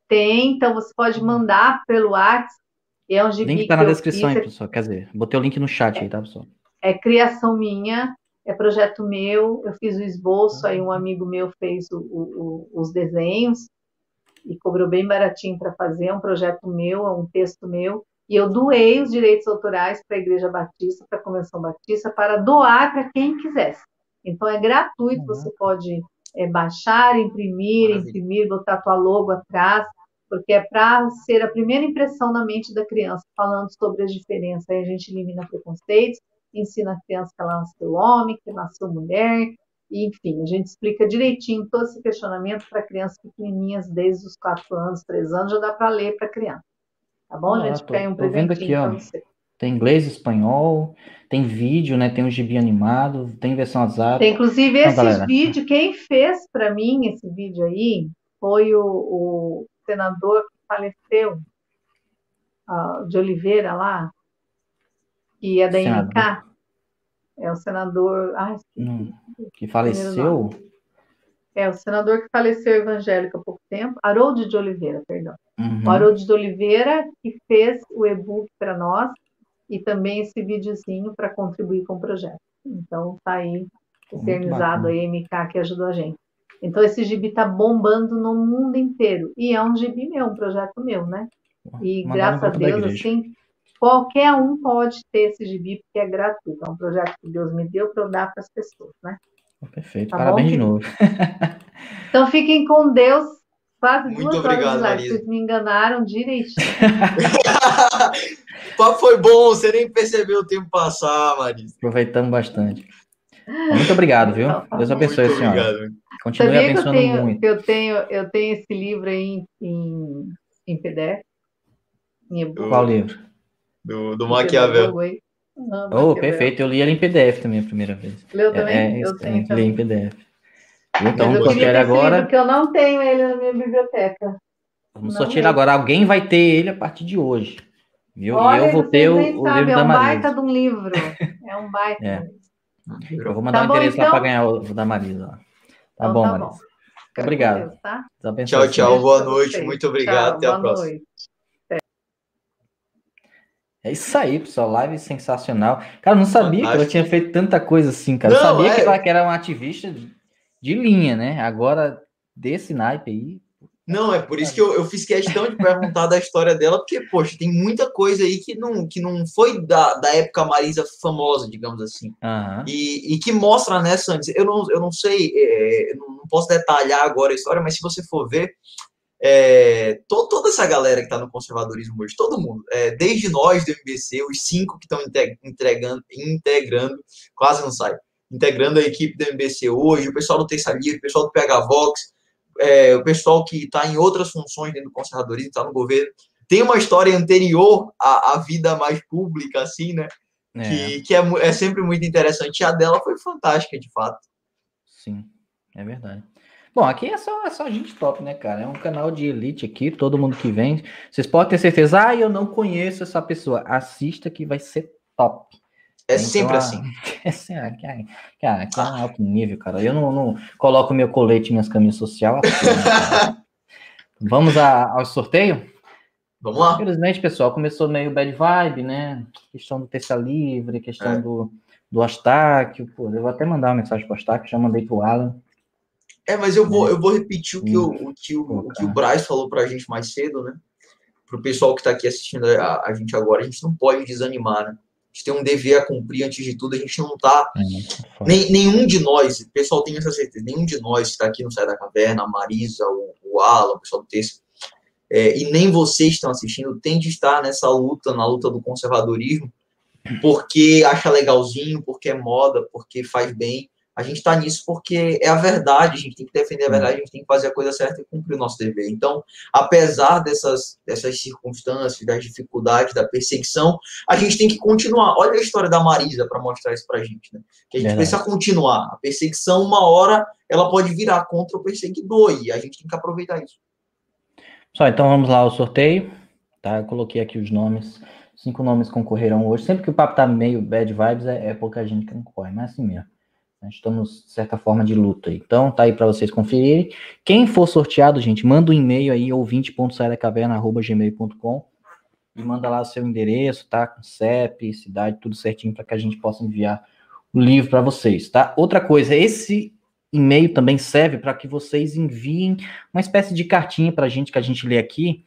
Tem, então você pode mandar pelo WhatsApp. É um. O link está na descrição aí, pessoal. Quer dizer, botei o link no chat aí, tá, pessoal? É criação minha, é projeto meu. Eu fiz o esboço, aí um amigo meu fez o, o, os desenhos e cobrou bem baratinho para fazer, é um projeto meu, é um texto meu, e eu doei os direitos autorais para a Igreja Batista, para a Convenção Batista, para doar para quem quisesse. Então é gratuito, uhum. você pode é, baixar, imprimir, Maravilha. imprimir, botar a tua logo atrás, porque é para ser a primeira impressão na mente da criança, falando sobre as diferenças. Aí a gente elimina preconceitos, ensina a criança que ela nasceu homem, que nasceu mulher, enfim, a gente explica direitinho todo esse questionamento para crianças pequenininhas, desde os 4 anos, 3 anos, já dá para ler para criança. Tá bom, ah, gente? Tô, um tô vendo aqui, ó. Tem inglês, espanhol, tem vídeo, né? Tem um gibi animado, tem versão WhatsApp. Tem, inclusive, então, esse vídeo, quem fez para mim esse vídeo aí foi o, o senador que faleceu, uh, de Oliveira lá, que é da. MK. É o senador. Hum, que faleceu? É, o senador que faleceu evangélico há pouco tempo, Harold de Oliveira, perdão. Uhum. O Harold de Oliveira que fez o e-book para nós e também esse videozinho para contribuir com o projeto. Então tá aí eternizado aí, MK que ajudou a gente. Então esse gibi tá bombando no mundo inteiro. E é um gibi meu, um projeto meu, né? E graças a Deus, assim, Qualquer um pode ter esse gibi, porque é gratuito. É um projeto que Deus me deu para eu dar para as pessoas, né? Perfeito, tá parabéns bom? de novo. então fiquem com Deus. Quase Muito duas obrigado, horas de Vocês me enganaram direitinho. o papo foi bom, você nem percebeu o tempo passar, Marisa. Aproveitamos bastante. Muito obrigado, viu? Então, tá Deus abençoe a senhora. Obrigado. Continue Sabia abençoando eu tenho, muito. Eu tenho, eu tenho esse livro aí em, em, em PDF. Em Qual livro? do, do Maquiavel. oh, perfeito. Eu li ele em PDF também a primeira vez. Leu também? É, é eu tenho li em PDF. Então, eu sortear agora. Porque eu não tenho ele na minha biblioteca. Vamos sortear agora. Alguém vai ter ele a partir de hoje. Viu? Olha, e eu vou ter o, o livro é da Marisa. É um baita de um livro. É um baita. é. Eu vou mandar tá um endereço então... lá para ganhar o da Marisa. Tá então, bom, tá Marisa. Bom. Obrigado. Deus, tá? Tchau, tchau. Boa noite. Muito obrigado. Tchau, Até a próxima. Noite. É isso aí, pessoal. Live sensacional. Cara, eu não sabia Fantástico. que ela tinha feito tanta coisa assim, cara. Não, eu sabia é... que ela que era uma ativista de, de linha, né? Agora, desse naipe aí. Não, é por isso que eu, eu fiz questão de perguntar da história dela, porque, poxa, tem muita coisa aí que não, que não foi da, da época Marisa famosa, digamos assim. Uhum. E, e que mostra, né, Santos? Eu não, eu não sei, é, não posso detalhar agora a história, mas se você for ver, é, to, toda essa galera que está no conservadorismo hoje, todo mundo, é, desde nós do MBC, os cinco que estão integrando, integrando, quase não sai, integrando a equipe do MBC hoje, o pessoal do Terça Livre, o pessoal do PH Vox, é, o pessoal que está em outras funções dentro do conservadorismo, está no governo, tem uma história anterior à, à vida mais pública, assim, né? É. Que, que é, é sempre muito interessante. E a dela foi fantástica, de fato. Sim, é verdade. Bom, aqui é só, é só gente top, né, cara? É um canal de elite aqui, todo mundo que vem. Vocês podem ter certeza, ah, eu não conheço essa pessoa. Assista que vai ser top. É sempre a... assim. É, cara, aqui é um alto nível, cara. Eu não, não coloco meu colete e minhas camisas social. Né, Vamos a, ao sorteio? Vamos lá. Infelizmente, pessoal, começou meio bad vibe, né? Questão do terça livre, questão é. do, do Astáquio. Pô, eu vou até mandar uma mensagem para o Astáquio, já mandei para o Alan. É, mas eu vou, é. eu vou repetir o que, o, o, que, o, o que o Braz falou para a gente mais cedo, né? Para o pessoal que está aqui assistindo a, a, gente agora, a gente não pode desanimar, né? A gente tem um dever a cumprir antes de tudo, a gente não está. É, nem, nenhum de nós, o pessoal tem essa certeza, nenhum de nós que está aqui no Sai da Caverna, a Marisa, o, o Alan, o pessoal do texto, é, e nem vocês estão assistindo, tem de estar nessa luta, na luta do conservadorismo, porque acha legalzinho, porque é moda, porque faz bem a gente está nisso porque é a verdade, a gente tem que defender a verdade, a gente tem que fazer a coisa certa e cumprir o nosso dever. Então, apesar dessas, dessas circunstâncias, das dificuldades, da perseguição, a gente tem que continuar. Olha a história da Marisa para mostrar isso para a gente, né? Que a gente precisa continuar. A perseguição, uma hora, ela pode virar contra o perseguidor e a gente tem que aproveitar isso. Só, então vamos lá ao sorteio, tá? Eu coloquei aqui os nomes. Cinco nomes concorreram hoje. Sempre que o papo tá meio bad vibes, é, é pouca gente que concorre, mas é assim mesmo. Estamos, de certa forma, de luta. Então, tá aí para vocês conferirem. Quem for sorteado, gente, manda um e-mail aí, ouvinte.saidacaverna.gmail.com e manda lá o seu endereço, tá? Com CEP, cidade, tudo certinho, para que a gente possa enviar o livro para vocês, tá? Outra coisa, esse e-mail também serve para que vocês enviem uma espécie de cartinha para a gente que a gente lê aqui,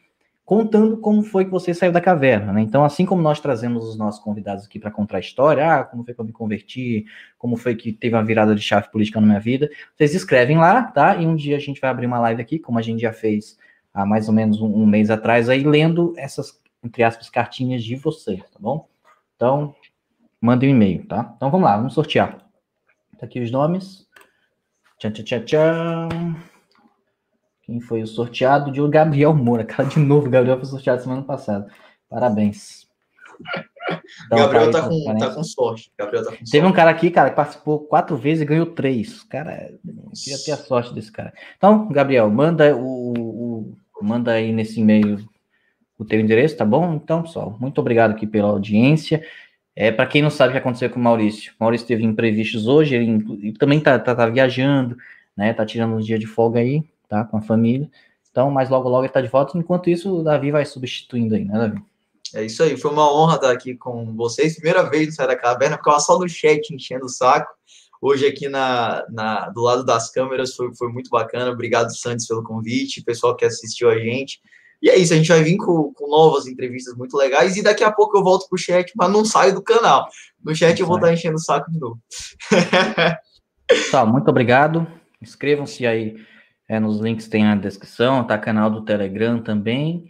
contando como foi que você saiu da caverna, né? Então, assim como nós trazemos os nossos convidados aqui para contar a história, ah, como foi que eu me converti, como foi que teve uma virada de chave política na minha vida, vocês escrevem lá, tá? E um dia a gente vai abrir uma live aqui, como a gente já fez há mais ou menos um, um mês atrás, aí lendo essas, entre aspas, cartinhas de vocês, tá bom? Então, mandem um e-mail, tá? Então, vamos lá, vamos sortear. Tá aqui os nomes. Tchau, tchau, tchau, tchau. Quem foi o sorteado? De Gabriel Moura. Cara, de novo, Gabriel foi sorteado semana passada. Parabéns. Então, Gabriel tá, com, tá com sorte. Gabriel tá com Teve um cara aqui, cara, que participou quatro vezes e ganhou três. Cara, eu queria ter a sorte desse cara. Então, Gabriel, manda o, o manda aí nesse e-mail o teu endereço, tá bom? Então, pessoal, muito obrigado aqui pela audiência. É, para quem não sabe o que aconteceu com o Maurício, o Maurício teve imprevistos hoje, ele, ele também tá, tá, tá, viajando, né? Tá tirando um dia de folga aí tá? Com a família. Então, mas logo, logo ele tá de volta. Enquanto isso, o Davi vai substituindo aí, né, Davi? É isso aí, foi uma honra estar aqui com vocês. Primeira vez no Sai da Caverna, ficava só no chat enchendo o saco. Hoje aqui na, na, do lado das câmeras foi, foi muito bacana. Obrigado, Santos, pelo convite, pessoal que assistiu a gente. E é isso, a gente vai vir com, com novas entrevistas muito legais e daqui a pouco eu volto pro chat, mas não saio do canal. No chat eu vou estar enchendo o saco de novo. Tá, muito obrigado. Inscrevam-se aí é, nos links tem na descrição, tá canal do Telegram também.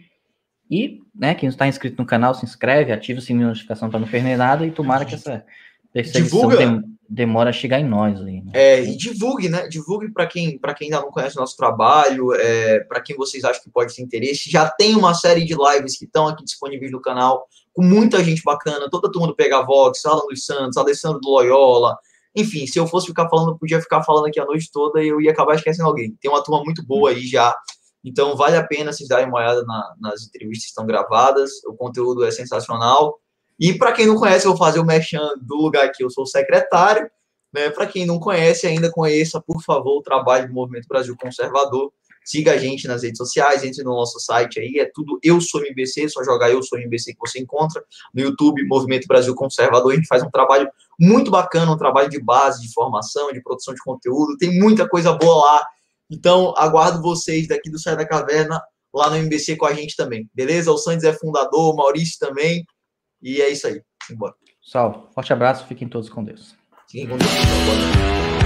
E, né, quem não está inscrito no canal, se inscreve, ativa o sininho de notificação para não perder nada e tomara que essa perseguição dem demora a chegar em nós aí. Né? É, e divulgue, né? Divulgue para quem, quem ainda não conhece o nosso trabalho, é, para quem vocês acham que pode ter interesse. Já tem uma série de lives que estão aqui disponíveis no canal, com muita gente bacana, toda a turma do Pega Vox, Alan dos Santos, Alessandro do Loyola, enfim, se eu fosse ficar falando, podia ficar falando aqui a noite toda e eu ia acabar esquecendo alguém. Tem uma turma muito boa aí já Então, vale a pena vocês darem uma olhada na, nas entrevistas que estão gravadas, o conteúdo é sensacional. E para quem não conhece, eu vou fazer o mechan do lugar que eu sou secretário. Né? Para quem não conhece ainda, conheça, por favor, o trabalho do Movimento Brasil Conservador. Siga a gente nas redes sociais, entre no nosso site aí, é tudo Eu Sou MBC, só jogar Eu Sou MBC que você encontra. No YouTube, Movimento Brasil Conservador, a gente faz um trabalho muito bacana, um trabalho de base, de formação, de produção de conteúdo, tem muita coisa boa lá. Então, aguardo vocês daqui do Sai da Caverna, lá no MBC com a gente também, beleza? O Santos é fundador, o Maurício também, e é isso aí. Bora. Sal, forte abraço, fiquem todos com Deus. Fiquem com Deus.